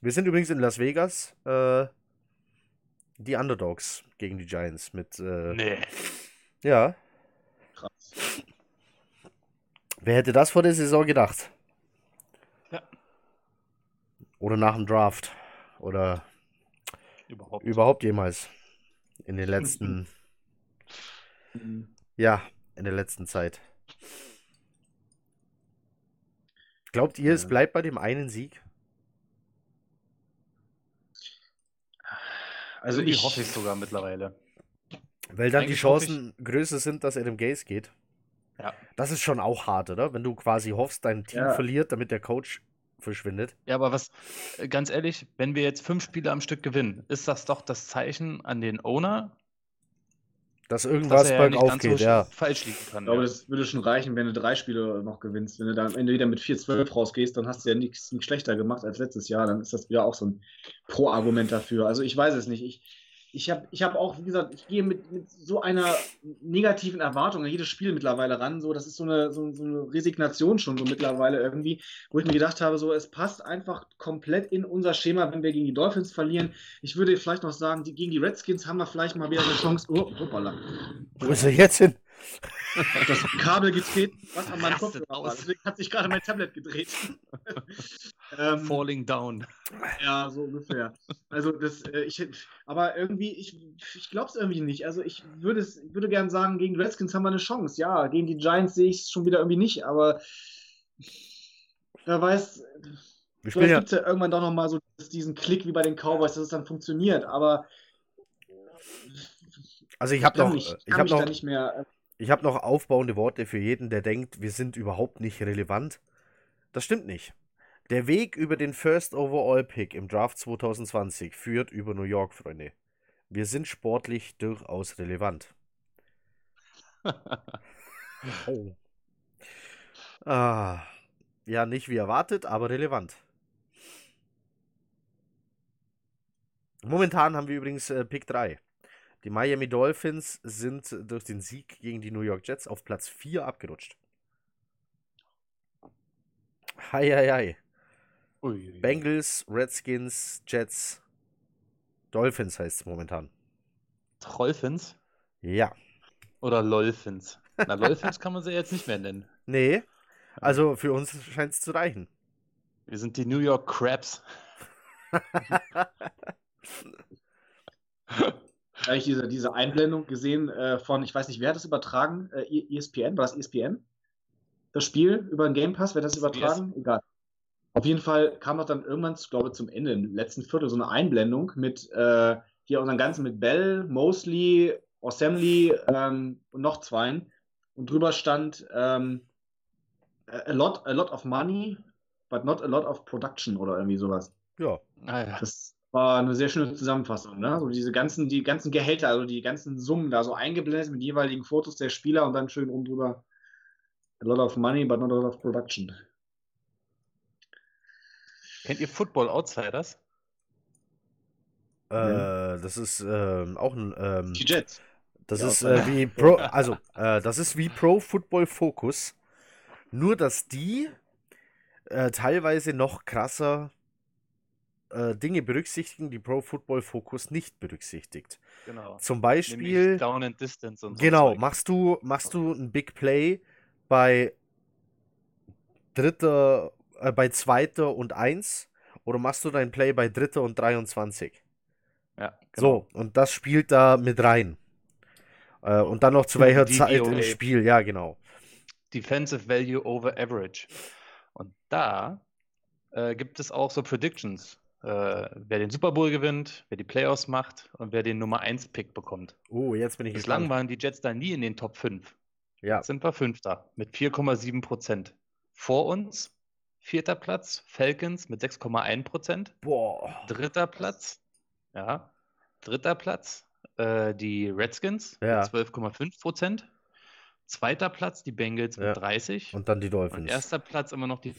Wir sind übrigens in Las Vegas. Äh, die Underdogs gegen die Giants mit. Äh, Nee. Ja, Krass. wer hätte das vor der Saison gedacht? Oder nach dem Draft. Oder Überhaupt. überhaupt jemals. In den letzten, Mhm. ja, in der letzten Zeit. Glaubt ihr, es Ja. bleibt bei dem einen Sieg? Also Irgendwie ich hoffe ich sogar mittlerweile. Weil dann die Eigentlich ich- Chancen größer sind, dass Adam Gaze geht. Ja. Das ist schon auch hart, oder? Wenn du quasi hoffst, dein Team Ja. verliert, damit der Coach verschwindet. Ja, aber was, äh, ganz ehrlich, wenn wir jetzt fünf Spiele am Stück gewinnen, ist das doch das Zeichen an den Owner, Dass dass irgendwas er ja nicht bergauf ganz so geht, sch- ja. falsch liegen kann. glaube, ja. das würde schon reichen, wenn du drei Spiele noch gewinnst. Wenn du dann am Ende wieder mit 4-12 rausgehst, dann hast du ja nichts nicht schlechter gemacht als letztes Jahr. Dann ist das wieder auch so ein Pro-Argument dafür. Also ich weiß es nicht. Ich, ich habe ich hab auch, wie gesagt, ich gehe mit, mit so einer negativen Erwartung an jedes Spiel mittlerweile ran. So, das ist so eine, so, so eine Resignation schon so mittlerweile irgendwie, wo ich mir gedacht habe, so, es passt einfach komplett in unser Schema, wenn wir gegen die Dolphins verlieren. Ich würde vielleicht noch sagen, die, gegen die Redskins haben wir vielleicht mal wieder eine Chance. Oh, hoppala. Wo ist er jetzt hin? Das Kabel getreten, was an meinem Kopf war. aus. Deswegen hat sich gerade mein Tablet gedreht. ähm, Falling down. ja, so ungefähr. Also das, äh, ich, aber irgendwie, ich, ich glaube es irgendwie nicht. Also ich würde es, ich würde gern sagen, gegen die Redskins haben wir eine Chance. Ja, gegen die Giants sehe ich es schon wieder irgendwie nicht, aber wer weiß, Wir vielleicht ja, gibt es ja irgendwann doch nochmal so diesen Klick wie bei den Cowboys, dass es dann funktioniert, aber also ich habe kann noch, mich, ich kann habe noch, nicht mehr. äh, ich habe noch aufbauende Worte für jeden, der denkt, wir sind überhaupt nicht relevant. Das stimmt nicht. Der Weg über den First Overall Pick im Draft 2020 führt über New York, Freunde. Wir sind sportlich durchaus relevant. oh. Ah, ja, nicht wie erwartet, aber relevant. Momentan haben wir übrigens äh, Pick 3. Die Miami Dolphins sind durch den Sieg gegen die New York Jets auf Platz 4 abgerutscht. Hei, hei, hei. Ui. Bengals, Redskins, Jets, Dolphins heißt es momentan. Trollfins Ja. oder Lolfins? Na, Lolfins kann man sie jetzt nicht mehr nennen. Nee, also für uns scheint es zu reichen. Wir sind die New York Crabs. Habe ich diese, diese Einblendung gesehen äh, von, ich weiß nicht, wer hat das übertragen? Äh, ESPN? War das ESPN? Das Spiel über den Game Pass, wer hat das übertragen? Egal. Auf jeden Fall kam doch dann irgendwann, ich glaube zum Ende, im letzten Viertel, so eine Einblendung mit äh, hier unseren ganzen mit Bell, Mosley, Assembly ähm, und noch zweien. Und drüber stand ähm, a, lot, a lot of money, but not a lot of production oder irgendwie sowas. Ja. Ah. Das war eine sehr schöne Zusammenfassung, ne? So diese ganzen, die ganzen Gehälter, also die ganzen Summen da so eingeblendet mit jeweiligen Fotos der Spieler und dann schön oben drüber a lot of money, but not a lot of production. Kennt ihr Football Outsiders? Äh, Ja. das ist ähm, auch ein. Ähm, Die Jets. das Ja, ist äh, wie Pro, also äh, das ist wie Pro Football Focus. Nur dass die äh, teilweise noch krasser äh, Dinge berücksichtigen, die Pro Football Focus nicht berücksichtigt. Genau. Zum Nämlich Beispiel. Down and Distance und so. Genau, Zeug. machst du, machst du ein Big Play bei dritter, äh, bei zweiter und eins oder machst du dein Play bei dritter und 23? Ja, genau. So, und das spielt da mit rein. Äh, und dann noch zu welcher Zeit im DVOA. Spiel, ja, genau. Defensive Value over Average. Und da äh, gibt es auch so Predictions. Äh, wer den Super Bowl gewinnt, wer die Playoffs macht und wer den Nummer 1 Pick bekommt. Oh, jetzt bin ich Bislang gespannt. waren die Jets da nie in den Top 5. Ja, Jetzt sind wir Fünfter mit 4,7 Prozent. Vor uns vierter Platz Falcons mit 6,1 Prozent. boah. Dritter Platz, ja, dritter Platz äh, die Redskins Ja. mit 12,5 Prozent. Zweiter Platz die Bengals Ja. mit 30. Und dann die Und Dolphins. erster Platz immer noch die.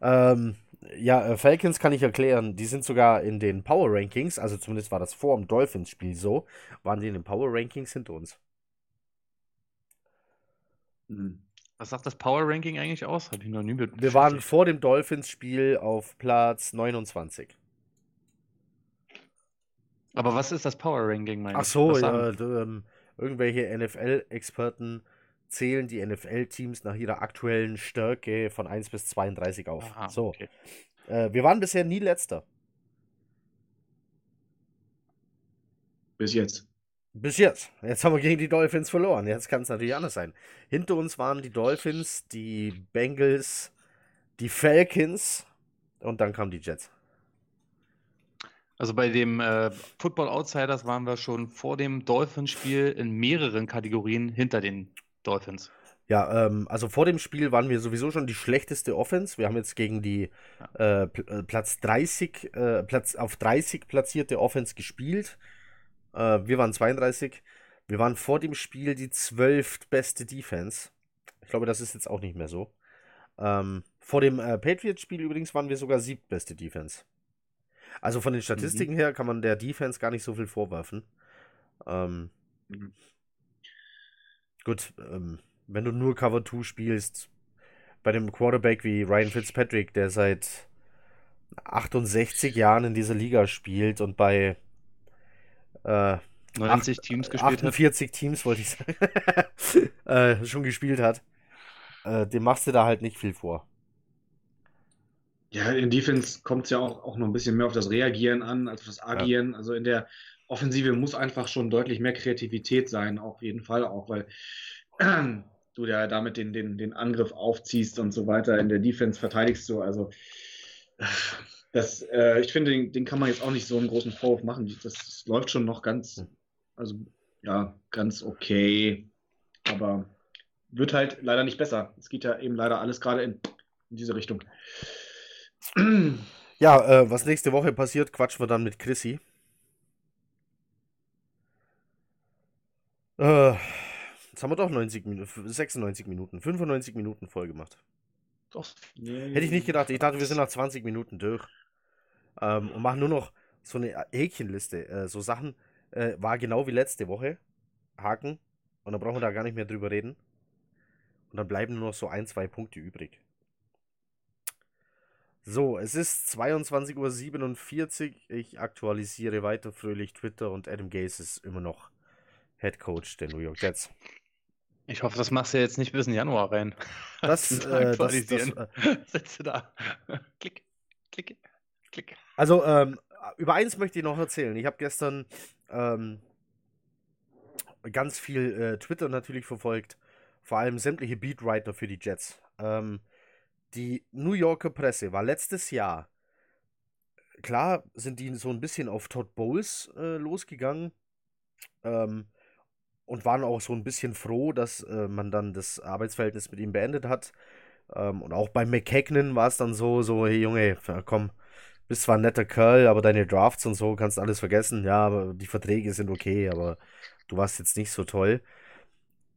Ähm, ja, äh, Falcons kann ich erklären. Die sind sogar in den Power Rankings, also zumindest war das vor dem Dolphins-Spiel so, waren die in den Power Rankings hinter uns. Hm. Was sagt das Power Ranking eigentlich aus? Habe ich noch nie mit Wir waren vor dem Dolphins-Spiel auf Platz 29. Aber was ist das Power Ranking, meine Ach ich? so, ja, ähm, irgendwelche NFL-Experten zählen die NFL-Teams nach ihrer aktuellen Stärke von 1 bis 32 auf. Aha, so, okay. äh, wir waren bisher nie letzter. Bis jetzt. Bis jetzt. Jetzt haben wir gegen die Dolphins verloren. Jetzt kann es natürlich anders sein. Hinter uns waren die Dolphins, die Bengals, die Falcons und dann kamen die Jets. Also bei dem äh, Football Outsiders waren wir schon vor dem Dolphins-Spiel in mehreren Kategorien hinter den Dolphins. Ja, ähm, also vor dem Spiel waren wir sowieso schon die schlechteste Offense. Wir haben jetzt gegen die äh, Pl- äh, Platz 30, äh, Platz auf 30 platzierte Offense gespielt. Äh, wir waren 32. Wir waren vor dem Spiel die 12. beste Defense. Ich glaube, das ist jetzt auch nicht mehr so. Ähm, vor dem äh, Patriots-Spiel übrigens waren wir sogar siebtbeste Defense. Also von den Statistiken her kann man der Defense gar nicht so viel vorwerfen. Ähm, Mhm. Gut, ähm, wenn du nur Cover 2 spielst, bei dem Quarterback wie Ryan Fitzpatrick, der seit 68 Jahren in dieser Liga spielt und bei äh, 90 Teams gespielt hat. 48 Teams, wollte ich sagen, äh, schon gespielt hat, äh, dem machst du da halt nicht viel vor. Ja, in Defense kommt es ja auch, auch noch ein bisschen mehr auf das Reagieren an, als auf das Agieren. Also in der Offensive muss einfach schon deutlich mehr Kreativität sein, auf jeden Fall auch, weil du ja damit den, den, den Angriff aufziehst und so weiter. In der Defense verteidigst du. Also das, äh, ich finde, den, den kann man jetzt auch nicht so einen großen Vorwurf machen. Das, das läuft schon noch ganz, also ja, ganz okay. Aber wird halt leider nicht besser. Es geht ja eben leider alles gerade in, in diese Richtung. Ja, äh, was nächste Woche passiert, quatschen wir dann mit Chrissy. Äh, jetzt haben wir doch 90 Minuten, 96 Minuten, 95 Minuten voll gemacht. Hätte ich nicht gedacht. Ich dachte, wir sind nach 20 Minuten durch. Ähm, und machen nur noch so eine Häkchenliste. Äh, so Sachen äh, war genau wie letzte Woche. Haken. Und dann brauchen wir da gar nicht mehr drüber reden. Und dann bleiben nur noch so ein, zwei Punkte übrig. So, es ist 22.47 Uhr. Ich aktualisiere weiter fröhlich Twitter und Adam Gase ist immer noch Head Coach der New York Jets. Ich hoffe, das machst du jetzt nicht bis in Januar rein. Das, äh, das, das äh, Setze da. klick, klick, klick. Also, ähm, über eins möchte ich noch erzählen. Ich habe gestern ähm, ganz viel äh, Twitter natürlich verfolgt. Vor allem sämtliche Beatwriter für die Jets. Ähm, die New Yorker Presse war letztes Jahr, klar sind die so ein bisschen auf Todd Bowles äh, losgegangen. Ähm, und waren auch so ein bisschen froh, dass äh, man dann das Arbeitsverhältnis mit ihm beendet hat. Ähm, und auch bei McKagan war es dann so, so, hey Junge, komm, bist zwar ein netter Kerl, aber deine Drafts und so kannst alles vergessen. Ja, die Verträge sind okay, aber du warst jetzt nicht so toll.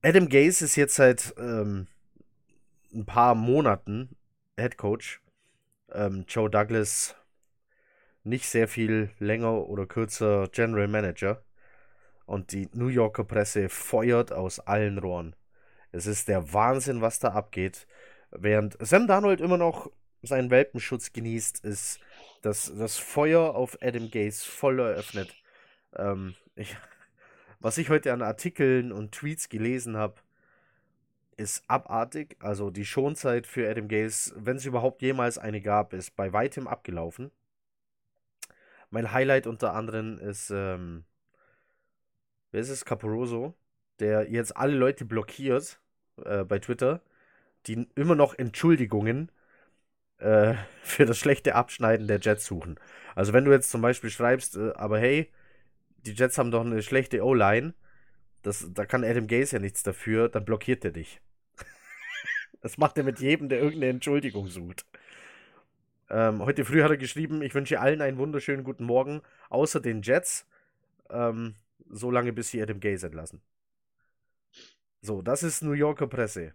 Adam Gase ist jetzt seit ähm, ein paar Monaten Head Coach. Ähm, Joe Douglas nicht sehr viel länger oder kürzer General Manager und die New Yorker Presse feuert aus allen Rohren. Es ist der Wahnsinn, was da abgeht. Während Sam Darnold immer noch seinen Welpenschutz genießt, ist das, das Feuer auf Adam Gaze voll eröffnet. Ähm, ich, was ich heute an Artikeln und Tweets gelesen habe, ist abartig. Also die Schonzeit für Adam Gaze, wenn es überhaupt jemals eine gab, ist bei weitem abgelaufen. Mein Highlight unter anderem ist ähm, wer ist es, Caporoso, der jetzt alle Leute blockiert äh, bei Twitter, die immer noch Entschuldigungen äh, für das schlechte Abschneiden der Jets suchen. Also wenn du jetzt zum Beispiel schreibst, äh, aber hey, die Jets haben doch eine schlechte O-Line, da kann Adam Gaze ja nichts dafür, dann blockiert er dich. das macht er mit jedem, der irgendeine Entschuldigung sucht. Ähm, heute früh hat er geschrieben, ich wünsche allen einen wunderschönen guten Morgen, außer den Jets. Ähm, so lange, bis sie Adam Gaze entlassen. So, das ist New Yorker Presse.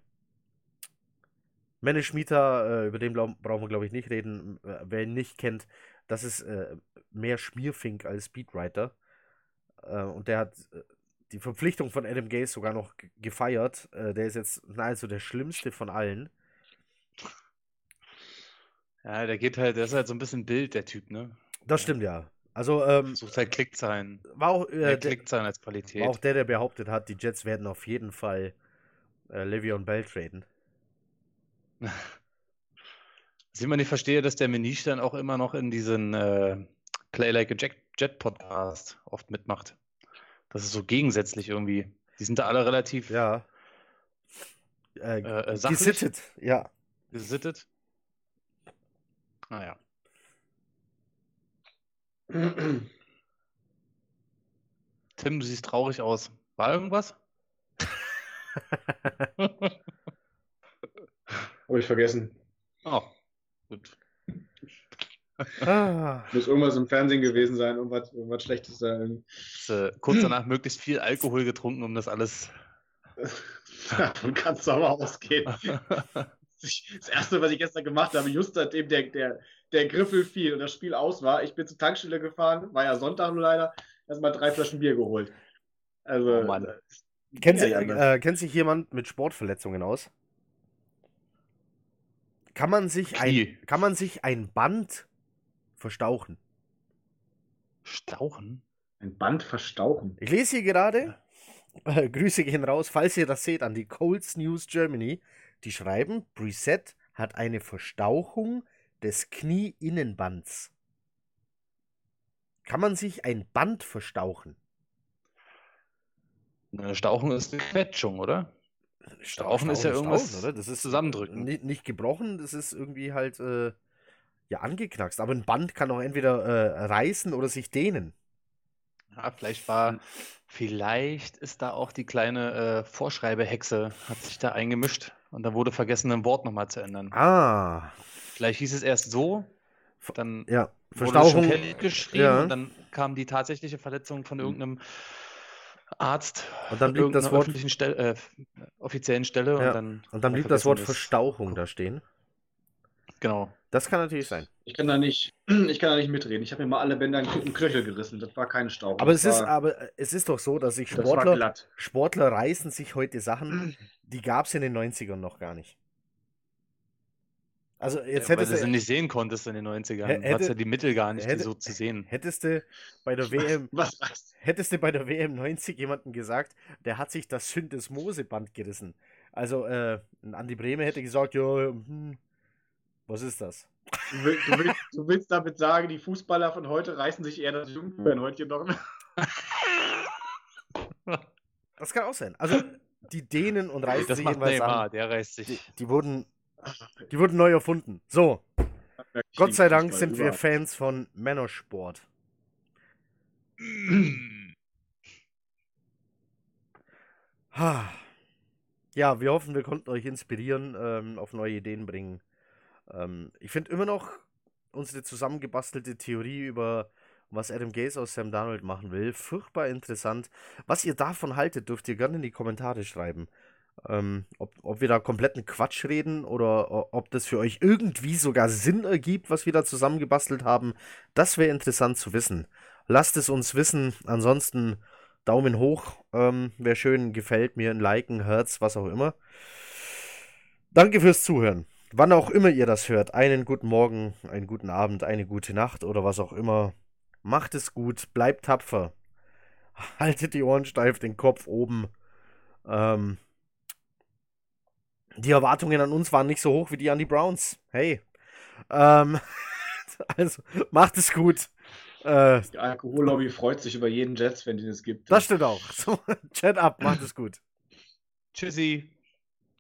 Menne Schmieter, äh, über den brauchen wir, glaube ich, nicht reden. Äh, wer ihn nicht kennt, das ist äh, mehr Schmierfink als Speedwriter. Äh, und der hat äh, die Verpflichtung von Adam Gaze sogar noch gefeiert. Äh, der ist jetzt nahezu der schlimmste von allen. Ja, der geht halt, der ist halt so ein bisschen Bild, der Typ, ne? Das stimmt ja. Also, ähm, Sucht halt Klickzahlen. War auch, äh, Klickzahlen als Qualität. War auch der, der behauptet hat, die Jets werden auf jeden Fall äh, Le'Veon Bell traden. Sieh man, ich verstehe, dass der Menisch dann auch immer noch in diesen äh, Play Like a Jet, Jet Podcast oft mitmacht. Das ist so gegensätzlich irgendwie. Die sind da alle relativ ja. Äh, äh, gesittet, ja. Gesittet. Naja. Ah, Tim, du siehst traurig aus. War irgendwas? Habe ich vergessen. Oh, gut. Ah. Muss irgendwas im Fernsehen gewesen sein, irgendwas, irgendwas Schlechtes sein. Äh, kurz danach möglichst viel Alkohol getrunken, um das alles. Davon kannst du aber ausgehen. Das erste, was ich gestern gemacht habe, just seitdem der, der, der Griffel fiel und das Spiel aus war, ich bin zur Tankstelle gefahren, war ja Sonntag nur leider, erstmal drei Flaschen Bier geholt. Also, oh Mann. Kennt, ja, sich, äh, kennt sich jemand mit Sportverletzungen aus? Kann man sich ein, kann man sich ein Band verstauchen? Stauchen? Ein Band verstauchen? Ich lese hier gerade, äh, Grüße gehen raus, falls ihr das seht, an die Colts News Germany. Die schreiben, Preset hat eine Verstauchung des Knieinnenbands. Kann man sich ein Band verstauchen? Eine Stauchung ist eine Quetschung, oder? Stauchen, ist ja irgendwas Stauchen, oder? Das ist zusammendrücken. Nicht, nicht gebrochen, das ist irgendwie halt äh, ja angeknackst. Aber ein Band kann auch entweder äh, reißen oder sich dehnen. Ja, vielleicht war, vielleicht ist da auch die kleine äh, Vorschreibehexe, hat sich da eingemischt und da wurde vergessen, ein Wort nochmal zu ändern. Ah, Vielleicht hieß es erst so, dann ja. wurde es schon Verstauchung. Geschrieben ja. und dann kam die tatsächliche Verletzung von irgendeinem Arzt Und dann blieb das Wort- öffentlichen Stelle, äh, offiziellen Stelle Ja, und dann Und dann blieb das Wort vergessen, Verstauchung da stehen. Genau. Das kann natürlich sein. Ich kann da nicht, ich kann da nicht mitreden. Ich habe mir mal alle Bänder im Knöchel gerissen. Das war keine Stauchung. Aber es ist, aber es ist doch so, dass sich Sportler. Sportler reißen sich heute Sachen, die gab es in den 90ern noch gar nicht. Also jetzt ja, weil hättest du sie nicht sehen konntest in den 90ern. Hä- du hattest hätte- ja die Mittel gar nicht, hätte- die so zu sehen. hättest du bei der WM, Was reißt? hättest du bei der WM 90 jemanden gesagt, der hat sich das Syndesmoseband gerissen. Also äh, ein Andi Brehme hätte gesagt, ja, hm, was ist das? Du, will, du, willst, du willst damit sagen, die Fußballer von heute reißen sich eher das Jungfernhäutchen noch. Das kann auch sein. Also die Dehnen und reißen Das sich macht jedenfalls Neymar, an. der reißt Die, sich. die wurden, die wurden neu erfunden. So, Gott sei Dank sind wir Fans von Männersport. Ja, wir hoffen, wir konnten euch inspirieren, ähm, auf neue Ideen bringen. Ähm, ich finde immer noch unsere zusammengebastelte Theorie über was Adam Gaze aus Sam Darnold machen will, furchtbar interessant. Was ihr davon haltet, dürft ihr gerne in die Kommentare schreiben. Ähm, ob, ob wir da kompletten Quatsch reden oder ob das für euch irgendwie sogar Sinn ergibt, was wir da zusammengebastelt haben, das wäre interessant zu wissen. Lasst es uns wissen. Ansonsten Daumen hoch, ähm, wäre schön, gefällt mir, ein Liken, Herz, was auch immer. Danke fürs Zuhören. Wann auch immer ihr das hört, einen guten Morgen, einen guten Abend, eine gute Nacht oder was auch immer. Macht es gut, bleibt tapfer. Haltet die Ohren steif, den Kopf oben. Ähm, die Erwartungen an uns waren nicht so hoch wie die an die Browns. Hey. Ähm, also, macht es gut. Äh, Die Alkohollobby freut sich über jeden Jets-Fan, den es gibt. das stimmt auch. So, chat ab, macht es gut. Tschüssi.